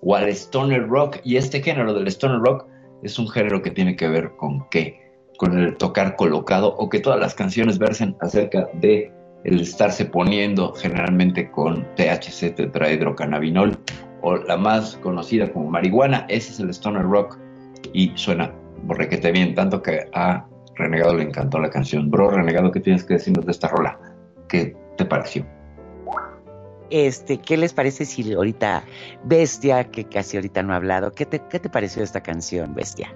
o al stoner rock. Y este género del stoner rock es un género que tiene que ver con qué? Con el tocar colocado o que todas las canciones versen acerca de el estarse poniendo generalmente con THC, tetrahidrocannabinol o la más conocida como marihuana. Ese es el stoner rock y suena borrequete bien, tanto que a Renegado le encantó la canción. Bro, Renegado, ¿qué tienes que decirnos de esta rola? ¿Qué te pareció? Este, ¿qué les parece si ahorita Bestia, que casi ahorita no ha hablado, ¿qué te, qué te pareció esta canción, Bestia?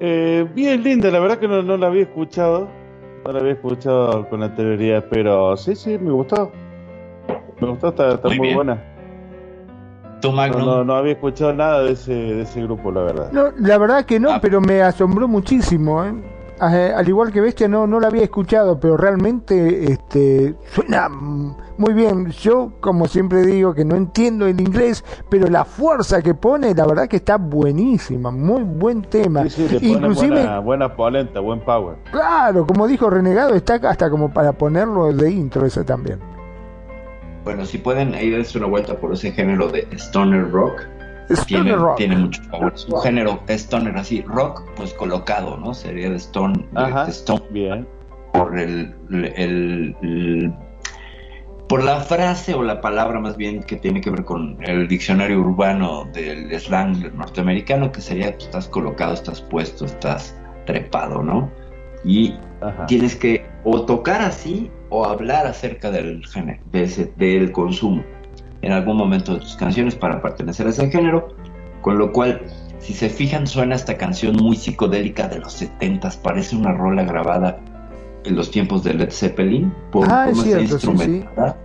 Eh, bien linda, la verdad que no, no la había escuchado. No la había escuchado con anterioridad, pero sí, sí, me gustó. Me gustó, está, está Muy buena. ¿Tú, No, no, no había escuchado nada de ese, de ese grupo, la verdad. No, la verdad que no, Ah. pero me asombró muchísimo. ¿eh? Ah, Al igual que Bestia, no, no la había escuchado, pero realmente este, suena muy bien. Yo, como siempre digo, que no entiendo el inglés, pero la fuerza que pone, la verdad que está buenísima. Muy buen tema. Sí, Inclusive, buena, buena polenta, buen power. claro, como dijo Renegado, está hasta como para ponerlo de intro ese también. Bueno, si pueden ir a darse una vuelta por ese género de stoner rock, tiene, rock. tiene mucho power. Es un género stoner así, rock, pues colocado, ¿no? Sería de stone, de- Ajá. de stone Bien. por el, el- el- por la frase o la palabra más bien que tiene que ver con el diccionario urbano del slang norteamericano, que sería pues, estás colocado, estás puesto, estás trepado, ¿no? Y Ajá. tienes que o tocar así o hablar acerca del género, de ese, del consumo en algún momento de tus canciones para pertenecer a ese género, con lo cual, si se fijan, suena esta canción muy psicodélica de los 70s, parece una rola grabada en los tiempos de Led Zeppelin, por Ah, es cómo está instrumentada.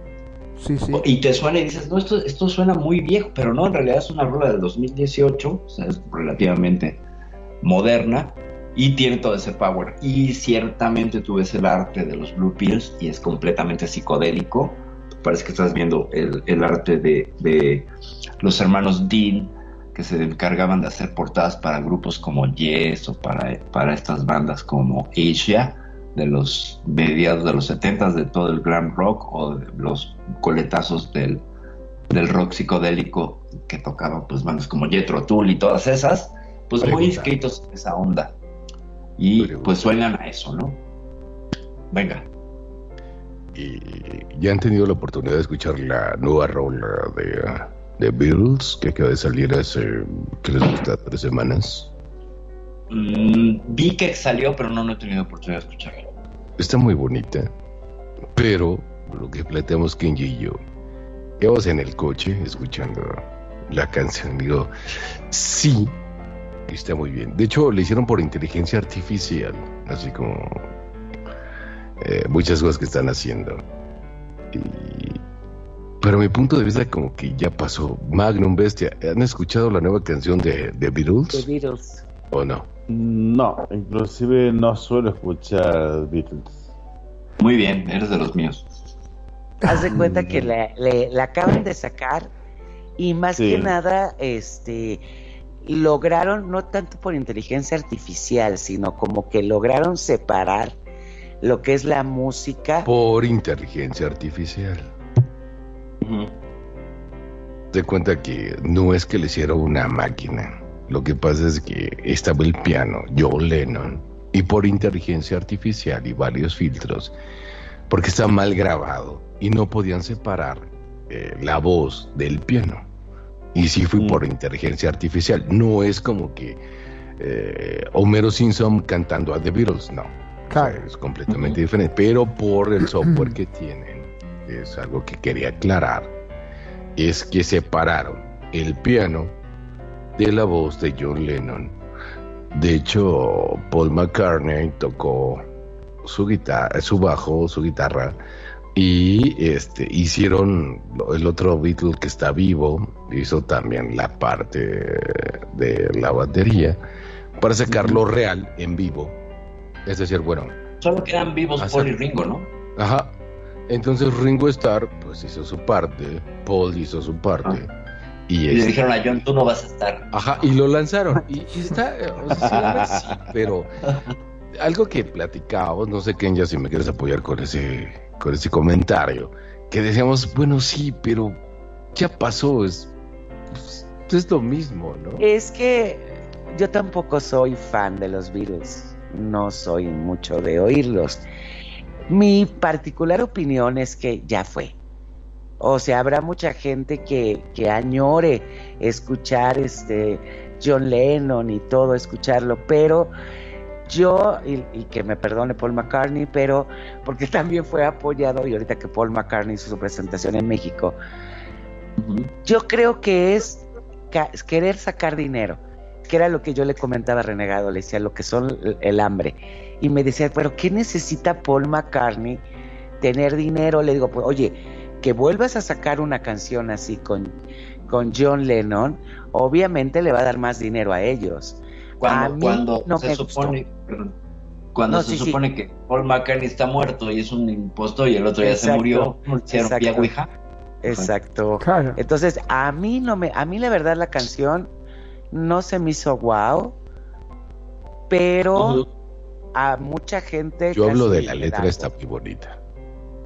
Sí, sí. Y te suena y dices, no, esto, esto suena muy viejo, pero no, en realidad es una rola del 2018, o sea, es relativamente moderna y tiene todo ese power. Y ciertamente tú ves el arte de los Blue Pills y es completamente psicodélico. Parece que estás viendo el, el arte de, de los hermanos Dean, que se encargaban de hacer portadas para grupos como Yes o para, para estas bandas como Asia de los mediados de los 70 de todo el glam rock o de los coletazos del, del rock psicodélico que tocaban pues bandas como Jethro Tull y todas esas, pues muy Pregunta. inscritos en esa onda. Y Pregunta. pues suenan a eso, ¿no? Venga. ¿Y ya han tenido la oportunidad de escuchar la nueva rola de, de Beatles que acaba de salir hace, ¿qué les gusta? ¿Tres semanas? Mm, vi que salió, pero no, no he tenido oportunidad de escucharlo. Está muy bonita, pero lo que planteamos Kenji y yo, íbamos en el coche escuchando la canción, digo, sí, está muy bien. De hecho, le hicieron por inteligencia artificial, así como eh, muchas cosas que están haciendo. Y- pero mi punto de vista como que ya pasó. Magnum Bestia, ¿han escuchado la nueva canción de, de Beatles The Beatles. o no? No, inclusive no suelo escuchar Beatles. Muy bien, eres de los míos. Haz de cuenta que la, le- la acaban de sacar y más Sí. que nada, este, lograron, no tanto por inteligencia artificial, sino como que lograron separar lo que es la música. Por inteligencia artificial. De cuenta que no es que le hiciera una máquina. Lo que pasa es que estaba el piano, John Lennon, y por inteligencia artificial y varios filtros, porque está mal grabado y no podían separar eh, la voz del piano. Y sí fui por inteligencia artificial. No es como que eh, Homero Simpson cantando a The Beatles, no. Es completamente diferente. Pero por el software que tienen, es algo que quería aclarar, es que separaron el piano de la voz de John Lennon. De hecho, Paul McCartney tocó su guitarra, su bajo, su guitarra, y este hicieron el otro Beatle que está vivo, hizo también la parte de la batería para sacarlo real en vivo. Es decir, bueno, Solo quedan vivos. Paul y Ringo, ¿no? Ajá. Entonces Ringo Starr pues hizo su parte, Paul hizo su parte. Y, Y le este- dijeron a John, tú no vas a estar. Ajá, y lo lanzaron. Y, y está, eh, o sea, sí, pero algo que platicábamos, no sé Kenya si me quieres apoyar con ese, con ese comentario, que decíamos, bueno, sí, pero ya pasó, es, pues, es lo mismo, ¿no? Es que yo tampoco soy fan de los Beatles, no soy mucho de oírlos. Mi particular opinión es que ya fue. O sea, habrá mucha gente que, que añore escuchar este John Lennon y todo, escucharlo, pero yo, y, y que me perdone Paul McCartney, pero porque también fue apoyado, y ahorita que Paul McCartney hizo su presentación en México, yo creo que es querer sacar dinero, que era lo que yo le comentaba a Renegado, le decía lo que son el, hambre. Y me decía, pero ¿qué necesita Paul McCartney tener dinero? Le digo, pues oye, que vuelvas a sacar una canción así con, con John Lennon, obviamente le va a dar más dinero a ellos. a Cuando, mí cuando no se supone, perdón, cuando No, se sí, sí. supone que Paul McCartney está muerto y es un impostor y el otro ya se murió, hicieron exacto. Exacto. Entonces, a mí no me, a mí la verdad la canción no se me hizo wow, pero a mucha gente Yo hablo de la le letra, da- está muy bonita.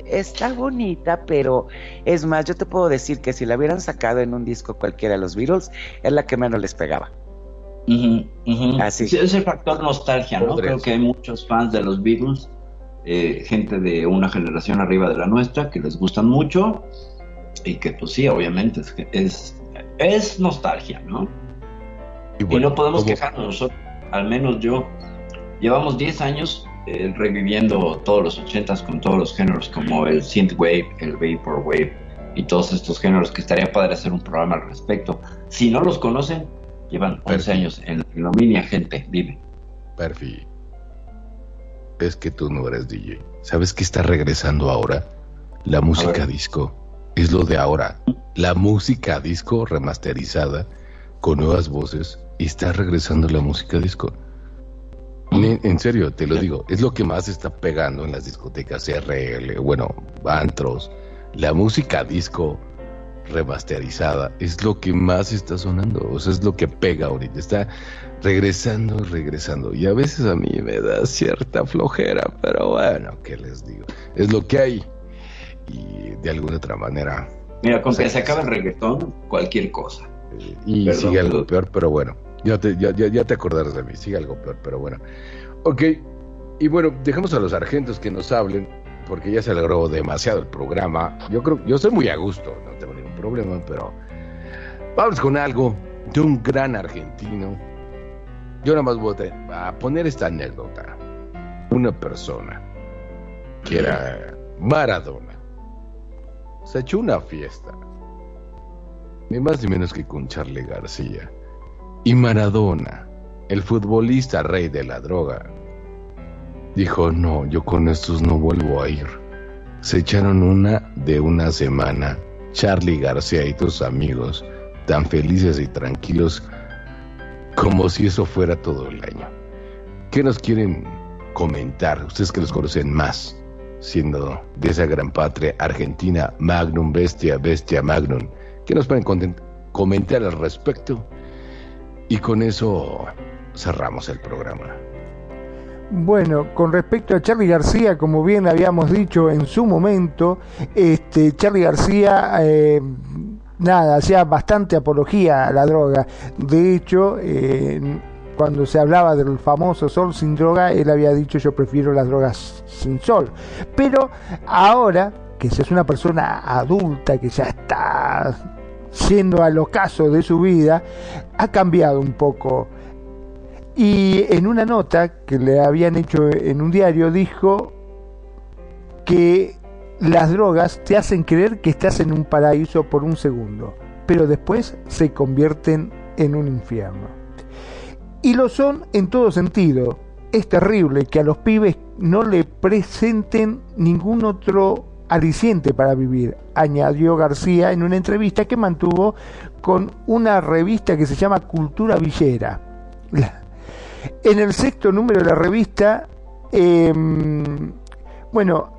Está bonita, pero es más, yo te puedo decir que si la hubieran sacado en un disco cualquiera de los Beatles, es la que menos les pegaba. Así. Sí, es el factor nostalgia, ¿no? Creo que hay muchos fans de los Beatles, eh, gente de una generación arriba de la nuestra, que les gustan mucho y que, pues sí, obviamente, es, es, es nostalgia, ¿no? Y, no podemos como- quejarnos nosotros, al menos yo. Llevamos 10 años eh, reviviendo todos los 80s con todos los géneros, como el synthwave, el vaporwave y todos estos géneros, que estaría padre hacer un programa al respecto. Si no los conocen, llevan 11 años en la ignominia, gente, dime. Perfi. Es que tú no eres DJ. ¿Sabes qué está regresando ahora? La música disco. Es lo de ahora. La música disco remasterizada con nuevas voces. Está regresando la música disco. En serio, te lo digo. Es lo que más está pegando en las discotecas RL, bueno, antros. La música disco remasterizada es lo que más está sonando, o sea, es lo que pega ahorita, está regresando, regresando, y a veces a mí me da cierta flojera, pero bueno, ¿qué les digo? Es lo que hay, y de alguna otra manera, Mira, con que se acabe el reggaetón, cualquier cosa. y Perdón, sigue algo peor, pero bueno, ya te, ya, ya, te acordarás de mí, sigue algo peor, pero bueno. Ok, y bueno, dejemos a los sargentos que nos hablen, porque ya se alargó demasiado el programa. Yo creo, yo estoy muy a gusto, no tengo ningún problema, pero vamos con algo de un gran argentino. Yo nada más voy a poner esta anécdota. Una persona que era Maradona se echó una fiesta ni más ni menos que con Charlie García. Y Maradona, el futbolista rey de la droga, dijo, no, yo con estos no vuelvo a ir. Se echaron una de una semana. Charlie García y tus amigos, tan felices y tranquilos como si eso fuera todo el año. ¿Qué nos quieren comentar? Ustedes que los conocen más, siendo de esa gran patria argentina, Magnum Bestia, Bestia Magnum. ¿Qué nos pueden comentar al respecto? Y con eso cerramos el programa. Bueno, con respecto a Charlie García, como bien habíamos dicho en su momento, este Charlie García, eh, nada, hacía bastante apología a la droga. De hecho, eh, cuando se hablaba del famoso sol sin droga, él había dicho yo prefiero las drogas sin sol. Pero ahora, que ya es una persona adulta, que ya está yendo al ocaso de su vida, ha cambiado un poco. Y en una nota que le habían hecho en un diario dijo que las drogas te hacen creer que estás en un paraíso por un segundo, pero después se convierten en un infierno. Y lo son en todo sentido. Es terrible que a los pibes no le presenten ningún otro aliciente para vivir, añadió García en una entrevista que mantuvo con una revista que se llama Cultura Villera. En el sexto número de la revista, eh, bueno,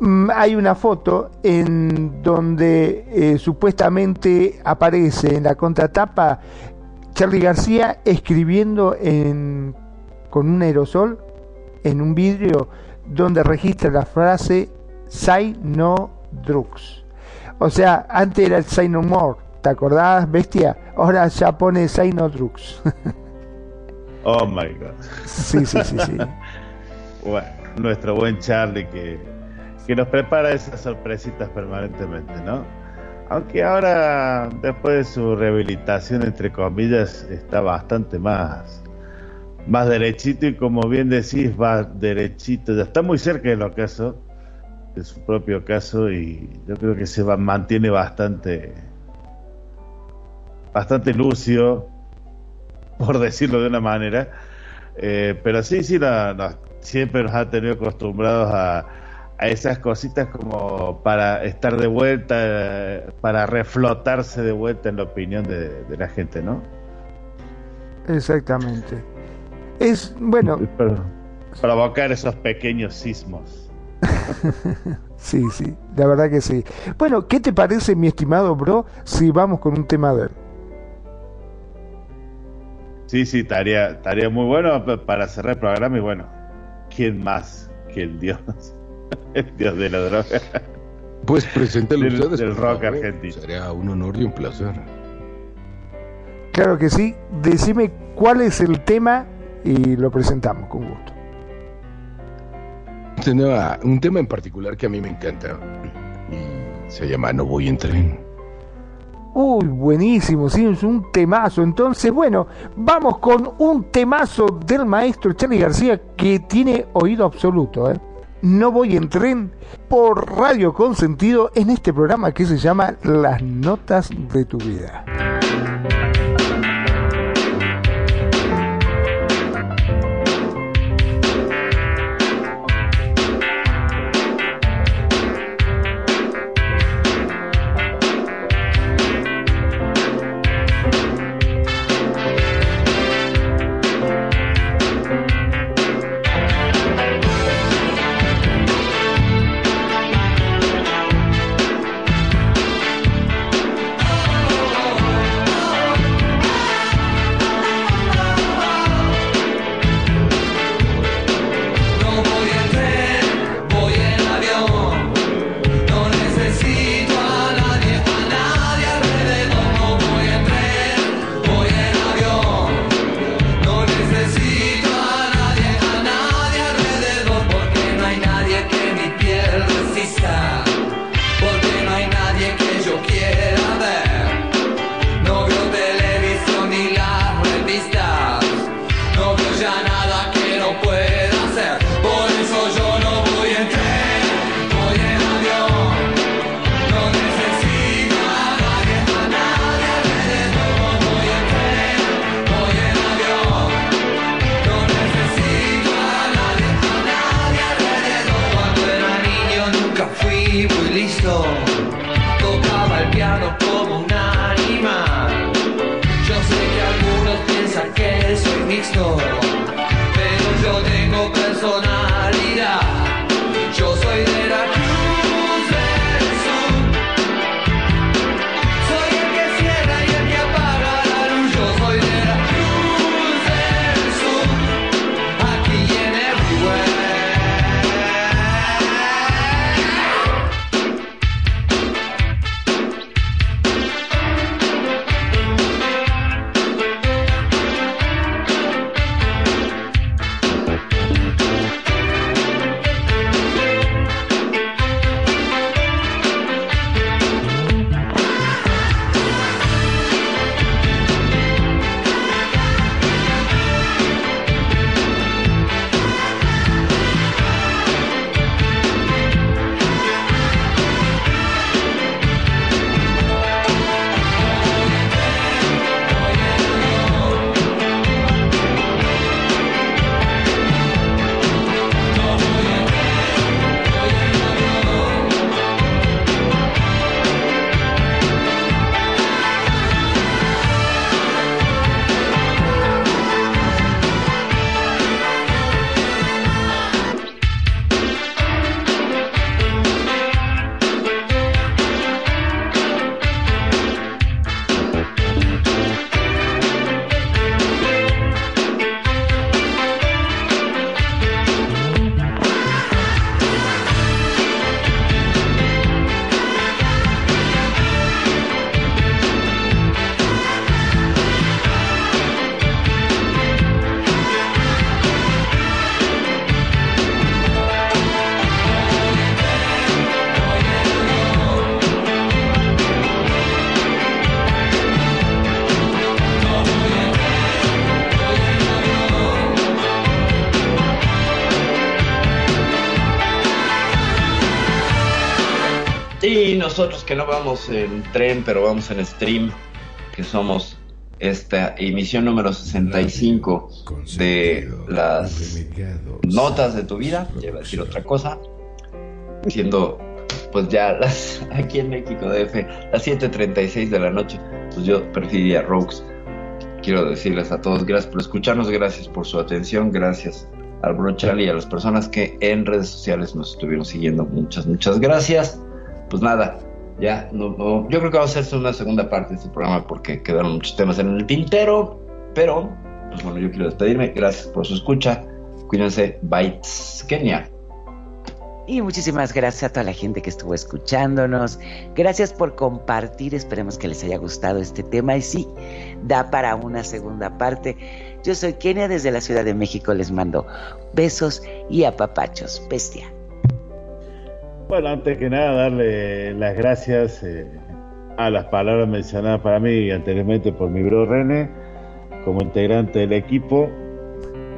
mm, hay una foto en donde eh, supuestamente aparece en la contratapa Charlie García escribiendo en, con un aerosol en un vidrio donde registra la frase Say no drugs. O sea, antes era el Say no more, ¿te acordás, bestia? Ahora ya pone Say no drugs. Oh my god. Sí, sí, sí, sí. Bueno, nuestro buen Charlie que, que nos prepara esas sorpresitas permanentemente, ¿no? Aunque ahora, después de su rehabilitación, entre comillas, está bastante más, más derechito y como bien decís, va derechito, ya está muy cerca del ocaso, de su propio caso y yo creo que se va, mantiene bastante, bastante lúcido, por decirlo de una manera. Eh, pero sí, sí, la- la- siempre nos ha tenido acostumbrados a, a esas cositas como para estar de vuelta, para reflotarse de vuelta en la opinión de, de la gente, ¿no? Exactamente. Es, bueno, provocar esos pequeños sismos. sí, sí, la verdad que sí. Bueno, ¿qué te parece, mi estimado bro, si vamos con un tema de él? Sí, sí, estaría, estaría muy bueno pa- para cerrar el programa y bueno, ¿quién más que el Dios? El Dios de la droga. Pues preséntelo Del- ustedes. del rock favor. argentino. Sería un honor y un placer. Claro que sí. Decime cuál es el tema y lo presentamos con gusto. Un tema en particular que a mí me encanta y se llama No voy en tren. Uy, buenísimo, sí, es un temazo. Entonces, bueno, vamos con un temazo del maestro Charlie García que tiene oído absoluto. ¿eh? No voy en tren por Radio Consentido en este programa que se llama Las Notas de tu Vida. Y nosotros que no vamos en tren, pero vamos en stream, que somos esta emisión número 65 de las notas de tu vida, ya iba a decir otra cosa, siendo pues ya las aquí en México DF, las 7.36 de la noche, pues yo preferiría Rogues. Quiero decirles a todos gracias por escucharnos, gracias por su atención, gracias al Brochal y a las personas que en redes sociales nos estuvieron siguiendo. Muchas, muchas gracias. Pues nada, ya, no, yo creo que vamos a hacer una segunda parte de este programa porque quedaron muchos temas en el tintero, pero, pues bueno, yo quiero despedirme. Gracias por su escucha. Cuídense. Bye. Kenia. Y muchísimas gracias a toda la gente que estuvo escuchándonos. Gracias por compartir. Esperemos que les haya gustado este tema. Y sí, da para una segunda parte. Yo soy Kenia desde la Ciudad de México. Les mando besos y apapachos. Bestia. Bueno, antes que nada, darle las gracias eh, a las palabras mencionadas para mí anteriormente por mi bro René, como integrante del equipo.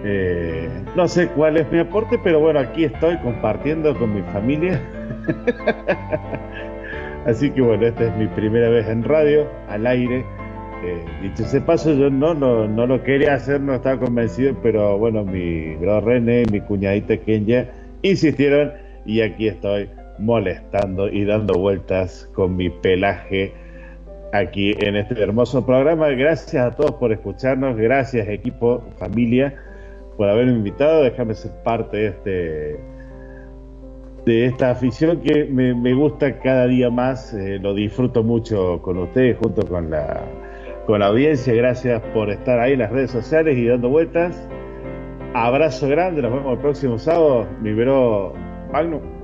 Eh, no sé cuál es mi aporte, pero bueno, aquí estoy compartiendo con mi familia. Así que bueno, esta es mi primera vez en radio, al aire. Eh, dicho ese paso, yo no, no, no lo quería hacer, no estaba convencido, pero bueno, mi bro René y mi cuñadita Kenya insistieron y aquí estoy molestando y dando vueltas con mi pelaje aquí en este hermoso programa. Gracias a todos por escucharnos, gracias equipo, familia, por haberme invitado, déjame ser parte de este de esta afición que me, gusta cada día más, eh, lo disfruto mucho con ustedes junto con la con la audiencia, gracias por estar ahí en las redes sociales y dando vueltas. Abrazo grande, nos vemos el próximo sábado, mi bro Magno.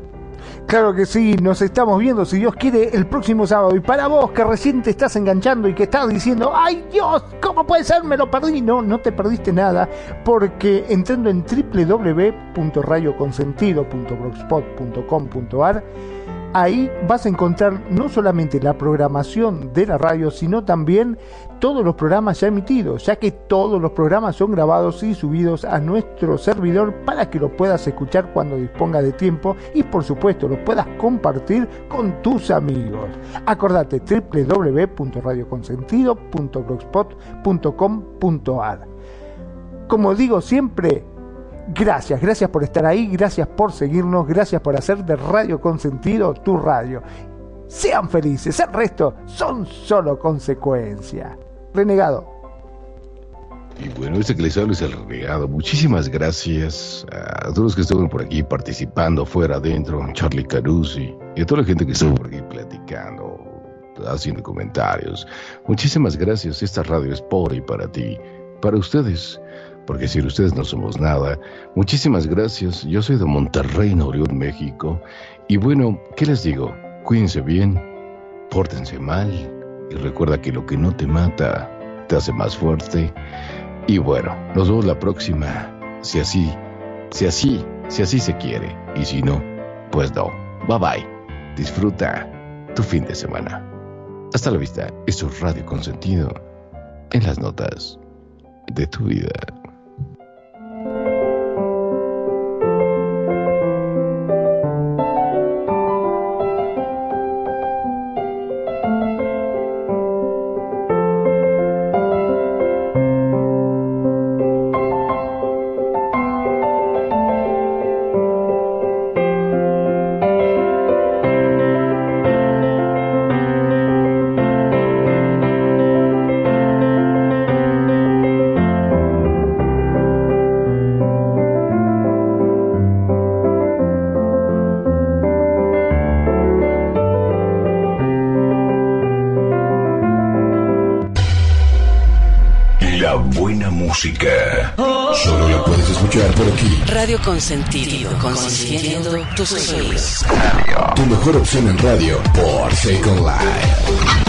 Claro que sí, nos estamos viendo, si Dios quiere, el próximo sábado. Y para vos que recién te estás enganchando y que estás diciendo, ¡ay Dios! ¿Cómo puede ser? Me lo perdí. No, no te perdiste nada, porque entrando en www.radioconsentido.blogspot.com.ar Ahí vas a encontrar no solamente la programación de la radio, sino también todos los programas ya emitidos, ya que todos los programas son grabados y subidos a nuestro servidor para que lo puedas escuchar cuando disponga de tiempo y por supuesto lo puedas compartir con tus amigos. Acordate www.radioconsentido.blogspot.com.ar Como digo siempre, Gracias, gracias por estar ahí, gracias por seguirnos, gracias por hacer de Radio Consentido tu radio. Sean felices, el resto son solo consecuencias. Renegado. Y bueno, este que les hablo es el regado. Muchísimas gracias a todos los que estuvieron por aquí participando, fuera, adentro, Charlie Carusi, y a toda la gente que estuvo por aquí platicando, haciendo comentarios. Muchísimas gracias. Esta radio es por y para ti, para ustedes, porque sin ustedes no somos nada. Muchísimas gracias. Yo soy de Monterrey, Nuevo México. Y bueno, ¿qué les digo? Cuídense bien, pórtense mal y recuerda que lo que no te mata te hace más fuerte. Y bueno, nos vemos la próxima, si así, si así, si así se quiere. Y si no, pues no. Bye bye. Disfruta tu fin de semana. Hasta la vista. Esto es Radio Consentido en las notas de tu vida. Música. Solo la puedes escuchar por aquí. Radio Consentido, consintiendo tus oídos. Tu mejor opción en radio por Second Life.